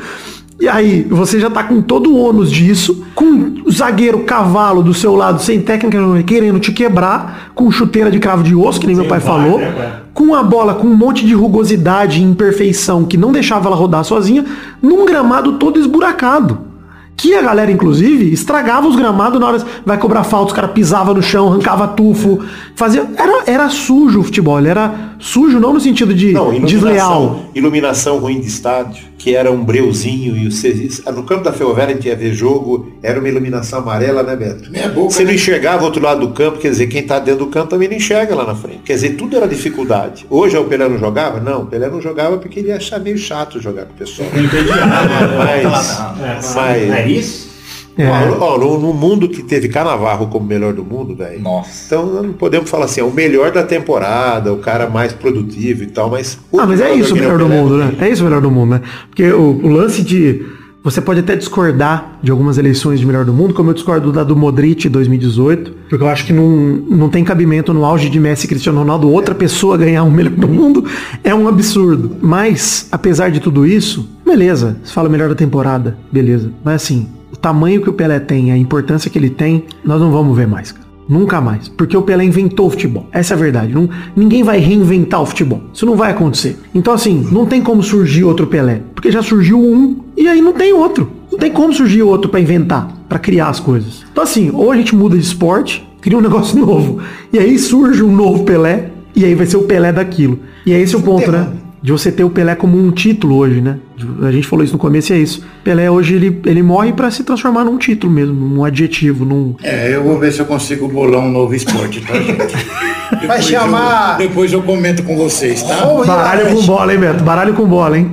E aí, você já tá com todo o ônus disso, com o zagueiro cavalo do seu lado, sem técnica, querendo te quebrar, com chuteira de cravo de osso, que nem meu pai falou, com a bola com um monte de rugosidade e imperfeição que não deixava ela rodar sozinha, num gramado todo esburacado. Que a galera, inclusive, estragava os gramados na hora. Vai cobrar falta, os caras pisavam no chão, arrancava tufo, fazia. Era, era sujo o futebol. Era sujo não no sentido de Não, desleal. iluminação, iluminação ruim de estádio, que era um breuzinho e o no campo da Ferroviária a gente ia ver jogo, era uma iluminação amarela, né, Beto? Meia boca, Você não né? enxergava o outro lado do campo, quer dizer, quem tá dentro do campo também não enxerga lá na frente. Quer dizer, tudo era dificuldade. Hoje o Pelé não jogava? Não, o Pelé não jogava porque ele ia achar meio chato jogar com o pessoal. Mas, mas, É isso? É. Ó, ó, no, no mundo que teve Canavarro como melhor do mundo, velho. Nossa. Então não podemos falar assim, é o melhor da temporada, o cara mais produtivo e tal, mas. Ah, mas é isso o melhor do mundo, né? É isso o melhor do mundo, né? Porque o, o lance de. Você pode até discordar de algumas eleições de melhor do mundo, como eu discordo da do Modric 2018, porque eu acho que não, não tem cabimento no auge de Messi e Cristiano Ronaldo outra pessoa ganhar um melhor do mundo. É um absurdo. Mas, apesar de tudo isso, beleza. Você fala melhor da temporada, beleza. Mas assim, o tamanho que o Pelé tem, a importância que ele tem, nós não vamos ver mais, cara. Nunca mais. Porque o Pelé inventou o futebol. Essa é a verdade. Não, ninguém vai reinventar o futebol. Isso não vai acontecer. Então, assim, não tem como surgir outro Pelé. Porque já surgiu um e aí não tem outro. Não tem como surgir outro pra inventar, pra criar as coisas. Então, assim, ou a gente muda de esporte, cria um negócio novo. E aí surge um novo Pelé. E aí vai ser o Pelé daquilo. E é esse o ponto, né? De você ter o Pelé como um título hoje, né? A gente falou isso no começo e é isso. Pelé hoje ele, ele morre pra se transformar num título mesmo, num adjetivo, num. É, eu vou ver se eu consigo bolar um novo esporte, tá, gente? Vai Depois chamar- Eu, depois eu comento com vocês, tá? Baralho com bola, hein, Beto? Baralho com bola, hein?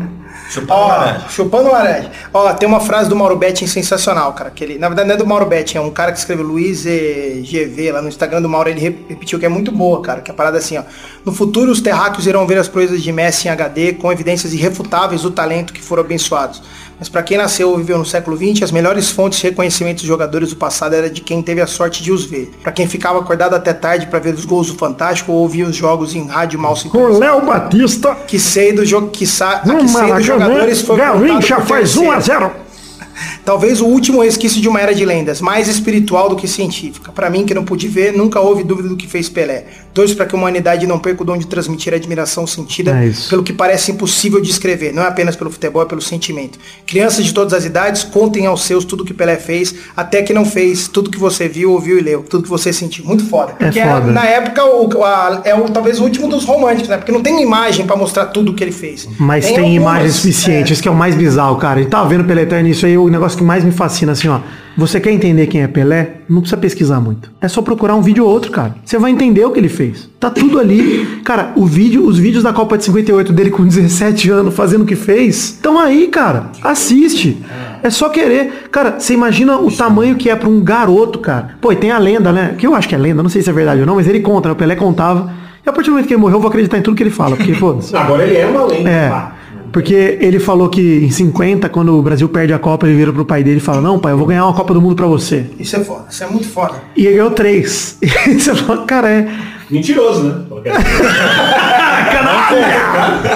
Ó, chupando laranja. Ó, tem uma frase do Mauro Betting sensacional, cara. Que ele, na verdade não é do Mauro Betting, é um cara que escreveu Luiz GV lá no Instagram do Mauro, ele re- repetiu que é muito boa, cara. Que a parada é assim, ó. No futuro, os terráqueos irão ver as proezas de Messi em HD com evidências irrefutáveis do talento que foram abençoados. Mas pra quem nasceu ou viveu no século XX, as melhores fontes de reconhecimento dos jogadores do passado era de quem teve a sorte de os ver. Pra quem ficava acordado até tarde pra ver os gols do Fantástico ou ouvir os jogos em rádio mal Com Léo Batista. que sei do jogo que sa No que sei dos jogadores foi Garrincha faz 1 a terceiro. 0. Talvez o último resquício de uma era de lendas, mais espiritual do que científica. Pra mim, que não pude ver, nunca houve dúvida do que fez Pelé. Torço para que a humanidade não perca o dom de transmitir a admiração sentida É pelo que parece impossível de escrever, não é apenas pelo futebol, é pelo sentimento. Crianças de todas as idades, contem aos seus tudo que Pelé fez, até que não fez, tudo que você viu, ouviu e leu, tudo que você sentiu. Muito foda. É Porque foda. na época o, a- é o, talvez o último dos românticos, né? Porque não tem imagem pra mostrar tudo que ele fez. Mas tem, algumas, imagens suficientes, isso que é o mais bizarro, cara. A gente tava vendo Pelé Eterno, isso aí é o negócio que mais me fascina, assim, ó. Você quer entender quem é Pelé? Não precisa pesquisar muito. É só procurar um vídeo ou outro, cara. Você vai entender o que ele fez. Tá tudo ali. Cara, o vídeo, os vídeos da Copa de 58 dele com 17 anos fazendo o que fez, estão aí, cara. Assiste. É só querer. Cara, você imagina o tamanho que é pra um garoto, cara. Pô, e tem a lenda, né? Que eu acho que é lenda, não sei se é verdade ou não, mas ele conta, né? O Pelé contava. E a partir do momento que ele morreu, eu vou acreditar em tudo que ele fala, porque, foda-se. Agora ele é uma lenda. É. pá. Porque ele falou que em 50, quando o Brasil perde a Copa, ele vira pro pai dele e fala, não, pai, eu vou ganhar uma Copa do Mundo pra você. Isso é foda, isso é muito foda. E ele ganhou três. E você fala, cara, é. Mentiroso, né?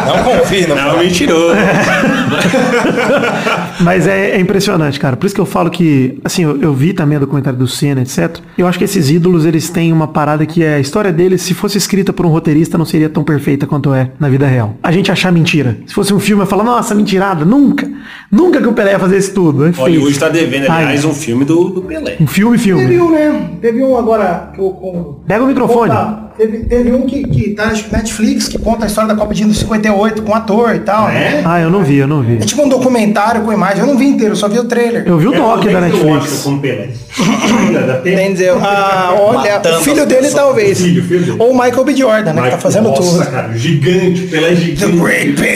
Não confia, não. Não, mentiroso. Mas é, é impressionante, cara. Por isso que eu falo que, assim, eu, eu vi também o documentário do Senna, etc. Eu acho que esses ídolos, eles têm uma parada que é a história deles, se fosse escrita por um roteirista, não seria tão perfeita quanto é na vida real. A gente achar mentira. Se fosse um filme, eu falar, nossa, mentirada. Nunca. Nunca que o Pelé ia fazer isso tudo. Aí Hollywood fez. tá devendo, Ai, aliás, um filme do, do Pelé. Um filme, filme. Teve um, né? Teve um agora que eu com. Pega o microfone. Teve, teve um que, que tá na Netflix, que conta a história da Copa de 58 com ator e tal. né? Ah, eu não vi, eu não vi. É tipo um documentário com imagem. Eu não vi inteiro, eu só vi o trailer. Eu vi o É, como da é Netflix. Dizer, ah, olha, Matando o filho dele talvez. Filho, filho dele. Ou o Michael B. Jordan, né? Que tá fazendo Nossa, tudo. cara, gigante, o Pelé é gigante.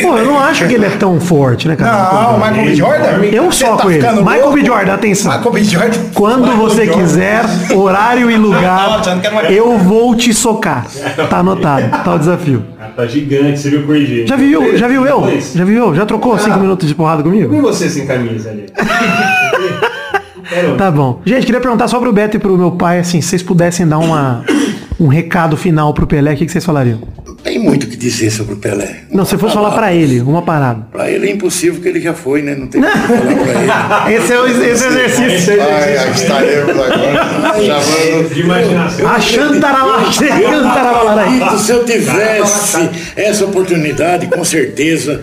Pô, eu não acho que ele é tão forte, né, cara? Não, o Michael B. Jordan? Eu só tá com ele. Michael louco? B. Jordan, atenção. Michael B. Jordan. Quando Michael você Jordan. quiser, horário e lugar, Não, eu vou te socar. Tá anotado, tá o desafio. Ah, tá gigante, você viu Crazy? Já viu, já viu eu? Já viu eu? Já trocou cinco minutos de porrada E comigo? você sem camisa ali? Tá bom. Gente, queria perguntar só pro Beto e pro meu pai, assim, se vocês pudessem dar uma, um recado final pro Pelé, o que, que vocês falariam? Tem muito o que dizer sobre o Pelé. Não, se fosse falar pra ele, uma parada. Pra ele é impossível, porque ele já foi, né? Não tem como falar pra ele. Esse é o esse é o exercício. Ai, aqui estaremos agora. Chamando. De imaginação. A Xantaralá. Se eu tivesse essa oportunidade, com certeza,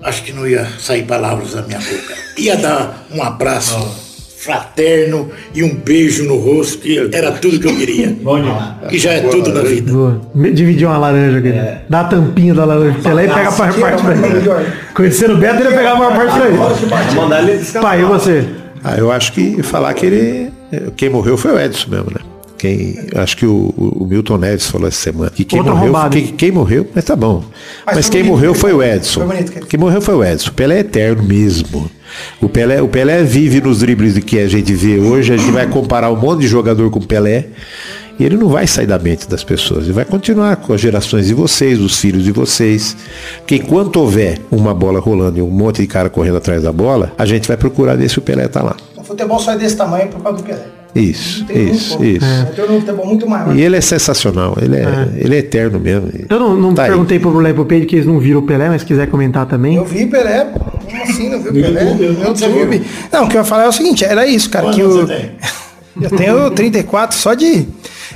acho que não ia sair palavras da minha boca. Ia dar um abraço fraterno e um beijo no rosto, que era tudo que eu queria. Bom demais. Que já é tudo na vida. Boa. Dividir uma laranja aqui. É. Dá a tampinha da laranja Pelé e pega a maior parte pra ele. Conhecendo o Beto, ele ia pegar a maior parte pra ele. Mandar ele descansar. Pai, e você? Ah, eu acho que falar que ele. Quem morreu foi o Edson mesmo, né? Quem, acho que o, o Milton Neves falou essa semana. Que quem Outro morreu, quem, quem morreu, mas tá bom. Mas Mas, quem bonito morreu foi o. Edson. Foi bonito Quem morreu foi o Edson. Pelé é eterno mesmo. O Pelé, o Pelé vive nos dribles do que a gente vê hoje. A gente vai comparar um monte de jogador com o Pelé. E ele não vai sair da mente das pessoas. Ele vai continuar com as gerações de vocês, os filhos de vocês. Porque enquanto houver uma bola rolando e um monte de cara correndo atrás da bola, a gente vai procurar ver se o Pelé tá lá. O futebol só é desse tamanho por causa do Pelé. Isso, isso, isso. Tem um futebol muito maior. E ele é sensacional, ele é, ele é eterno mesmo. Eu não, não Tá aí. perguntei pro e pro Pedro que eles não viram o Pelé, mas se quiser comentar também. Eu vi Pelé, pô. Como assim, não viu No Pelé? YouTube, No YouTube. Não, o que eu ia falar é o seguinte, era isso, cara, que tem? Eu tenho 34 só de...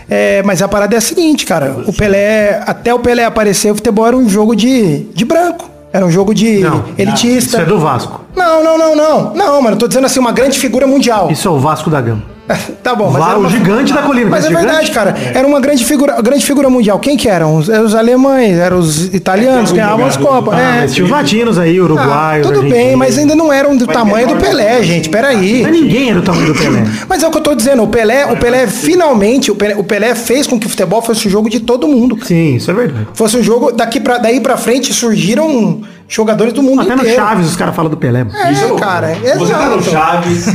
É, mas a parada é a seguinte, cara. O Pelé, até o Pelé aparecer, o futebol era um jogo de, de branco. Era um jogo de elitista. Isso é do Vasco. Não, não, não, não. Não, mano, eu tô dizendo assim, uma grande figura mundial. Isso é o Vasco da Gama. Tá bom, mas Vá- era o gigante da colina, Mas é conhece o verdade, gigante? cara. Era uma grande figura, grande figura mundial. Quem que eram? Os, eram os alemães, eram os italianos, que ganhavam as copas. Ah, é. mas tinha os latinos aí, uruguaios. Ah, tudo bem, mas ainda não eram do tamanho do Pelé, gente. Peraí. Mas ninguém era do tamanho do Pelé. Mas é o que eu tô dizendo, o Pelé, o Pelé finalmente, o Pelé, o Pelé fez com que o futebol fosse o jogo de todo mundo. Sim, isso é verdade. Fosse um jogo daqui para daí para frente surgiram jogadores do mundo Até no inteiro. Chaves os caras falam do Pelé. mano. É, cara. Você tá no exato. Chaves.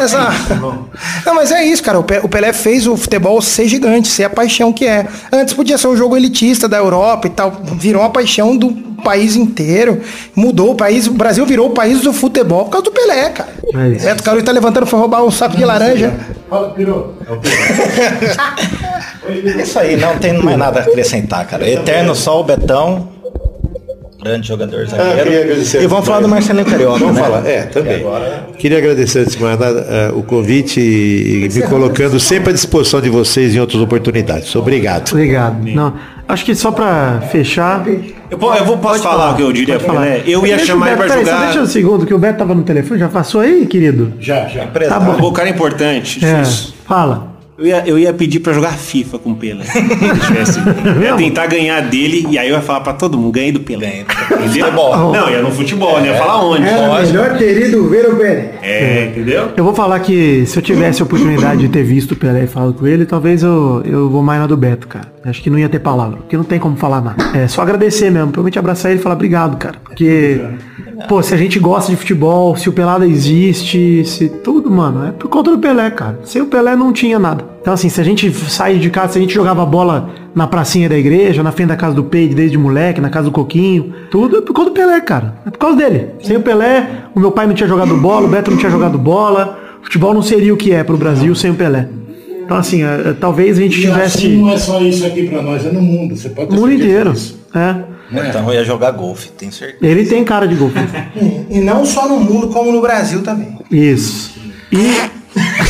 Exato. Não, mas é isso, cara. O Pe- o Pelé fez o futebol ser gigante, ser a paixão que é. Antes podia ser um jogo elitista da Europa e tal. Virou uma paixão do país inteiro. Mudou o país. O Brasil virou o país do futebol por causa do Pelé, cara. É isso. Beto Carlos tá levantando, foi roubar um saco de laranja. Fala, pirou. Isso aí, não tem mais nada a acrescentar, cara. Eterno só o Betão. Grande jogador Ah, zagueiro. agradecer e vamos falar do Marcelinho Carioca, Vamos né? falar, é, também. Queria agradecer antes de mais nada eh, o convite e me colocando sempre à disposição de vocês em outras oportunidades. Obrigado. Obrigado. Não, acho que só pra fechar. Eu, po- eu vou, posso falar o que eu diria falar. Pelé? Eu ia Deixa o chamar ele Beto- peraí, só jogar. Deixa um segundo que o Beto tava no telefone. Já passou aí, querido? Já, já. Tá bom. O cara é importante. É, fala. Eu ia, eu ia pedir pra jogar FIFA com o Pelé. Se tivesse. Eu ia tentar ganhar dele e aí eu ia falar pra todo mundo, ganhei do Pelé. Entendeu? Futebol. Não, ia no futebol, não ia falar onde. melhor querido ver o Pelé. É, entendeu? Eu vou falar que se eu tivesse a oportunidade de ter visto o Pelé e falado com ele, talvez eu, eu vou mais na do Beto, cara. Acho que não ia ter palavra, porque não tem como falar nada. É só agradecer mesmo, provavelmente abraçar ele e falar obrigado, cara. Porque, pô, se a gente gosta de futebol, se o Pelada existe, se tudo, mano, é por conta do Pelé, cara. Sem o Pelé não tinha nada. Então, assim, se a gente sair de casa, se a gente jogava bola na pracinha da igreja, na frente da casa do Peide desde moleque, na casa do Coquinho, tudo é por causa do Pelé, cara. É por causa dele. Sem o Pelé, o meu pai não tinha jogado bola, o Beto não tinha jogado bola, o futebol não seria o que é pro Brasil sem o Pelé. Então, assim, é, é, talvez a gente E tivesse. assim não é só isso aqui pra nós, é no mundo. Você pode ter mundo inteiro. disso. É. Então eu ia jogar golfe, tenho certeza. Ele tem cara de gol. E não só no mundo, como no Brasil também. Isso. E.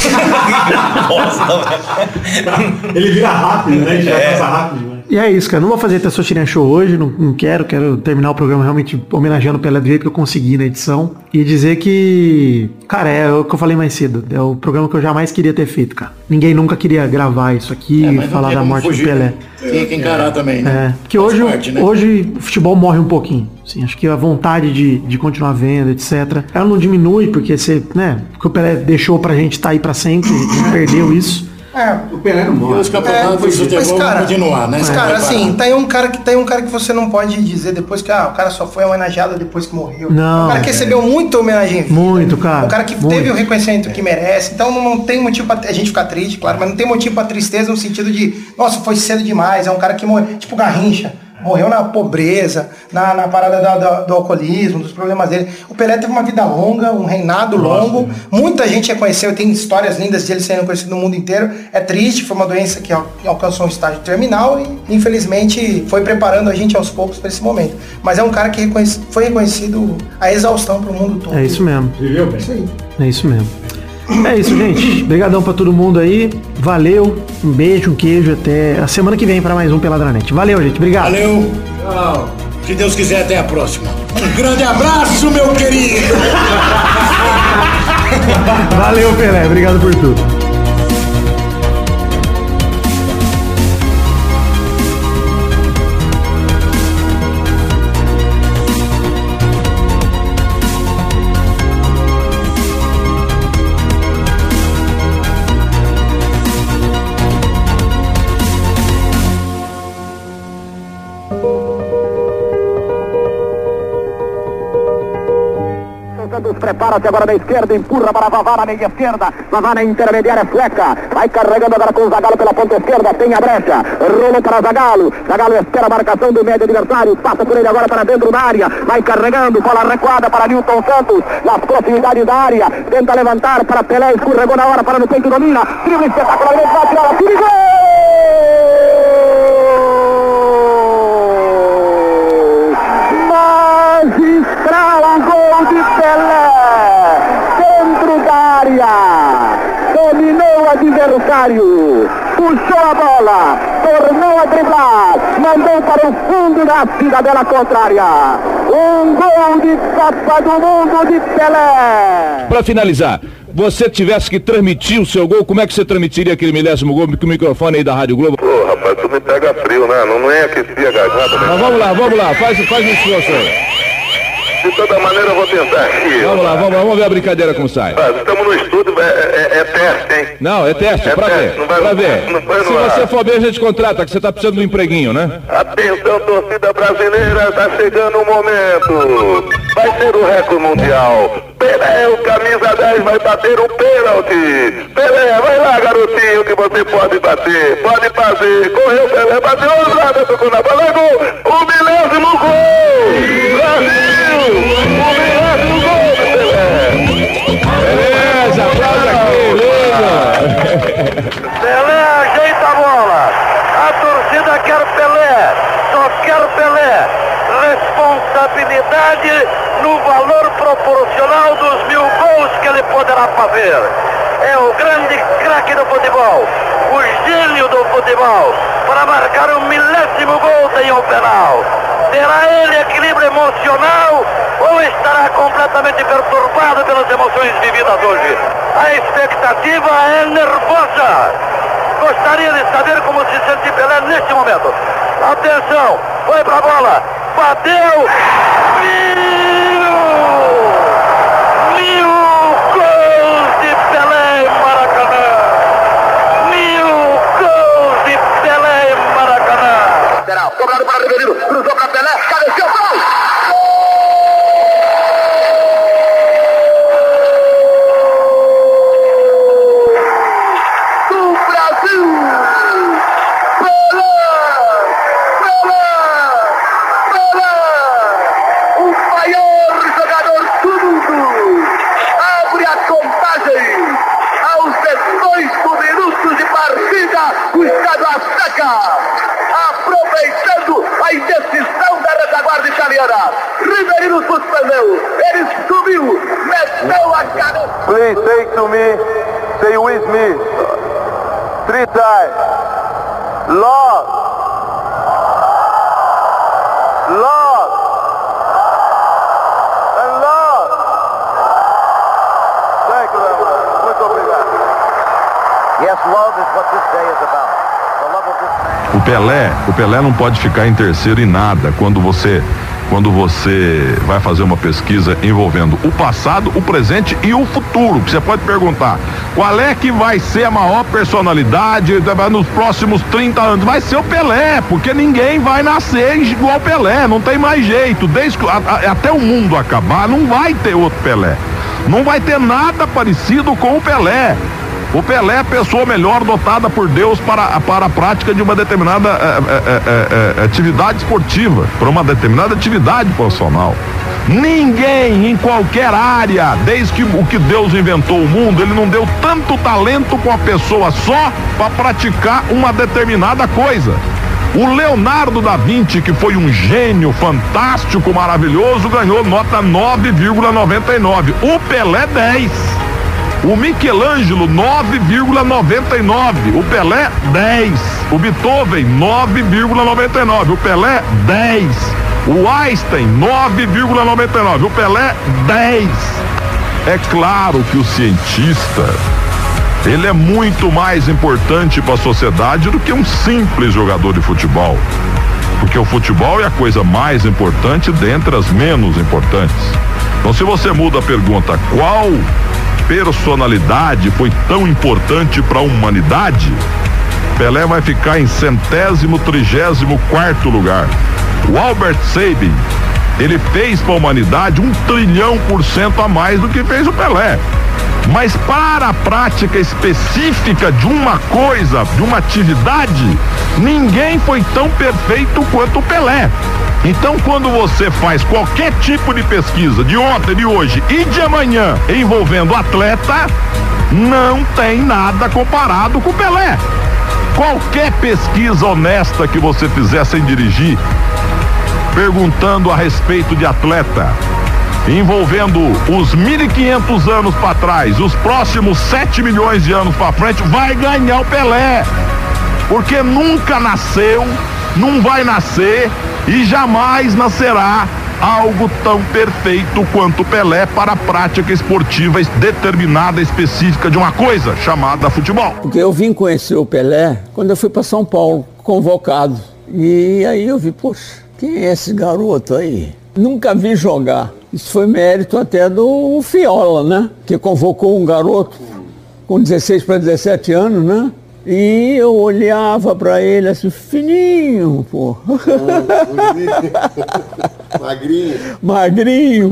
Ele vira rápido, né? Ele já É. passa rápido. E é isso, cara. Não vou fazer Testosterona Show hoje, não, não quero. Quero terminar o programa realmente homenageando o Pelé do jeito que eu consegui na edição. E dizer que, cara, é o que eu falei mais cedo. É o programa que eu jamais queria ter feito, cara. Ninguém nunca queria gravar isso aqui É, falar da morte fugir, do Pelé. né? Tem que encarar também, né? É, que Faz hoje, parte, né? hoje o futebol morre um pouquinho. Assim, acho que a vontade de, de continuar vendo, etc. Ela não diminui porque você, né? Porque o Pelé deixou pra gente estar aí pra sempre, a gente perdeu isso. É. O Pelé não E os campeonatos de futebol mas, cara, vão continuar, né? Mas, Não cara, assim, parar. tá aí um cara que tem um cara que você não pode dizer depois que ah, o cara só foi homenageado depois que morreu. Não. O cara que recebeu muita homenagem. Muito, cara. O cara que muito. teve o reconhecimento que merece. Então não tem motivo pra a gente ficar triste, claro, mas não tem motivo pra tristeza no sentido de, nossa, foi cedo demais. É um cara que morreu, tipo Garrincha. Morreu na pobreza, na, na parada da- da- do alcoolismo, dos problemas dele. O Pelé teve uma vida longa, um reinado longo. Muita gente reconheceu, tem histórias lindas de ele sendo reconhecido no mundo inteiro. É triste, foi uma doença que al- alcançou um estágio terminal e, infelizmente, foi preparando a gente aos poucos para esse momento. Mas é um cara que reconhece- foi reconhecido a exaustão para o mundo todo. É isso mesmo. Viveu bem. Isso aí. É isso mesmo. É isso, gente. Obrigadão pra todo mundo aí. Valeu. Um beijo, um queijo. Até a semana que vem pra mais um Peladranet. Valeu, gente. Obrigado. Valeu. Tchau. Se Deus quiser, até a próxima. Um grande abraço, meu querido. Valeu, Pelé. Obrigado por tudo. Prepara-se agora na esquerda, empurra para Vavá na meia esquerda. Vavá na intermediária sueca. Vai carregando agora com o Zagalo pela ponta esquerda. Tem a brecha. Rolou para Zagalo. Zagalo espera a marcação do médio adversário. Passa por ele agora para dentro da área. Vai carregando. Bola recuada para Newton Santos. Nas proximidades da área. Tenta levantar para Pelé. Escorregou na hora para no peito domina. Drible espetacularmente. Bate ela. Tira e área! Dominou o adversário! Puxou a bola, tornou a driblar, mandou para o fundo da cidadela contrária. Um gol de Copa do Mundo de Pelé. Para finalizar, você tivesse que transmitir o seu gol, como é que você transmitiria aquele milésimo gol com o microfone aí da Rádio Globo? Pô, rapaz, tu me pega frio, né? Não, não é aquecer a garganta? Mas vamos lá, vamos lá, faz, faz um esforço aí. De toda maneira, eu vou tentar aqui. Vamos lá, vamos lá, vamos ver a brincadeira como sai. Ah, estamos no estúdio, é, é- é teste, hein? Não, é teste, É pra teste, ver. não vai- pra ver. não vai no Se você for bem, a gente contrata, que você tá precisando de um empreguinho, né? Atenção, torcida brasileira, tá chegando o momento. Vai ser o recorde mundial. Pelé, o camisa 10, vai bater o pênalti. Pelé, vai lá, garotinho, que você pode bater. Pode fazer. Correu, Pelé, bateu a nada, tocou na bola, gol. O milésimo gol. Brasil! Ele poderá fazer. É o grande craque do futebol. O gênio do futebol. Para marcar o milésimo gol tem o penal. Terá ele equilíbrio emocional ou estará completamente perturbado pelas emoções vividas hoje? A expectativa é nervosa. Gostaria de saber como se sente Pelé neste momento. Atenção, foi pra bola, bateu. Mil! Mil gols de Pelé em Maracanã! Mil gols de Pelé em Maracanã! Lateral, cobrado para Riverino, cruzou para Pelé, cabeceou, gol! Do Brasil! Pelé! Pelé! Pelé! O maior jogador do mundo! Abre a contagem! Aos 18 minutos de partida, o Estado Azteca! aproveitando a indecisão da retaguarda italiana. Riverino suspendeu, ele subiu, meteu a cara. Please say to me, say with me, three times. Lord, Pelé, o Pelé não pode ficar em terceiro em nada quando você quando você vai fazer uma pesquisa envolvendo o passado, o presente e o futuro. Você pode perguntar, qual é que vai ser a maior personalidade nos próximos 30 anos? Vai ser o Pelé, porque ninguém vai nascer igual Pelé, não tem mais jeito. Desde que, até o mundo acabar, não vai ter outro Pelé. Não vai ter nada parecido com o Pelé. O Pelé é a pessoa melhor dotada por Deus para, para a prática de uma determinada eh, eh, eh, eh, atividade esportiva, para uma determinada atividade profissional. Ninguém em qualquer área, desde que o que Deus inventou o mundo, ele não deu tanto talento com a pessoa só para praticar uma determinada coisa. O Leonardo da Vinci, que foi um gênio fantástico, maravilhoso, ganhou nota 9,99. O Pelé 10. O Michelangelo 9,99. O Pelé 10. O Beethoven 9,99. O Pelé 10. O Einstein 9,99. O Pelé 10. É claro que o cientista ele é muito mais importante para a sociedade do que um simples jogador de futebol. Porque o futebol é a coisa mais importante dentre as menos importantes. Então, se você muda a pergunta, qual personalidade foi tão importante para a humanidade? Pelé vai ficar em centésimo, trigésimo quarto lugar. O Albert Sabin, ele fez para a humanidade um trilhão por cento a mais do que fez o Pelé. Mas para a prática específica de uma coisa, de uma atividade, ninguém foi tão perfeito quanto o Pelé. Então, quando você faz qualquer tipo de pesquisa de ontem, de hoje e de amanhã envolvendo atleta, não tem nada comparado com o Pelé. Qualquer pesquisa honesta que você fizer sem dirigir, perguntando a respeito de atleta, envolvendo os 1.500 anos para trás, os próximos 7 milhões de anos para frente, vai ganhar o Pelé. porque nunca nasceu, não vai nascer e jamais nascerá algo tão perfeito quanto Pelé para a prática esportiva determinada, específica de uma coisa chamada futebol. Porque eu vim conhecer o Pelé quando eu fui para São Paulo, convocado. E aí eu vi, poxa, quem é esse garoto aí? Nunca vi jogar. Isso foi mérito até do Fiola, né? Que convocou um garoto com 16 para 17 anos, né? E eu olhava para ele assim, fininho, pô. Magrinho. Magrinho.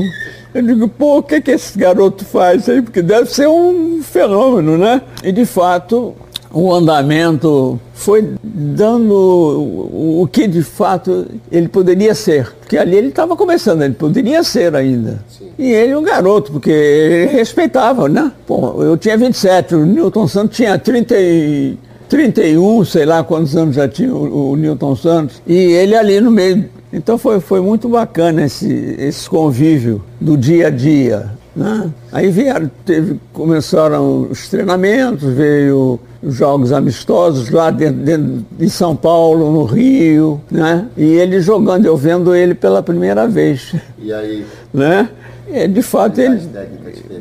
Eu digo, pô, o que, que esse garoto faz aí? Porque deve ser um fenômeno, né? E de fato, o andamento foi dando o, que de fato ele poderia ser. Porque ali ele estava começando, ele poderia ser ainda. E ele um garoto, porque ele respeitava, né? Pô, eu tinha 27, o Newton Santos tinha 30 e, 31, sei lá quantos anos já tinha o, o Newton Santos. E ele ali no meio. Então foi, foi muito bacana esse, esse convívio do dia a dia. Né? Aí vieram, teve, começaram os treinamentos, veio jogos amistosos lá dentro, dentro de São Paulo, no Rio, né? E ele jogando, eu vendo ele pela primeira vez. E aí? Né? É, de fato, ele,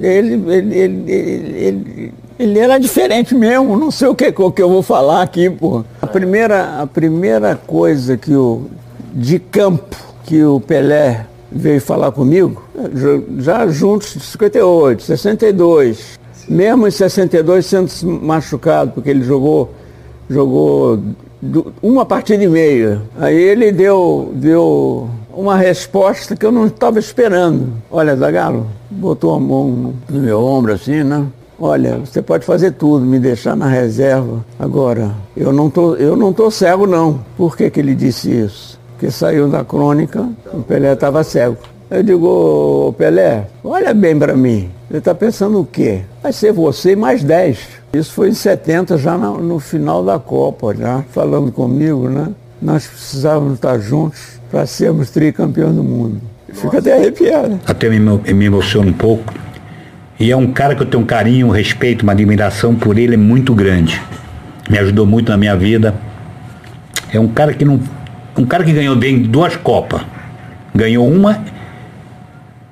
ele, ele, ele, ele, ele era diferente mesmo, não sei o que, o que eu vou falar aqui, pô. A primeira, a primeira coisa que o, de campo que o Pelé veio falar comigo, já juntos, 58, 62, mesmo em 62 sendo machucado, porque ele jogou, jogou uma partida e meia. Aí ele deu, deu uma resposta que eu não estava esperando. Olha, Zagalo, botou a mão no meu ombro assim, né? Olha, você pode fazer tudo, me deixar na reserva. Agora, eu não tô, eu não tô cego não. Por que, que ele disse isso? Porque saiu da crônica, o Pelé estava cego. Eu digo, Pelé, olha bem para mim. Ele está pensando o quê? Vai ser você mais 10. Isso foi em 70, já no, no final da Copa, já falando comigo, né? Nós precisávamos estar juntos para sermos tricampeões do mundo. Fica até arrepiado. Até me, me emociona um pouco. E é um cara que eu tenho um carinho, um respeito, uma admiração por ele muito grande. Me ajudou muito na minha vida. É um cara que não. Um cara que ganhou bem duas Copas. Ganhou uma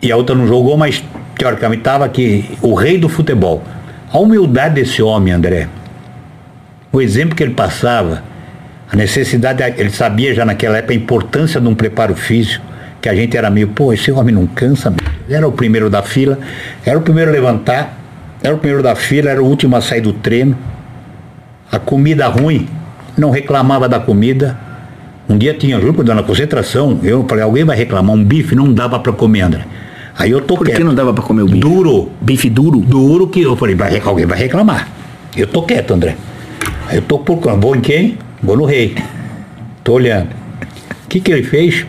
e a outra não jogou, mas teoricamente estava aqui o rei do futebol. A humildade desse homem, André. O exemplo que ele passava, a necessidade, ele sabia já naquela época a importância de um preparo físico, que a gente era meio, pô, esse homem não cansa, era o primeiro da fila, era o primeiro a levantar, era o primeiro da fila, era o último a sair do treino. A comida ruim, não reclamava da comida. Um dia tinha, juro, na concentração, eu falei, alguém vai reclamar, um bife não dava para comer, André. Aí eu tô Por que não dava para comer o bife? Duro. Bife duro? Duro que eu falei, vai, alguém vai reclamar. Eu tô quieto, André. Aí eu tô procurando, vou em quem? Vou no rei. Tô olhando. O que que ele fez?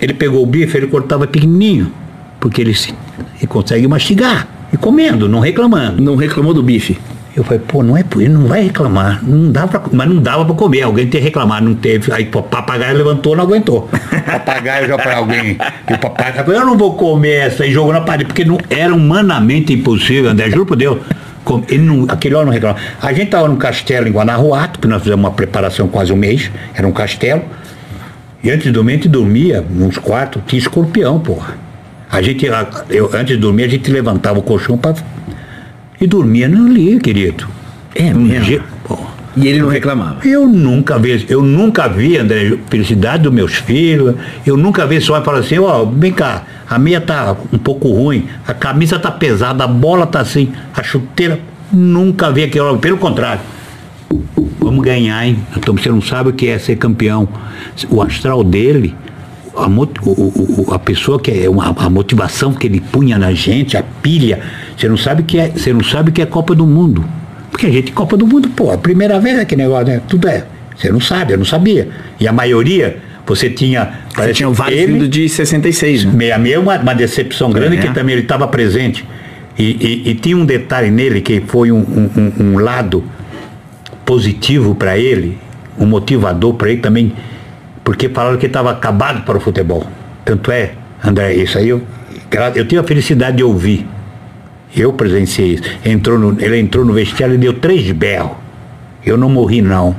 Ele pegou o bife, ele cortava pequenininho, porque ele, se, ele consegue mastigar e comendo, não reclamando. Não reclamou do bife? Eu falei, pô, não é por ele não vai reclamar. Não dá pra, mas não dava para comer. Alguém tem que reclamar, não teve. Aí o papagaio levantou, não aguentou. papagaio já para alguém. E o papagaio falou, eu não vou comer essa e jogou na parede, porque não era humanamente impossível, André, juro por Deus. Ele não, aquele hora não reclama. A gente estava num castelo em Guanajuato, que nós fizemos uma preparação quase um mês, era um castelo. E antes de dormir, a gente dormia nos quartos, tinha escorpião, porra. A gente, eu, antes de dormir, a gente levantava o colchão para e dormia ali, querido. É mesmo? E ele não reclamava? Eu nunca vi, eu nunca vi, André, felicidade dos meus filhos, eu nunca vi homem falar assim, ó, oh, vem cá, a meia tá um pouco ruim, a camisa tá pesada, a bola tá assim, a chuteira, nunca vi aquilo, pelo contrário. Vamos ganhar, hein? Então você não sabe o que é ser campeão. O astral dele, a, o, o, a pessoa que é uma, a motivação que ele punha na gente, a pilha, você não sabe que é, você não sabe que é Copa do Mundo. Porque a gente Copa do Mundo, pô, a primeira vez é que negócio, né? Tudo é. Você não sabe, eu não sabia. E a maioria, você tinha. Você tinha vários ele, de 66, né? Meia meia, uma, uma decepção grande, é. que também ele estava presente. E, e, e, tinha um detalhe nele que foi um, um, um lado positivo para ele, um motivador para ele também porque falaram que estava acabado para o futebol. Tanto é, André, isso aí eu, eu tive a felicidade de ouvir. Eu presenciei isso. Entrou no, ele entrou no vestiário e deu três berros. Eu não morri não.